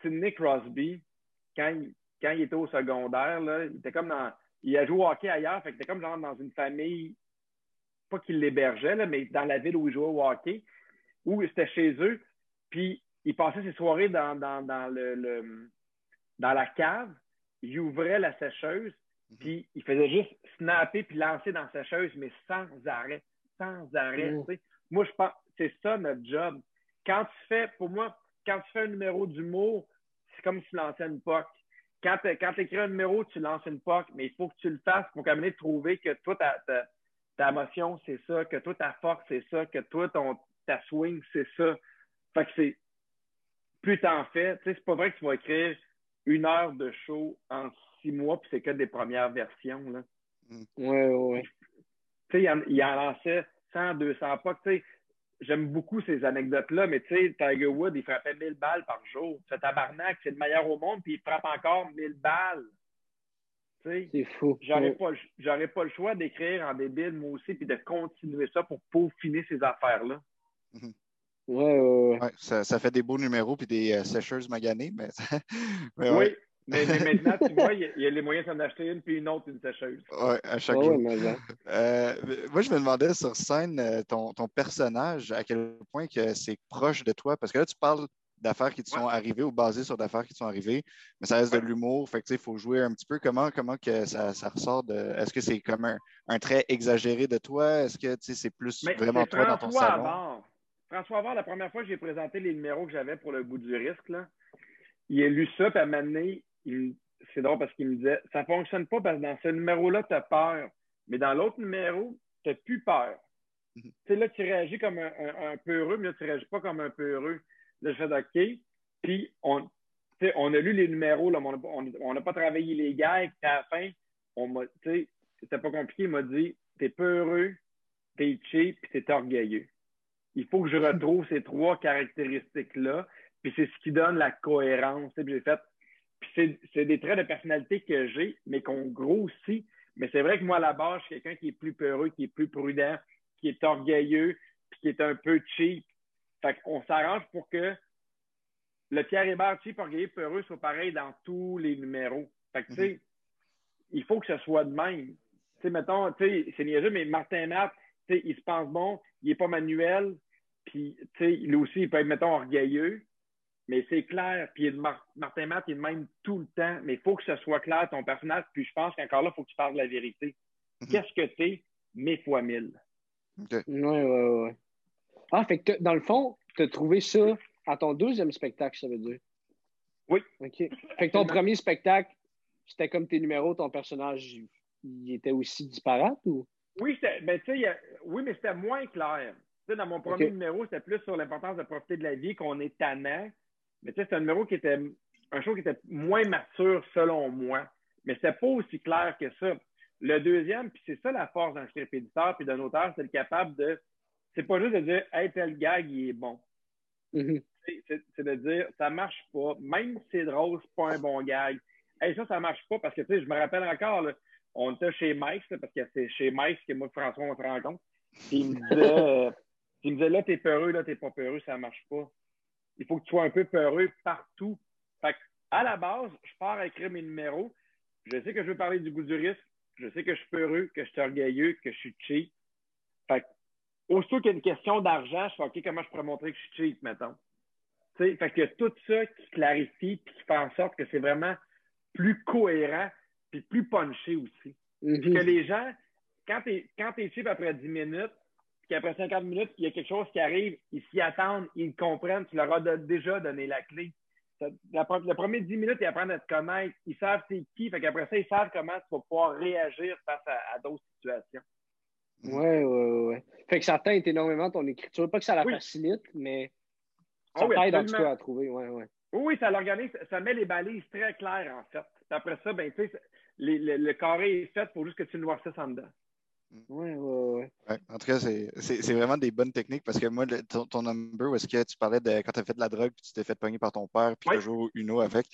Sidney Crosby, quand il, quand il était au secondaire, là, il était comme dans. Il a joué au hockey ailleurs, fait que était comme genre dans une famille, pas qu'il l'hébergeait, mais dans la ville où il jouait au hockey, où c'était chez eux. Puis il passait ses soirées dans, dans, dans le, dans la cave, il ouvrait la sécheuse, mhm. puis il faisait juste snapper puis lancer dans la sécheuse, mais sans arrêt. Sans arrêt. Mhm. Moi, je pense c'est ça notre job. Quand tu fais, pour moi, quand tu fais un numéro d'humour, c'est comme si tu lançais une POC. Quand tu écris un numéro, tu lances une POC, mais il faut que tu le fasses pour quand même trouver que toi, ta, ta, ta émotion, c'est ça, que toi, ta force, c'est ça, que toi, ton, ta swing, c'est ça. Fait que c'est. Plus t'en fais, tu sais, c'est pas vrai que tu vas écrire une heure de show en six mois, puis c'est que des premières versions. Là. Oui, oui. Tu sais, il, en lançait 100, 200 pas. Tu sais, j'aime beaucoup ces anecdotes-là, mais tu sais, Tiger Wood, il frappait 1000 balles par jour. C'est tabarnak, c'est le meilleur au monde, puis il frappe encore 1000 balles. C'est fou. J'aurais pas, pas le choix d'écrire en débile, moi aussi, puis de continuer ça pour peaufiner ces affaires-là. Mhm. Ouais, ouais, ouais. ça, ça, fait des beaux numéros puis des euh, sécheuses maganées, mais, *laughs* mais oui. Mais, maintenant, tu vois, *laughs* il y, a les moyens d'en acheter une puis une autre, une sécheuse. Oui, à chaque jour. *laughs* Euh, moi, je me demandais sur scène, euh, ton, ton personnage, à quel point que c'est proche de toi, parce que là, tu parles d'affaires qui te sont arrivées ou basées sur d'affaires qui te sont arrivées, mais ça reste de l'humour. Fait que, il faut jouer un petit peu. Comment, comment que ça, ça ressort de. Est-ce que c'est comme un, un, trait exagéré de toi? Est-ce que c'est plus vraiment toi dans ton salon? François Avoir, la première fois que j'ai présenté les numéros que j'avais pour le bout du risque, là, il a lu ça, puis à un moment donné, c'est drôle parce qu'il me disait Ça ne fonctionne pas parce que dans ce numéro-là, tu as peur. Mais dans l'autre numéro, tu n'as plus peur. Tu sais, là, tu réagis comme un, un, peu heureux, mais là, tu ne réagis pas comme un peu heureux. Là, je fais OK. Puis, on, on a lu les numéros, là, on n'a pas travaillé les gars, et à la fin, on m'a, c'était pas compliqué, il m'a dit T'es peu heureux, t'es cheap, puis t'es orgueilleux il faut que je retrouve ces trois caractéristiques-là. Puis c'est ce qui donne la cohérence. J'ai fait. Puis c'est des traits de personnalité que j'ai, mais qu'on grossit. Mais c'est vrai que moi, à la base, je suis quelqu'un qui est plus peureux, qui est plus prudent, qui est orgueilleux, puis qui est un peu cheap. Fait qu'on s'arrange pour que le Pierre Hébert cheap, orgueilleux, peureux soit pareil dans tous les numéros. Fait que, tu sais, il faut que ce soit de même. Tu sais, mettons, tu sais, c'est niaiseux, mais Martin Matt, tu sais, il se pense bon, il n'est pas manuel, puis, tu sais, lui aussi, il peut être, mettons, orgueilleux, mais c'est clair. Puis, Martin Matt, il est même tout le temps. Mais il faut que ce soit clair, ton personnage. Puis, je pense qu'encore là, il faut que tu parles de la vérité. Mhm. Qu'est-ce que tu es? Mille fois mille? Oui, oui, oui. Ah, fait que dans le fond, tu as trouvé ça à ton deuxième spectacle, ça veut dire? Oui. OK. Fait que ton premier spectacle, c'était comme tes numéros, ton personnage, il était aussi disparate ou? Oui, ben, oui mais c'était moins clair dans mon premier numéro, c'était plus sur l'importance de profiter de la vie, qu'on est tannant. Mais tu sais, c'est un numéro qui était un show qui était moins mature selon moi. Mais c'était pas aussi clair que ça. Le deuxième, puis c'est ça la force d'un script éditeur puis d'un auteur, c'est le capable de. C'est pas juste de dire Hey, tel gag, il est bon. Mm-hmm. C'est de dire ça marche pas. Même si c'est drôle, c'est pas un bon gag. Hey, ça, ça marche pas parce que tu sais, je me rappelle encore, on était chez Mike, parce que c'est chez Mike que moi François, on se rencontre. Puis il me disait *laughs* il me disait là, t'es peureux, là, t'es pas peureux, ça marche pas. Il faut que tu sois un peu peureux partout. Fait à la base, je pars à écrire mes numéros. Je sais que je veux parler du goût du risque. Je sais que je suis peureux, que je suis orgueilleux, que je suis cheap. Fait aussitôt qu'il y a une question d'argent, je fais OK, comment je pourrais montrer que je suis cheap, mettons? T'sais, fait qu'il y a tout ça qui clarifie et qui fait en sorte que c'est vraiment plus cohérent puis plus punché aussi. Mm-hmm. que les gens, quand tu es, cheap après 10 minutes, puis qu'après 50 minutes, il y a quelque chose qui arrive, ils s'y attendent, ils comprennent, tu leur as déjà donné la clé. le premier 10 minutes, ils apprennent à te connaître, ils savent c'est qui, fait qu'après ça, ils savent comment tu vas pouvoir réagir face à, d'autres situations. Oui, oui, oui. Fait que ça t'aide énormément ton écriture. Pas que ça la facilite, mais ça ah t'aide en tout cas à trouver. Ouais, ouais. Oui, ça l'organise, ça met les balises très claires, en fait. après ça, ben, tu sais, le, carré est fait pour juste que tu noircisses en dedans. Oui, oui, oui. en tout cas, c'est vraiment des bonnes techniques parce que moi, ton, number, est-ce que tu parlais de quand tu as fait de la drogue, puis tu t'es fait pogner par ton père, puis tu as joué une eau avec.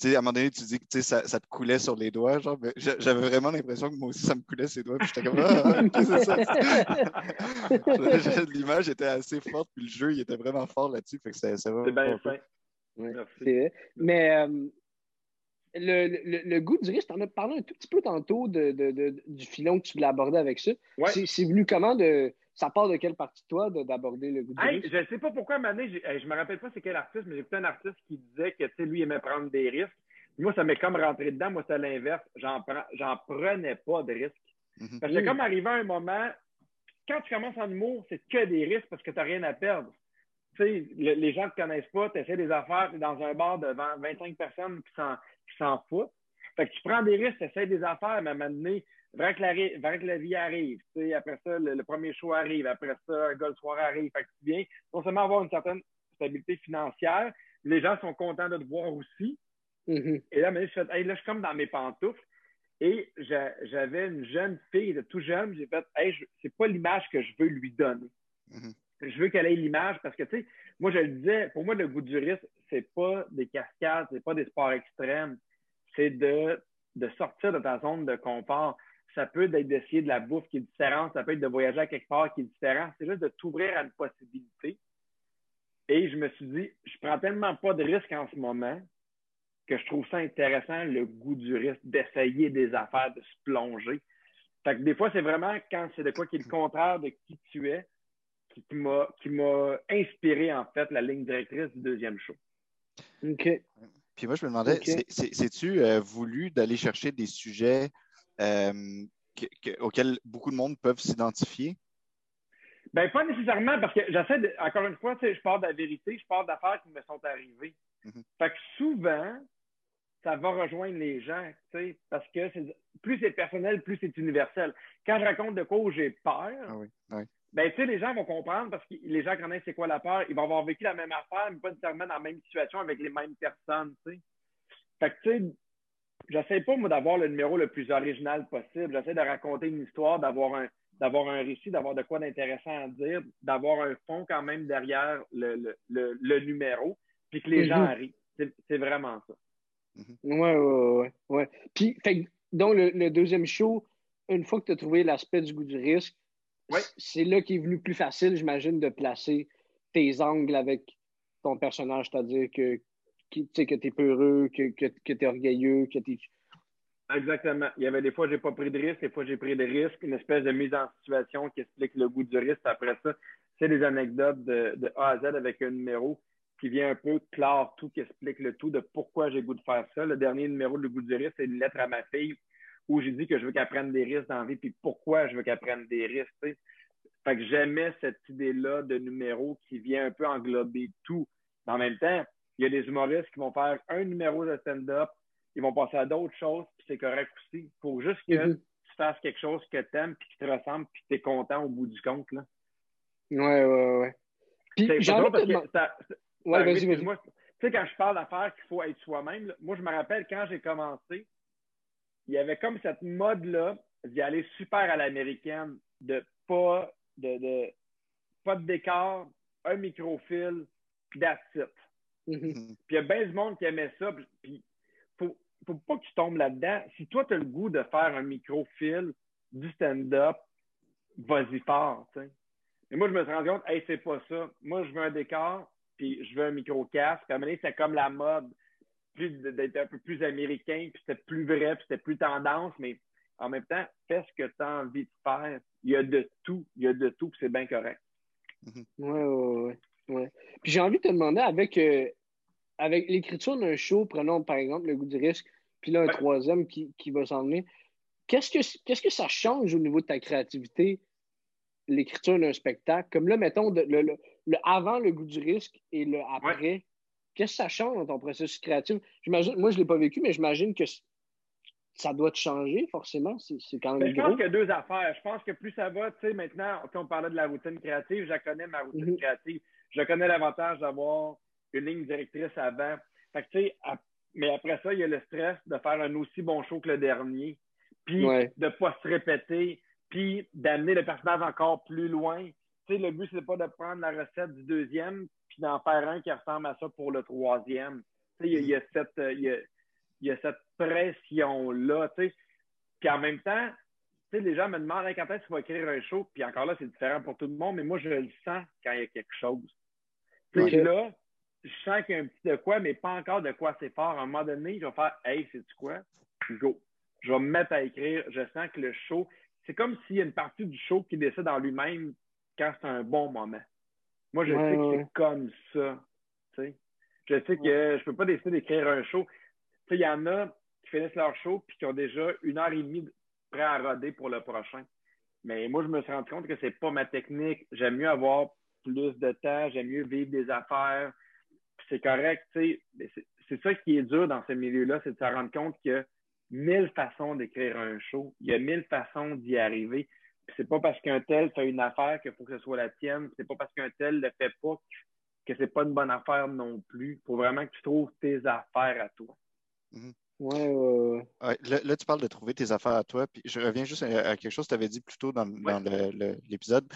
Puis, à un moment donné, tu dis que ça, ça te coulait sur les doigts. Genre, j'avais vraiment l'impression que moi aussi, ça me coulait sur les doigts. Puis j'étais comme, ah, c'est ça? *laughs* *laughs* L'image était assez forte, puis le jeu, il était vraiment fort là-dessus. Fait que c'est bien fait. Ouais, Mais euh, le, le, goût du risque, tu en as parlé un tout petit peu tantôt de, de, du filon que tu voulais aborder avec ça. C'est venu comment de. Ça part de quelle partie de toi d'aborder le goût du risque? Je ne sais pas pourquoi, Mané, je me rappelle pas c'est quel artiste, mais j'ai écouté un artiste qui disait que lui, il aimait prendre des risques. Moi, ça m'est comme rentré dedans. Moi, c'est l'inverse. J'en prenais pas de risques. Mm-hmm. Parce que mm. comme arrivé à un moment, quand tu commences en humour, c'est que des risques parce que tu n'as rien à perdre tu sais, les gens ne te connaissent pas, tu essaies des affaires, tu es dans un bar devant 25 personnes qui s'en foutent. Fait que tu prends des risques, tu essaies des affaires, mais à un moment donné, vrai que la, que la vie arrive. Tu sais, après ça, le, premier show arrive. Après ça, un gold soir arrive. Fait que tu viens non seulement avoir une certaine stabilité financière, les gens sont contents de te voir aussi. Mm-hmm. Et là, je fais, hey, là, je suis comme dans mes pantoufles. Et j'avais une jeune fille de tout jeune, j'ai fait, hey, c'est pas l'image que je veux lui donner. Mm-hmm je veux qu'elle ait l'image parce que, tu sais, moi, je le disais, pour moi, le goût du risque, c'est pas des cascades, c'est pas des sports extrêmes, c'est de, de sortir de ta zone de confort. Ça peut être d'essayer de la bouffe qui est différente, ça peut être de voyager à quelque part qui est différent. C'est juste de t'ouvrir à une possibilité. Et je me suis dit, je prends tellement pas de risques en ce moment que je trouve ça intéressant, le goût du risque, d'essayer des affaires, de se plonger. Fait que des fois, c'est vraiment quand c'est de quoi qui est le contraire de qui tu es, qui m'a inspiré, en fait, la ligne directrice du deuxième show. OK. Puis moi, je me demandais, c'est-tu euh, voulu d'aller chercher des sujets euh, auxquels beaucoup de monde peuvent s'identifier? Ben, pas nécessairement, parce que j'essaie, encore une fois, je parle de la vérité, je parle d'affaires qui me sont arrivées. Mm-hmm. Fait que souvent, ça va rejoindre les gens, parce que plus c'est personnel, plus c'est universel. Quand je raconte de quoi j'ai peur, ah oui, oui ben, tu sais, les gens vont comprendre parce que les gens connaissent c'est quoi la peur. Ils vont avoir vécu la même affaire, mais pas nécessairement dans la même situation avec les mêmes personnes, tu sais. Fait que, tu sais, j'essaie pas, moi, d'avoir le numéro le plus original possible. J'essaie de raconter une histoire, d'avoir un, d'avoir un récit, d'avoir de quoi d'intéressant à dire, d'avoir un fond quand même derrière le, le, le, numéro, puis que les gens mhm. arrivent. C'est vraiment ça. Oui, oui, oui. Puis, fait, donc, le, le deuxième show, une fois que tu as trouvé l'aspect du goût du risque, c'est là qu'il est venu plus facile, j'imagine, de placer tes angles avec ton personnage, c'est-à-dire que, tu sais, que tu es peureux, que, que, que tu es orgueilleux, que tu Exactement. Il y avait des fois, j'ai pas pris de risque, des fois, j'ai pris des risques, une espèce de mise en situation qui explique le goût du risque. Après ça, c'est des anecdotes de, de, A à Z avec un numéro qui vient un peu clore tout, qui explique le tout de pourquoi j'ai goût de faire ça. Le dernier numéro de Le goût du risque, c'est une lettre à ma fille où j'ai dit que je veux qu'elle prenne des risques dans la vie, puis pourquoi je veux qu'elle prenne des risques. Fait que j'aimais cette idée-là de numéro qui vient un peu englober tout. Mais en même temps, il y a des humoristes qui vont faire un numéro de stand-up, ils vont passer à d'autres choses, puis c'est correct aussi. Il faut juste que mm-hmm. tu fasses quelque chose que tu aimes, puis qui te ressemble, puis que tu es content au bout du compte. Là. Ouais, ouais, ouais. Puis, c'est parce que ça, ouais, vas-y, vas-y. Tu sais, quand je parle d'affaires qu'il faut être soi-même, moi, je me rappelle quand j'ai commencé, il y avait comme cette mode-là d'y aller super à l'américaine, de pas de, de, pas de décor, un microfil, that's it. Mm-hmm. Puis il y a bien du monde qui aimait ça. Puis faut, faut pas que tu tombes là-dedans. Si toi, tu as le goût de faire un microfil, du stand-up, vas-y fort. Mais moi, je me suis rendu compte, hey, c'est pas ça. Moi, je veux un décor, puis je veux un micro-casque. Puis à un moment donné, c'est comme la mode d'être un peu plus américain, puis c'était plus vrai, puis c'était plus tendance, mais en même temps, fais ce que tu as envie de faire. Il y a de tout, il y a de tout, puis c'est bien correct. Oui, oui, oui. Puis j'ai envie de te demander, avec, euh, avec l'écriture d'un show, prenons par exemple le goût du risque, puis là, un troisième qui, qui va s'en venir, qu'est-ce que, qu'est-ce que ça change au niveau de ta créativité l'écriture d'un spectacle? Comme là, mettons, le, avant le goût du risque et le après, qu'est-ce que ça change dans ton processus créatif? moi, je ne l'ai pas vécu, mais j'imagine que ça doit te changer, forcément. C'est quand même. je pense qu'il y a deux affaires. Je pense que plus ça va, tu sais, maintenant, on parlait de la routine créative, je connais ma routine mhm. créative. Je connais l'avantage d'avoir une ligne directrice avant. Fait que, tu sais, mais après ça, il y a le stress de faire un aussi bon show que le dernier, puis de ne pas se répéter, puis d'amener le personnage encore plus loin. Tu sais, le but, c'est pas de prendre la recette du deuxième, puis d'en faire un qui ressemble à ça pour le troisième. Il y, a cette, il y a, cette pression-là. Puis en même temps, les gens me demandent quand est-ce qu'il va écrire un show, puis encore là, c'est différent pour tout le monde, mais moi, je le sens quand il y a quelque chose. Sais, là, je sens qu'il y a un petit de quoi, mais pas encore de quoi c'est fort. À un moment donné, je vais faire Hey, c'est tu quoi? Go. Je vais me mettre à écrire. Je sens que le show, c'est comme s'il y a une partie du show qui décide en lui-même quand c'est un bon moment. Moi, je sais que c'est comme ça. Je sais que je peux pas décider d'écrire un show. Il y en a qui finissent leur show puis qui ont déjà une heure et demie prêt à roder pour le prochain. Mais moi, je me suis rendu compte que c'est pas ma technique. J'aime mieux avoir plus de temps, j'aime mieux vivre des affaires, c'est correct, tu sais. C'est ça qui est dur dans ce milieu-là, c'est de se rendre compte qu'il y a mille façons d'écrire un show. Il y a mille façons d'y arriver. C'est pas parce qu'un tel fait une affaire qu'il faut que ce soit la tienne. C'est pas parce qu'un tel le fait pas que c'est pas une bonne affaire non plus. Il faut vraiment que tu trouves tes affaires à toi. Mm-hmm. Ouais, là, tu parles de trouver tes affaires à toi. Puis je reviens juste à, quelque chose que tu avais dit plus tôt dans, l'épisode.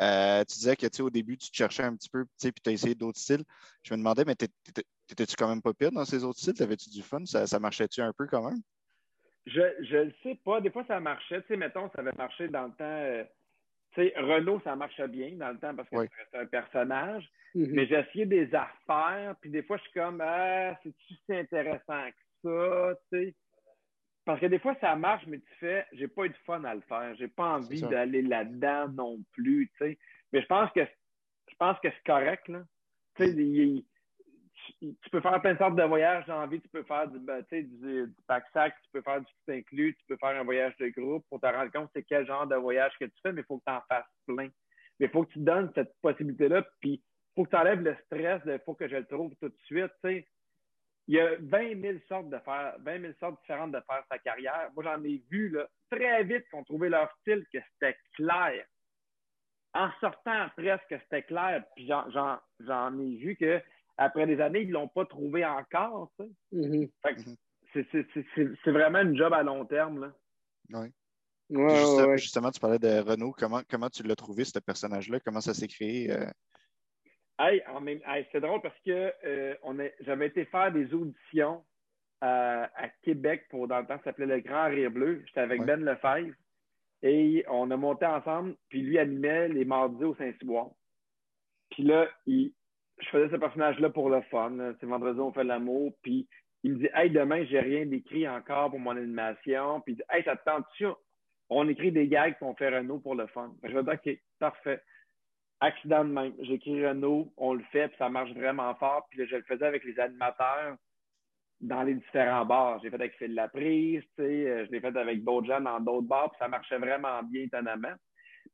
Euh, tu disais que au début, tu te cherchais un petit peu, puis tu as essayé d'autres styles. Je me demandais, mais t'étais-tu quand même pas pire dans ces autres styles? T'avais-tu du fun? Ça, marchait-tu un peu quand même? Je ne le sais pas. Des fois, ça marchait. Tu sais, mettons, ça avait marché dans le temps. Euh, tu sais, Renault, ça marchait bien dans le temps parce que c'était un personnage. Mm-hmm. Mais j'ai essayé des affaires, puis des fois, je suis comme, ah, c'est-tu si intéressant ça, tu sais? Parce que des fois, ça marche, mais tu fais, j'ai pas eu de fun à le faire. J'ai pas envie d'aller là-dedans non plus, tu sais. Mais je pense que je pense que c'est correct, là. Tu sais, tu peux faire plein de sortes de voyages j'ai envie. Tu peux faire du, ben, du, du pack-sac, tu peux faire du tout inclus, tu peux faire un voyage de groupe pour te rendre compte c'est quel genre de voyage que tu fais, mais il faut que tu en fasses plein. Mais il faut que tu donnes cette possibilité-là, puis il faut que tu enlèves le stress de faut que je le trouve tout de suite, il y a 20 000 sortes de faire, 20 000 sortes différentes de faire sa carrière. Moi, j'en ai vu là, très vite qu'on trouvait leur style, que c'était clair. En sortant presque, c'était clair. Puis j'en ai vu que après des années, ils ne l'ont pas trouvé encore. Mm-hmm. Mm-hmm. C'est vraiment une job à long terme. Là. Oui. justement, tu parlais de Renault. Comment, comment tu l'as trouvé, ce personnage-là? Comment ça s'est créé? Euh? Hey, c'est drôle parce que euh, j'avais été faire des auditions à, Québec pour dans le temps, ça s'appelait Le Grand Rire Bleu. J'étais avec Ben Lefebvre et on a monté ensemble, puis lui animait les mardis au Saint-Cyboire. Puis là, je faisais ce personnage-là pour le fun. C'est vendredi, on fait l'amour. Puis il me dit Hey, demain, j'ai rien d'écrit encore pour mon animation. Puis il dit Hey, ça te tente-tu? On écrit des gags qu'on fait Renault pour le fun. Je vais dire OK, parfait accident de même. J'écris Renault, on le fait, puis ça marche vraiment fort. Puis je le faisais avec les animateurs dans les différents bars. J'ai fait avec Phil Laprise, euh, je l'ai fait avec d'autres gens dans d'autres bars, puis ça marchait vraiment bien étonnamment.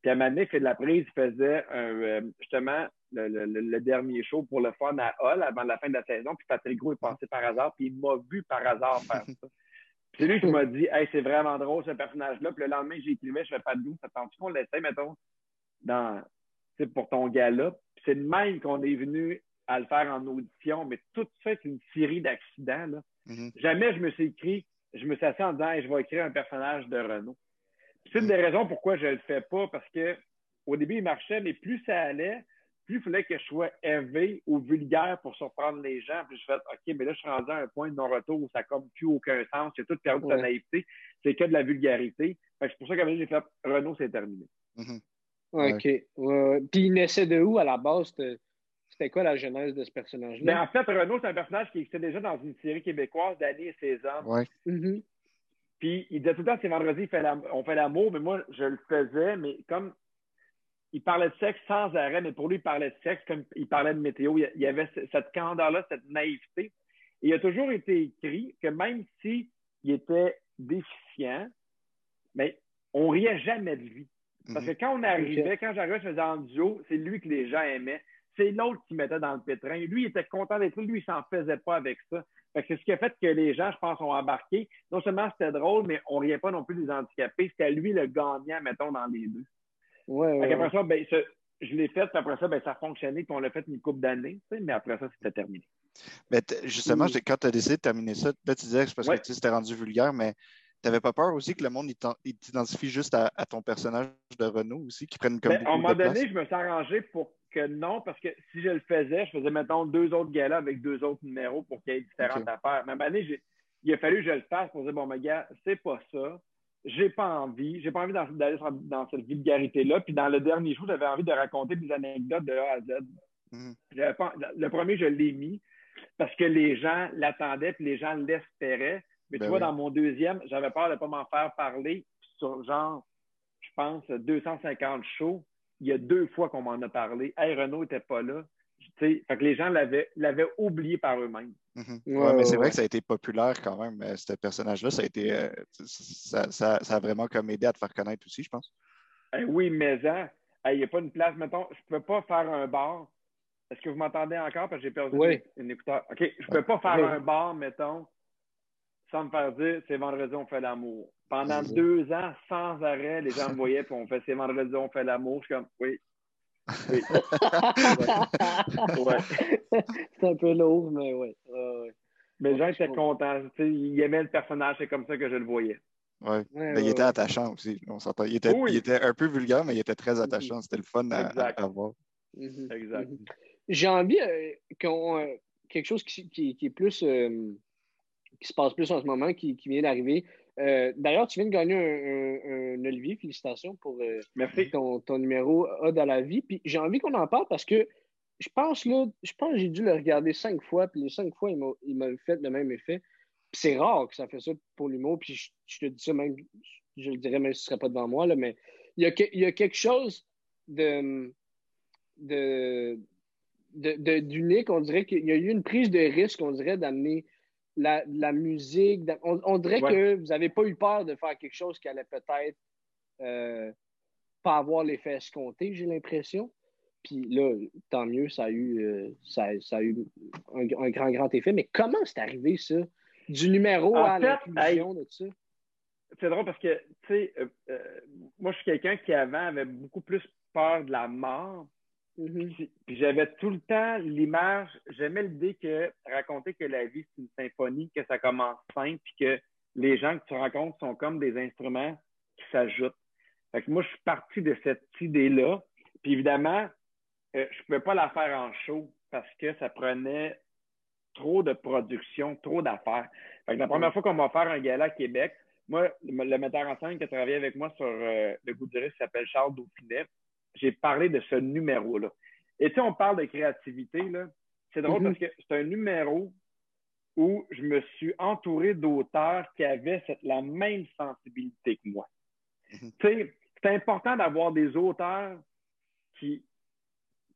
Puis à un moment donné, Phil Laprise faisait euh, justement le, dernier show pour le fun à Hall avant la fin de la saison, puis Patrick Gros est passé par hasard, puis il m'a vu par hasard faire ça. *laughs* c'est lui qui m'a dit Hey, c'est vraiment drôle ce personnage-là. Puis le lendemain, j'ai écrivé, je fais pas de doute, ça tente qu'on l'essaie, mettons, dans pour ton gala? C'est de même qu'on est venu à le faire en audition, mais tout ça, c'est une série d'accidents. Mm-hmm. Jamais je me suis écrit, je me suis assis en disant je vais écrire un personnage de Renault. C'est une des raisons pourquoi je ne le fais pas, parce que au début, il marchait, mais plus ça allait, plus il fallait que je sois élevé ou vulgaire pour surprendre les gens. Puis je fais OK, mais là, je suis rendu à un point de non-retour où ça n'a comme plus aucun sens. J'ai tout perdu de sa naïveté. C'est que de la vulgarité. C'est pour ça que j'ai fait Renault, c'est terminé. Mm-hmm. OK. Puis il naissait de où à la base? C'était quoi la genèse de ce personnage-là? Ben, en fait, Renaud, c'est un personnage qui existait déjà dans une série québécoise d'Annie et ses Ouais. Mm-hmm. Puis il disait tout le temps, c'est vendredi, on fait l'amour, mais moi, je le faisais, mais comme il parlait de sexe sans arrêt, mais pour lui, il parlait de sexe comme il parlait de météo. Il y avait cette candeur-là, cette naïveté. Et il a toujours été écrit que même s'il était déficient, mais on riait jamais de lui Parce que quand on arrivait, quand j'arrivais, je faisais en duo, c'est lui que les gens aimaient. C'est l'autre qui mettait dans le pétrin. Lui, il était content d'être. Lui, il s'en faisait pas avec ça. C'est ce qui a fait que les gens, je pense, ont embarqué. Non seulement c'était drôle, mais on riait pas non plus des handicapés. C'était lui le gagnant, mettons, dans les deux. Ouais, Après ça, ben, je l'ai fait, puis après ça, ben, ça a fonctionné, puis on l'a fait une couple d'années, mais après ça, c'était terminé. Mais justement, quand tu as décidé de terminer ça, là, tu disais que c'est parce que c'était rendu vulgaire, mais tu n'avais pas peur aussi que le monde t'identifie juste à, ton personnage de Renault aussi, qui prenne comme. Ben, à un moment donné, je me suis arrangé pour que non, parce que si je le faisais, je faisais, mettons, deux autres galas avec deux autres numéros pour qu'il y ait différentes affaires. Mais à un moment donné, il a fallu que je le fasse pour dire, bon, mais gars, c'est pas ça. J'ai pas envie. J'ai pas envie d'aller dans, cette vulgarité-là. Puis dans le dernier show, j'avais envie de raconter des anecdotes de A à Z. Mhm. le premier, je l'ai mis parce que les gens l'attendaient puis les gens l'espéraient. Mais tu ben vois, dans mon deuxième, j'avais peur de ne pas m'en faire parler sur genre, je pense, 250 shows. Il y a deux fois qu'on m'en a parlé. Hey, Renault n'était pas là. fait que les gens l'avaient, oublié par eux-mêmes. Mhm. mais c'est vrai que ça a été populaire quand même, euh, ce personnage-là. Ça a été euh, ça, a vraiment comme aidé à te faire connaître aussi, je pense. oui, mais hein, il n'y a pas une place, mettons, je ne peux pas faire un bar. Est-ce que vous m'entendez encore? Parce que j'ai perdu une écouteur. OK, je ne peux pas faire un bar, mettons, sans me faire dire c'est vendredi, on fait l'amour. Pendant deux ans, sans arrêt, les gens me voyaient et on fait c'est vendredi, on fait l'amour. Je suis comme oui. oui. *laughs* c'est un peu lourd, mais oui. Mais les gens étaient contents. Ils aimaient le personnage, c'est comme ça que je le voyais. Oui. mais il était attachant aussi. On il, était, il était un peu vulgaire, mais il était très attachant. C'était le fun à, voir. Exact. Mhm. J'ai envie euh, qu'on. Euh, quelque chose qui, qui, qui est plus. Euh, qui se passe plus en ce moment, qui, vient d'arriver. Euh, d'ailleurs, tu viens de gagner un, Olivier. Félicitations pour euh, Ton, ton, numéro Odd à la vie. Puis j'ai envie qu'on en parle parce que je pense là, je pense que j'ai dû le regarder cinq fois, puis les cinq fois, il m'a fait le même effet. c'est rare que ça fait ça pour l'humour, puis je, te dis ça même, je le dirais même si ce ne serait pas devant moi, là, mais il y, a, il y a quelque chose de, de, d'unique. On dirait qu'il y a eu une prise de risque, on dirait, d'amener la, la musique. On, dirait que vous n'avez pas eu peur de faire quelque chose qui allait peut-être euh, pas avoir l'effet escompté, j'ai l'impression. Puis là, tant mieux, ça a eu, euh, ça, a eu un, grand, grand effet. Mais comment c'est arrivé, ça? Du numéro à l'inclusion de ça? C'est drôle parce que, tu sais, euh, moi, je suis quelqu'un qui avant avait beaucoup plus peur de la mort. Mm-hmm. Puis j'avais tout le temps l'image, j'aimais l'idée que raconter que la vie c'est une symphonie, que ça commence simple, puis que les gens que tu rencontres sont comme des instruments qui s'ajoutent. Fait que moi, je suis parti de cette idée-là. Puis évidemment, euh, je ne pouvais pas la faire en show parce que ça prenait trop de production, trop d'affaires. Fait que la première mm-hmm. fois qu'on va faire un gala à Québec, moi, le metteur en scène qui a travaillé avec moi sur euh, le goût du risque s'appelle Charles Dauphinet j'ai parlé de ce numéro-là. Et tu sais, on parle de créativité, là. C'est drôle mhm. parce que c'est un numéro où je me suis entouré d'auteurs qui avaient la même sensibilité que moi. Mhm. Tu sais, c'est important d'avoir des auteurs qui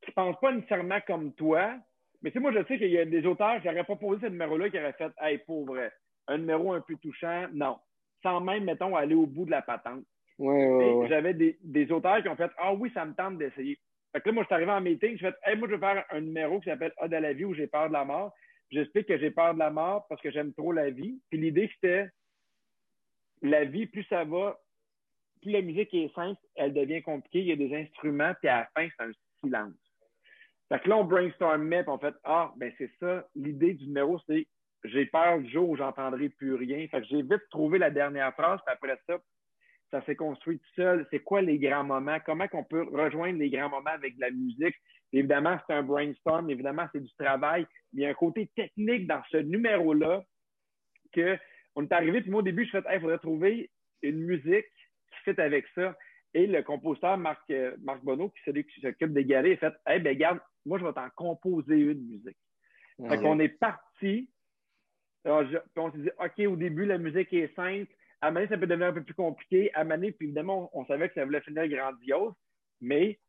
ne pensent pas nécessairement comme toi, mais tu sais, moi, je sais qu'il y a des auteurs qui n'auraient pas posé ce numéro-là, qui auraient fait « Hey, pauvre, un numéro un peu touchant. » Non. Sans même, mettons, aller au bout de la patente. J'avais des, auteurs qui ont fait Ah oui, ça me tente d'essayer. Fait que là, moi, je suis arrivé en meeting, je fait Hey, moi, je vais faire un numéro qui s'appelle Odd à la vie où j'ai peur de la mort. J'explique que j'ai peur de la mort parce que j'aime trop la vie. Puis l'idée, c'était la vie, plus ça va, plus la musique est simple, elle devient compliquée. Il y a des instruments, puis à la fin, c'est un silence. Fait que là, on brainstormait, puis on fait Ah, ben c'est ça. L'idée du numéro, c'est j'ai peur du jour où j'entendrai plus rien. Fait que j'ai vite trouvé la dernière phrase, puis après ça, ça s'est construit tout seul. C'est quoi les grands moments? Comment qu'on peut rejoindre les grands moments avec de la musique? Évidemment, c'est un brainstorm. Évidemment, c'est du travail. Il y a un côté technique dans ce numéro-là que on est arrivé, puis moi, au début, je suis il faudrait trouver une musique qui fit avec ça. Et le compositeur Marc, euh, Marc Bonneau, qui, celui qui s'occupe des galets, a fait Hey, ben, garde, moi, je vais t'en composer une musique. Fait qu'on est parti. on s'est dit, OK, au début, la musique est simple à Mané, ça peut devenir un peu plus compliqué. À Mané, puis évidemment, on, savait que ça voulait finir grandiose, mais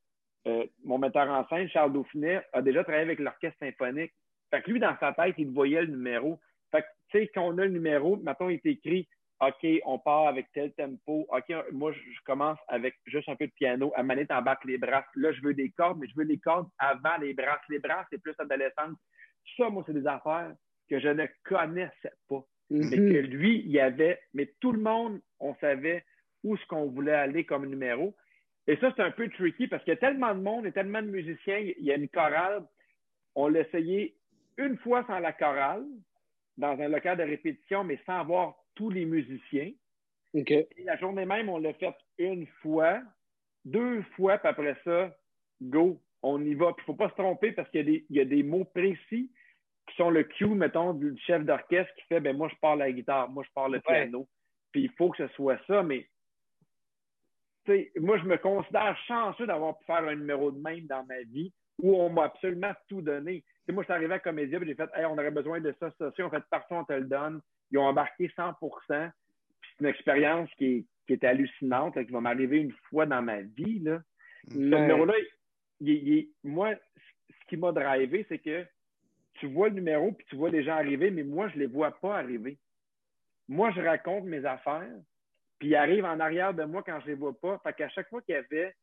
euh, mon metteur en scène, Charles Dauphinet, a déjà travaillé avec l'orchestre symphonique. Fait que lui, dans sa tête, il voyait le numéro. Fait que, tu sais, quand on a le numéro, maintenant, il est écrit OK, on part avec tel tempo. OK, moi, je commence avec juste un peu de piano. À manette, t'embarques les brasses. Là, je veux des cordes, mais je veux les cordes avant les brasses. Les brasses, c'est plus adolescence. Ça, moi, c'est des affaires que je ne connaissais pas. Mais Mhm. que lui, il y avait, mais tout le monde, on savait où ce qu'on voulait aller comme numéro. Et ça, c'est un peu tricky parce qu'il y a tellement de monde et tellement de musiciens. Il y a une chorale. On l'a essayé une fois sans la chorale, dans un local de répétition, mais sans avoir tous les musiciens. Et la journée même, on l'a fait une fois, deux fois, puis après ça, go, on y va. Puis il ne faut pas se tromper parce qu'il y, a des- il y a des mots précis qui sont le cue, mettons, du chef d'orchestre qui fait ben moi, je parle la guitare, moi, je parle le piano. Puis il faut que ce soit ça, mais tu sais, moi, je me considère chanceux d'avoir pu faire un numéro de même dans ma vie où on m'a absolument tout donné. Tu sais, moi, je suis arrivé à Comédia et j'ai fait Hey, on aurait besoin de ça, ça, ça. On fait partout, on te le donne. Ils ont embarqué 100 Puis c'est une expérience qui est, qui est hallucinante, là, qui va m'arriver une fois dans ma vie. Là. Mais- numéro-là, moi, ce qui m'a drivé, c'est que tu vois le numéro puis tu vois les gens arriver, mais moi, je ne les vois pas arriver. Moi, je raconte mes affaires, puis ils arrivent en arrière de moi quand je ne les vois pas. Fait qu'à chaque fois qu'il y avait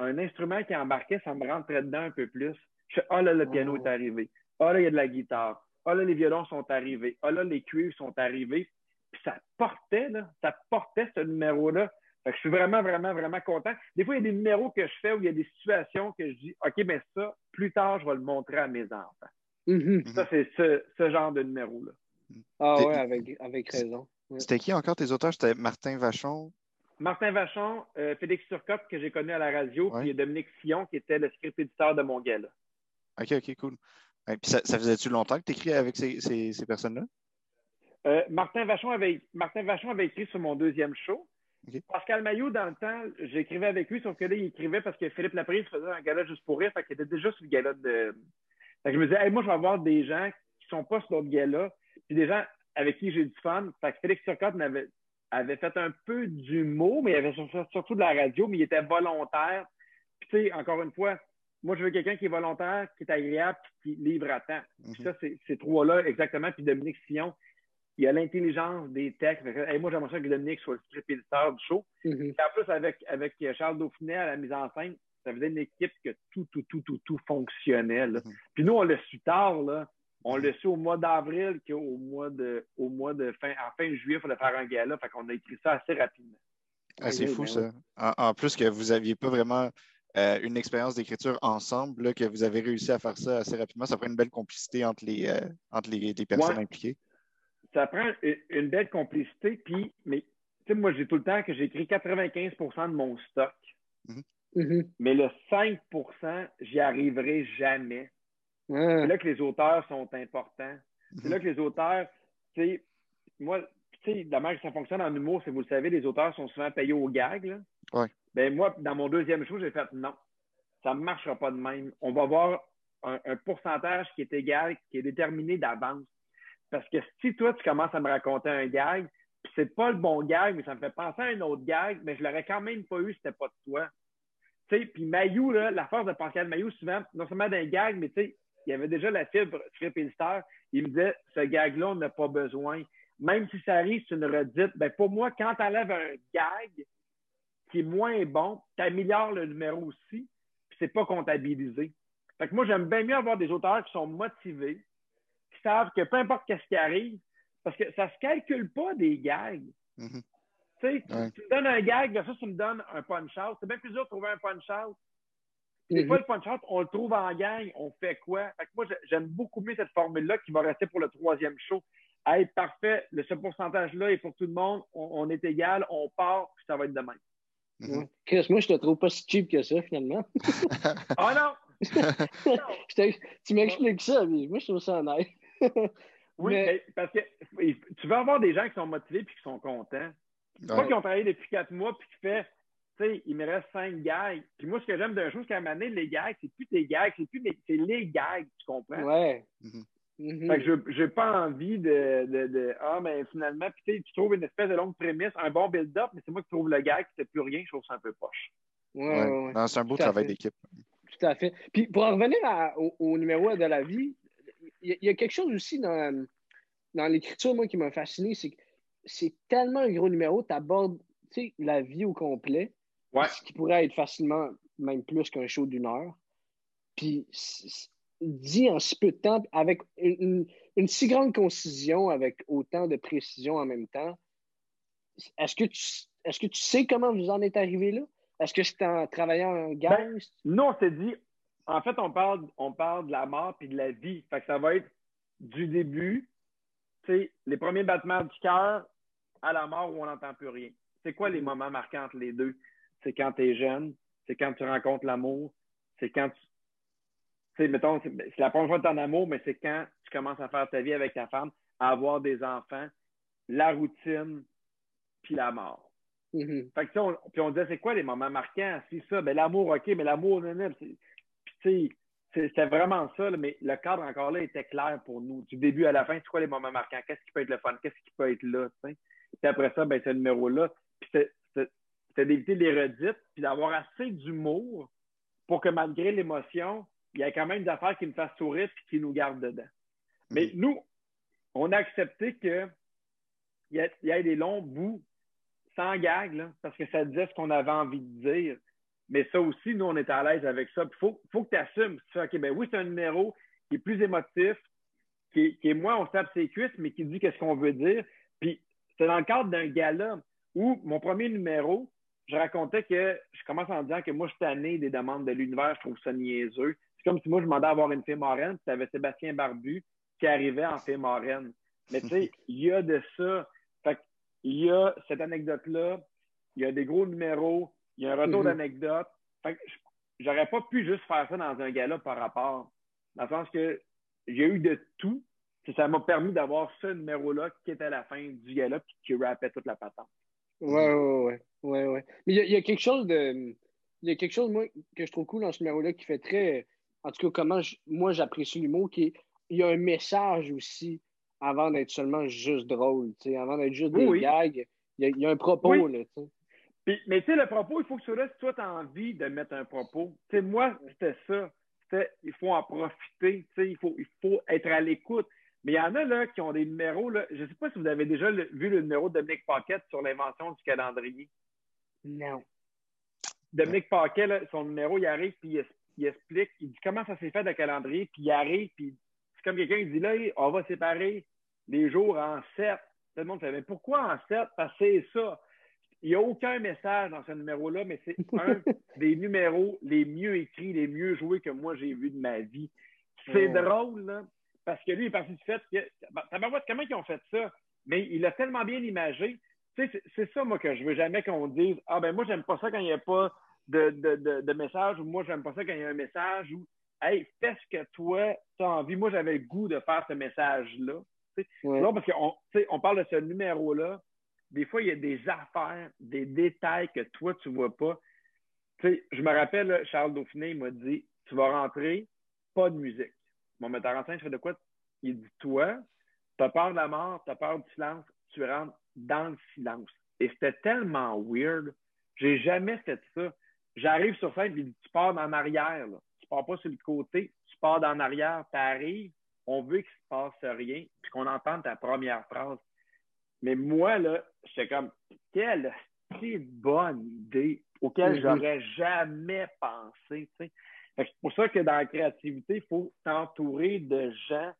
un instrument qui embarquait, ça me rentrait dedans un peu plus. Je fais, ah là, le piano Oh. est arrivé. Ah là, il y a de la guitare. Ah là, les violons sont arrivés. Ah là, les cuivres sont arrivés. Puis ça portait, là, ça portait ce numéro-là. Fait que je suis vraiment, vraiment, vraiment content. Des fois, il y a des numéros que je fais où il y a des situations que je dis, OK, mais ça, plus tard, je vais le montrer à mes enfants. Mhm. Ça, c'est ce, ce genre de numéro-là. Ah T'es- ouais, avec, avec raison. C'était qui encore tes auteurs? C'était Martin Vachon? Martin Vachon, euh, Félix Turcotte, que j'ai connu à la radio, Ouais. puis Dominique Sillon, qui était le script éditeur de mon gala. OK, OK, cool. Puis ça, ça faisait-tu longtemps que tu écris avec ces, ces- ces personnes-là? Euh, Martin, Vachon avait, Martin Vachon avait écrit sur mon deuxième show. Pascal Maillot, dans le temps, j'écrivais avec lui, sauf que là, il écrivait parce que Philippe Laprise faisait un gala juste pour rire, fait qu'il était déjà sur le gala de. Fait que je me disais, hey, moi, je vais avoir des gens qui sont pas sur l'autre gala, puis des gens avec qui j'ai du fun. Fait que Félix Turcotte avait fait un peu d'humour, mais il avait sur- surtout de la radio, mais il était volontaire. Puis, tu sais, encore une fois, moi, je veux quelqu'un qui est volontaire, qui est agréable, puis qui livre à temps. Puis Mhm. ça, c'est ces trois-là, exactement. Puis Dominique Sillon, il a l'intelligence des textes. Hey, moi, j'aimerais ça que Dominique soit le script éditeur du show. Mhm. Puis en plus, avec, avec Charles Dauphinet à la mise en scène, ça faisait une équipe que tout, tout, tout, tout, tout fonctionnait. là. Mhm. Puis nous, on l'a su tard, là. On l'a su au mois d'avril qu'au mois de, au mois de fin, en fin juillet, il fallait faire un gala. Fait qu'on a écrit ça assez rapidement. Ah, c'est fou, ben ça. En, en plus que vous n'aviez pas vraiment euh, une expérience d'écriture ensemble, là, que vous avez réussi à faire ça assez rapidement. Ça prend une belle complicité entre les, euh, entre les, les personnes Ouais. impliquées. Ça prend une, belle complicité. Puis, mais, tu sais, moi, j'ai tout le temps que j'écris 95% de mon stock. Mhm. Mais le 5% j'y arriverai jamais. C'est là que les auteurs sont importants. C'est là que les auteurs, tu sais, moi, tu sais, la manière que ça fonctionne en humour, c'est, vous le savez, les auteurs sont souvent payés au gag. Là. Ouais. Ben, moi, dans mon deuxième show, j'ai fait non. Ça ne marchera pas de même. On va avoir un, un pourcentage qui est égal, qui est déterminé d'avance. Parce que si toi, tu commences à me raconter un gag, puis c'est pas le bon gag, mais ça me fait penser à un autre gag, mais je l'aurais quand même pas eu si c'était pas de toi. Tu sais, puis Mayou, là, la force de Pascal Mayou, souvent, non seulement d'un gag, mais tu sais, il y avait déjà la fibre éditeur. Il me disait, ce gag-là, on n'a pas besoin. Même si ça arrive, c'est une redite. Ben, pour moi, quand tu enlèves un gag qui est moins bon, tu améliores le numéro aussi, puis c'est pas comptabilisé. Fait que moi, j'aime bien mieux avoir des auteurs qui sont motivés, qui savent que peu importe qu'est-ce qui arrive, parce que ça se calcule pas des gags. Mhm. Tu sais, tu- Ouais. tu me donnes un gag, ça, tu me donnes un punch-out. C'est bien plus dur de trouver un punch-out. Des fois, le punch-out, on le trouve en gang, on fait quoi? Fait que moi, j'ai- j'aime beaucoup mieux cette formule-là qui va rester pour le troisième show. Hey, parfait, le, ce pourcentage-là est pour tout le monde, on, on est égal, on part, puis ça va être de même. Mhm. Ouais. Chris, moi, je te trouve pas si cheap que ça, finalement. Ah non! *laughs* Tu m'expliques ça, mais moi, je trouve ça honnête. *laughs* Oui, Mais- mais parce que tu veux avoir des gens qui sont motivés puis qui sont contents. Pas Ouais. qui ont travaillé depuis quatre mois puis qui fait, tu sais, il me reste cinq gags. Puis moi, ce que j'aime d'un show, c'est qu'à un moment donné, les gags, c'est plus tes gags, c'est plus les, c'est les gags, tu comprends? Ouais. Mhm. Mhm. Fait que je j'ai pas envie de, de, de Ah, mais finalement, puis tu sais, tu trouves une espèce de longue prémisse, un bon build-up, mais c'est moi qui trouve le gag, t'as plus rien, je trouve ça un peu poche. Ouais, Ouais. ouais. Non, c'est un beau Tout travail d'équipe. Tout à fait. Puis pour en revenir à- au, au numéro de la vie, il y, a- il y a quelque chose aussi dans, dans l'écriture, moi, qui m'a fasciné, c'est que c'est tellement un gros numéro, tu abordes la vie au complet, ce qui pourrait être facilement même plus qu'un show d'une heure. Puis dit en si peu de temps, avec une, si grande concision, avec autant de précision en même temps, est-ce que tu, est-ce que tu sais comment vous en êtes arrivé là? Est-ce que c'est en travaillant en gang? Ben, nous, on s'est dit, en fait, on parle, on parle de la mort puis de la vie. Fait que ça va être du début, les premiers battements du cœur à la mort où on n'entend plus rien. C'est quoi les mm-hmm. moments marquants entre les deux? C'est quand tu es jeune, c'est quand tu rencontres l'amour, c'est quand tu. Sais, mettons, c'est la première fois que tu en amour, mais c'est quand tu commences à faire ta vie avec ta femme, à avoir des enfants, la routine, puis la mort. Mm-hmm. Fait que, on, puis on disait, c'est quoi les moments marquants? Si ça, ben l'amour, OK, mais l'amour, puis tu sais, c'était vraiment ça, mais le cadre encore là était clair pour nous. Du début à la fin, c'est quoi les moments marquants? Qu'est-ce qui peut être le fun? Qu'est-ce qui peut être là? Puis après ça, ben, ce numéro-là. Puis c'était d'éviter les redites, puis d'avoir assez d'humour pour que malgré l'émotion, il y ait quand même des affaires qui nous fassent sourire et qui nous gardent dedans. Mais mhm. nous, on a accepté qu'il y, y ait des longs bouts sans gag, parce que ça disait ce qu'on avait envie de dire. Mais ça aussi, nous, on est à l'aise avec ça. Il faut, faut que tu assumes. Tu OK, ben oui, c'est un numéro qui est plus émotif, qui est, moins on tape ses cuisses, mais qui dit qu'est-ce qu'on veut dire. Puis c'est dans le cadre d'un gala où mon premier numéro, je racontais que je commence en disant que moi, je suis tanné des demandes de l'univers, je trouve ça niaiseux. C'est comme si moi, je demandais à avoir une fille moraine, puis tu avais Sébastien Barbu qui arrivait en fille moraine. Mais tu sais, *laughs* il y a de ça. Fait il y a cette anecdote-là, il y a des gros numéros, il y a un retour mm-hmm. d'anecdote. J'aurais pas pu juste faire ça dans un gala par rapport. Dans le sens que j'ai eu de tout. Ça m'a permis d'avoir ce numéro-là qui était à la fin du gala puis qui rappait toute la patente. Ouais, ouais, ouais. ouais, Mais il y, a quelque chose de. Il y a quelque chose, moi, que je trouve cool dans ce numéro-là qui fait très. En tout cas, comment moi j'apprécie l'humour, qui il y a un message aussi avant d'être seulement juste drôle. Avant d'être juste des gags, il y, a, un propos. Là, mais tu sais, le propos, il faut que tu si toi, tu as envie de mettre un propos. Tu sais, moi, c'était ça. C'était, il faut en profiter. Tu sais, il faut, il faut être à l'écoute. Mais il y en a là qui ont des numéros. Là. Je ne sais pas si vous avez déjà vu le numéro de Dominique Paquette sur l'invention du calendrier. Non. Dominique Paquet, là, son numéro, il arrive puis il, explique, il dit comment ça s'est fait le calendrier, puis il arrive, puis c'est comme quelqu'un qui dit là, on va séparer les jours en sept. Tout le monde fait, mais pourquoi en sept? Parce que c'est ça. Il n'y a aucun message dans ce numéro-là, mais c'est un *laughs* des numéros les mieux écrits, les mieux joués que moi j'ai vu de ma vie. C'est drôle, là, parce que lui il est parti du fait que. voir comment ils ont fait ça? Mais il a tellement bien imagé. c'est ça, moi, que je veux jamais qu'on dise Ah, ben moi, j'aime pas ça quand il n'y a pas de, de, de, message, ou moi, j'aime pas ça quand il y a un message, ou Hey, fais ce que toi, tu as envie. Moi, j'avais le goût de faire ce message-là. Non, parce qu'on on parle de ce numéro-là, des fois, il y a des affaires, des détails que toi, tu vois pas. Tu sais, je me rappelle, Charles Dauphiné, il m'a dit Tu vas rentrer, pas de musique. Mon metteur en scène, je fais de quoi? Il dit Toi, tu as peur de la mort, tu as peur du silence, tu rentres dans le silence. Et c'était tellement weird. J'ai jamais fait ça. J'arrive sur scène, et dit Tu pars en arrière. Là. Tu pars pas sur le côté, tu pars en arrière, tu arrives, on veut qu'il se passe rien, puis qu'on entende ta première phrase. Mais moi, là, j'étais comme, quelle bonne idée auquel mm-hmm. j'aurais jamais pensé. C'est pour ça que dans la créativité, il faut t'entourer de gens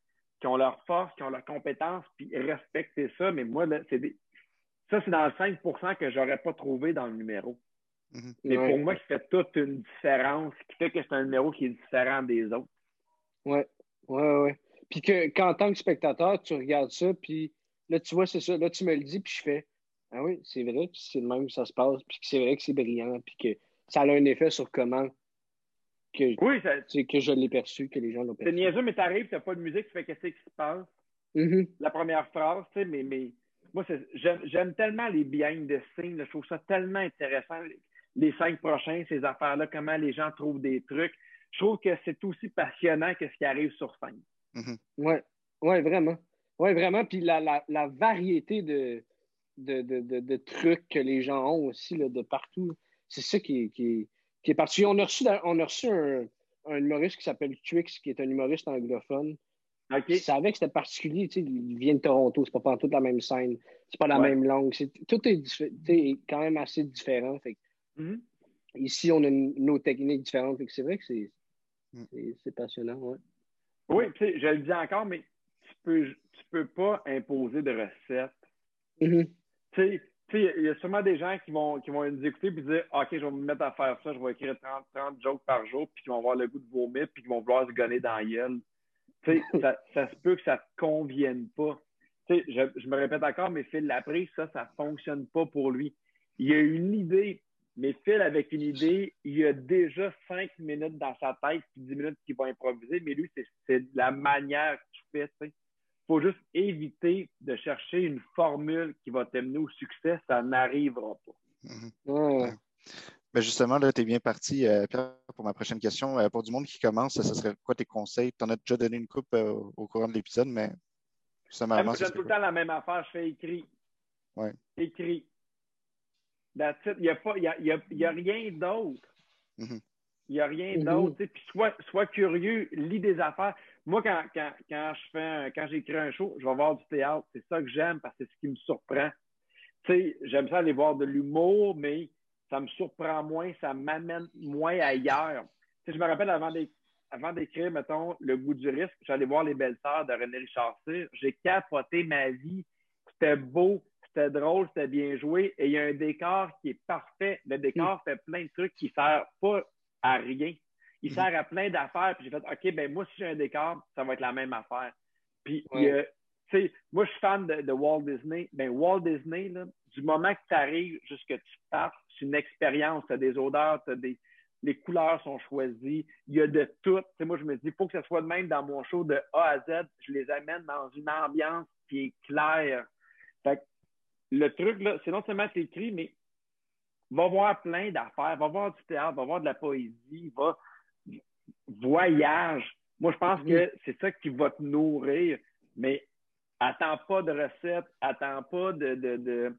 qui ont leur force, qui ont leurs compétences, puis respecter ça. Mais moi, là, c'est ça, c'est dans le 5% que j'aurais pas trouvé dans le numéro. Mm-hmm. Mais pour moi, qui fait toute une différence, qui fait que c'est un numéro qui est différent des autres. Oui, oui, oui. Puis que qu'en tant que spectateur, tu regardes ça, puis Là, tu vois, c'est ça. Là, tu me le dis, puis je fais Ah oui, c'est vrai, puis c'est le même que ça se passe, puis c'est vrai que c'est brillant, puis que ça a un effet sur comment que, oui, ça... que je l'ai perçu, que les gens l'ont perçu. C'est niaiseux, mais t'arrives, t'as pas de musique, tu fais qu'est-ce qui se passe? Mm-hmm. La première phrase, tu sais, mais, mais moi, j'aime tellement les behind the scenes, je trouve ça tellement intéressant, les cinq prochains, ces affaires-là, comment les gens trouvent des trucs. Je trouve que c'est aussi passionnant que ce qui arrive sur scène. Mm-hmm. Oui, ouais, vraiment. Oui, vraiment. Puis la, la, la variété de, de, de, de, trucs que les gens ont aussi là, de partout, c'est ça qui, qui, qui est parti. On a reçu, on a reçu un, un humoriste qui s'appelle Twix, qui est un humoriste anglophone, Je savais que c'était particulier. Tu sais, il vient de Toronto, c'est pas toute la même scène, c'est pas la même langue. tout est, quand même assez différent. Mm-hmm. Ici, on a nos techniques différentes. C'est vrai que c'est mm. passionnant. Ouais. Oui, je le dis encore, mais peux, tu peux pas imposer de recettes. Mm-hmm. Tu sais, il y a sûrement des gens qui vont, qui vont nous écouter et dire OK, je vais me mettre à faire ça, je vais écrire 30, 30 jokes par jour, puis qui vont avoir le goût de vomir, puis qui vont vouloir se gonner dans la gueule. *laughs* ça, ça se peut que ça ne te convienne pas. Je, je, me répète encore, mais Phil Laprise, ça, ça ne fonctionne pas pour lui. Il a une idée, mais Phil, avec une idée, il a déjà cinq minutes dans sa tête, puis dix minutes qu'il va improviser, mais lui, c'est la manière qu'il fait. Il faut juste éviter de chercher une formule qui va t'amener au succès. Ça n'arrivera pas. Mm-hmm. Ben, justement, là, tu es bien parti, euh, Pierre, pour ma prochaine question. Euh, pour du monde qui commence, ce serait quoi tes conseils? Tu en as déjà donné une coupe euh, au courant de l'épisode, mais ça m'a Je tout le temps la même affaire, je fais écrit. Ouais. Écrit. Il n'y a, pas, y a, y a, y a rien d'autre. Mm-hmm. Il n'y a rien mm-hmm. d'autre. Puis sois, sois, curieux, lis des affaires. Moi, quand, quand, quand je fais quand j'écris un show, je vais voir du théâtre. C'est ça que j'aime parce que c'est ce qui me surprend. J'aime ça aller voir de l'humour, mais ça me surprend moins, ça m'amène moins ailleurs. je me rappelle avant avant d'écrire, mettons, Le goût du risque, j'allais voir Les Belles Sœurs de René Richard J'ai capoté ma vie. C'était beau, c'était drôle, c'était bien joué. Et il y a un décor qui est parfait. Le décor fait plein de trucs qui ne servent pas à rien. Il sert à plein d'affaires. Puis j'ai fait, OK, ben moi, si j'ai un décor, ça va être la même affaire. Puis, tu sais, moi, je suis fan de, Walt Disney. Ben, Walt Disney, là, du moment que tu arrives jusqu'à tu partes, c'est une expérience. Tu as des odeurs, des, les couleurs sont choisies. Il y a de tout. moi, je me dis, il faut que ce soit de même dans mon show de A à Z. Je les amène dans une ambiance qui est claire. Fait le truc, là, c'est non seulement écrit, mais va voir plein d'affaires, va voir du théâtre, va voir de la poésie, va voyage. Moi, je pense que c'est ça qui va te nourrir, mais attends pas de recettes, attends pas de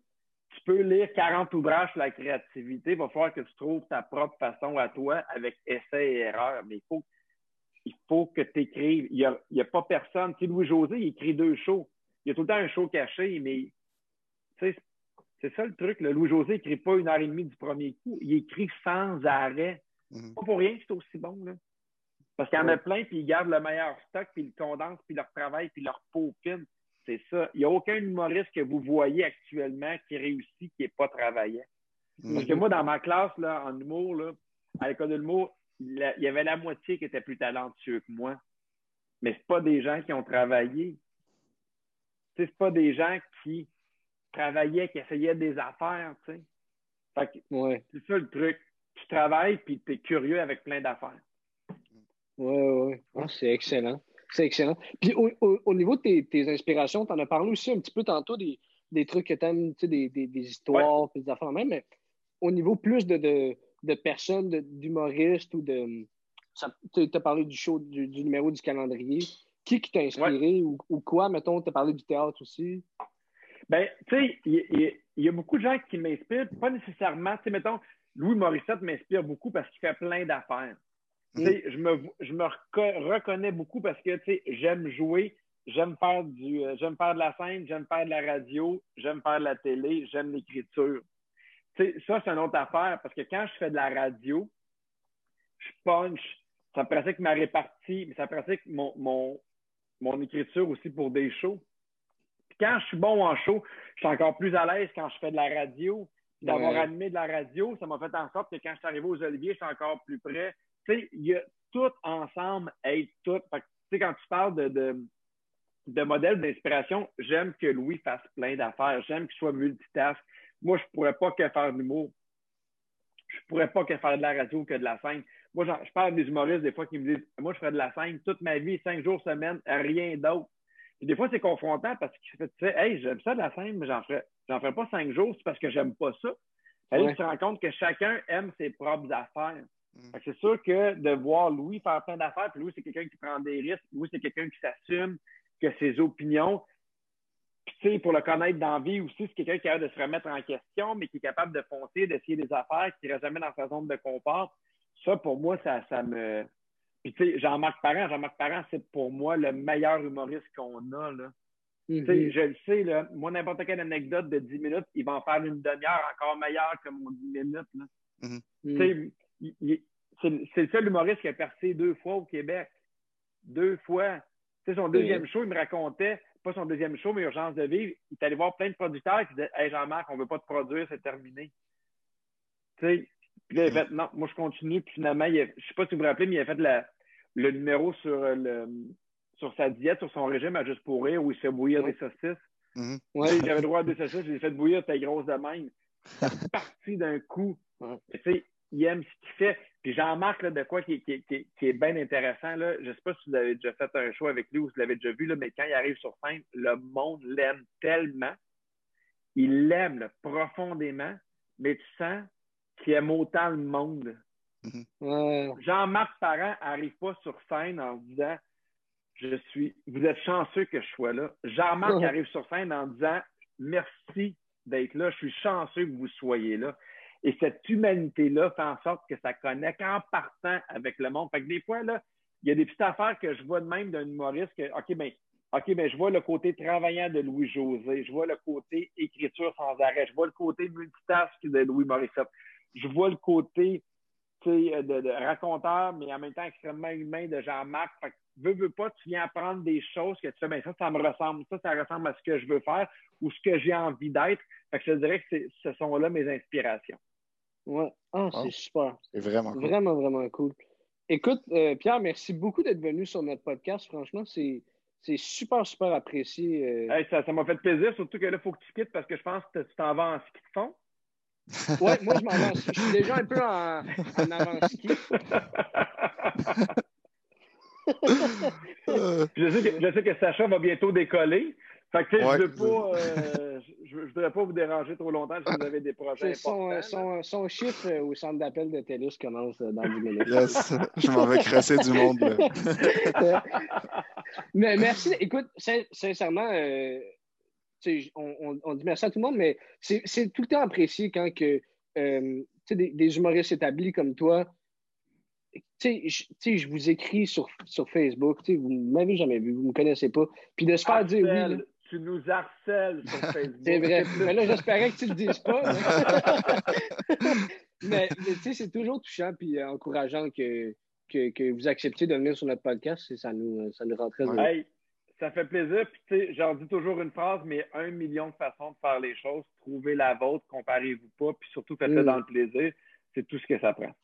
tu peux lire 40 ouvrages sur la créativité. Il va falloir que tu trouves ta propre façon à toi avec essai et erreur. Mais il faut, il faut que tu écrives. Il n'y a, pas personne. Tu sais, Louis-José, il écrit deux shows. Il y a tout le temps un show caché, mais c'est ça le truc. Louis-José n'écrit pas une heure et demie du premier coup. Il écrit sans arrêt. Mm-hmm. Pas pour rien que c'est aussi bon. Là. Parce qu'il y en a plein, puis ils gardent le meilleur stock, puis ils le condensent, puis leur travail, puis leur peaufine. C'est ça. Il n'y a aucun humoriste que vous voyez actuellement qui réussit, qui n'est pas travaillant. Parce que mhm. moi, dans ma classe, là, en humour, là, à l'école de l'humour, il y avait la moitié qui était plus talentueux que moi. Mais ce pas des gens qui ont travaillé. Ce n'est pas des gens qui travaillaient, qui essayaient des affaires. C'est ça le truc. Tu travailles puis tu es curieux avec plein d'affaires. Oui, oui. Ah, c'est excellent. C'est excellent. Puis au, niveau de tes, inspirations, tu en as parlé aussi un petit peu tantôt des, trucs que tu aimes, des, des, histoires, des affaires même, mais au niveau plus de, de, personnes, d'humoristes ou de. Tu as parlé du show, du, numéro du calendrier. Qui qui t'a inspiré ou, quoi, mettons, tu as parlé du théâtre aussi? Ben, tu sais, il y, a beaucoup de gens qui m'inspirent, pas nécessairement. Tu sais, mettons, Louis Morissette m'inspire beaucoup parce qu'il fait plein d'affaires. Je me, je me reconnais beaucoup parce que j'aime jouer, j'aime faire du euh, j'aime faire de la scène, j'aime faire de la radio, j'aime faire de la télé, j'aime l'écriture. Ça, c'est une autre affaire parce que quand je fais de la radio, je punch, ça pratique ma répartie, mais ça pratique mon, mon, mon écriture aussi pour des shows. Quand je suis bon en show, je suis encore plus à l'aise quand je fais de la radio. D'avoir animé de la radio, ça m'a fait en sorte que quand je suis arrivé aux Oliviers, je suis encore plus près sais, il y a tout ensemble être tout. Fait que, quand tu parles de, de, de modèle d'inspiration, j'aime que Louis fasse plein d'affaires. J'aime qu'il soit multitask. Moi, je ne pourrais pas que faire de l'humour. Je ne pourrais pas que faire de la radio que de la scène. Moi, je parle des humoristes des fois qui me disent Moi, je ferais de la scène toute ma vie, cinq jours semaine, rien d'autre. Des fois, c'est confrontant parce que tu sais, hey, j'aime ça de la scène, mais j'en ferais, j'en ferais pas cinq jours, c'est parce que j'aime pas ça. Tu te rends compte que chacun aime ses propres affaires. Mm. C'est sûr que de voir Louis faire plein d'affaires, puis Louis, c'est quelqu'un qui prend des risques, Louis, c'est quelqu'un qui s'assume, que ses opinions, puis tu sais, pour le connaître dans la vie aussi, c'est quelqu'un qui a de se remettre en question, mais qui est capable de foncer, d'essayer des affaires, qui ne reste jamais dans sa zone de confort. Ça, pour moi, ça, ça me. Puis, tu sais, Jean-Marc Parent, Jean-Marc Parent, c'est pour moi le meilleur humoriste qu'on a, là. Tu sais, Mhm. je le sais, là, moi, n'importe quelle anecdote de 10 minutes, il va en faire une demi-heure encore meilleure que mon 10 minutes, là. Mhm. Tu sais, il- il- c'est c'est le seul humoriste qui a percé deux fois au Québec. Deux fois. Tu sais, son deuxième show, il me racontait, pas son deuxième show, mais Urgence de vivre, il est allé voir plein de producteurs qui disaient Hey Jean-Marc, on veut pas te produire, c'est terminé. Tu sais, puis là, il a fait Non, moi je continue, puis finalement, il a- je sais pas si vous vous rappelez, mais il a fait la- le numéro sur, euh, le, sur sa diète, sur son régime à juste pour rire, où il se fait bouillir des saucisses. Mhm. Sais, J'avais le droit à deux saucisses, je les ai fait bouillir, t'es grosse de même. *laughs* C'est parti d'un coup. Tu sais, il aime ce qu'il fait. Puis Jean-Marc, de quoi qui, qui, qui, qui est bien intéressant, là, je ne sais pas si vous avez déjà fait un show avec lui ou si vous l'avez déjà vu, là, mais quand il arrive sur scène, le monde l'aime tellement. Il l'aime profondément, mais tu sens qu'il aime autant le monde. Jean-Marc Parent n'arrive pas sur scène en disant Je suis, vous êtes chanceux que je sois là. Jean-Marc arrive sur scène en disant Merci d'être là, je suis chanceux que vous soyez là. Et cette humanité-là fait en sorte que ça connecte en partant avec le monde. Fait que des fois, là, il y a des petites affaires que je vois de même d'un humoriste que, OK, ben, OK, ben, je vois le côté travaillant de Louis-José, je vois le côté écriture sans arrêt, je vois le côté multitask de Louis Morissette, je vois le côté de, de raconteur, mais en même temps extrêmement humain de Jean-Marc. Fait que, veux, veux pas, tu viens apprendre des choses que tu fais, ben ça, ça me ressemble, ça, ça ressemble à ce que je veux faire ou ce que j'ai envie d'être. Fait que je te dirais que ce sont là mes inspirations. Ouais. Ah, Ah. c'est super. C'est vraiment cool. Vraiment, vraiment cool. Écoute, euh, Pierre, merci beaucoup d'être venu sur notre podcast. Franchement, c'est c'est super, super apprécié. euh. Hey, ça ça m'a fait plaisir, surtout que là, il faut que tu quittes parce que je pense que tu t'en vas en ski de fond. Ouais, moi, je m'en. Je suis déjà un peu en, en avant-ski. Je, sais que, je sais que Sacha va bientôt décoller. Fait que, tu sais, Ouais. je ne pas, euh, je, je voudrais pas vous déranger trop longtemps si vous avez des projets son, son, son chiffre euh, au centre d'appel de TELUS commence euh, dans 10 minutes. yes, je m'en vais crasser du monde. là. *laughs* mais merci. Écoute, sin- sincèrement, euh, on, on- on dit merci à tout le monde, mais c'est tout le temps apprécié quand que, euh, des, des humoristes établis comme toi, je- vous écris sur, sur Facebook, vous ne m'avez jamais vu, vous ne me connaissez pas, puis de se faire dire oui. Tu nous harcèles sur *laughs* Facebook. C'est vrai. Mais là, j'espérais que tu ne le dises pas. *laughs* mais mais, tu sais, c'est toujours touchant puis euh, encourageant que, que, que vous acceptiez de venir sur notre podcast. et Ça nous, ça nous rend très heureux. Ça fait plaisir. Puis, tu sais, j'en dis toujours une phrase, mais un million de façons de faire les choses. Trouvez la vôtre, comparez-vous pas, puis surtout faites-le Mm. dans le plaisir. C'est tout ce que ça prend.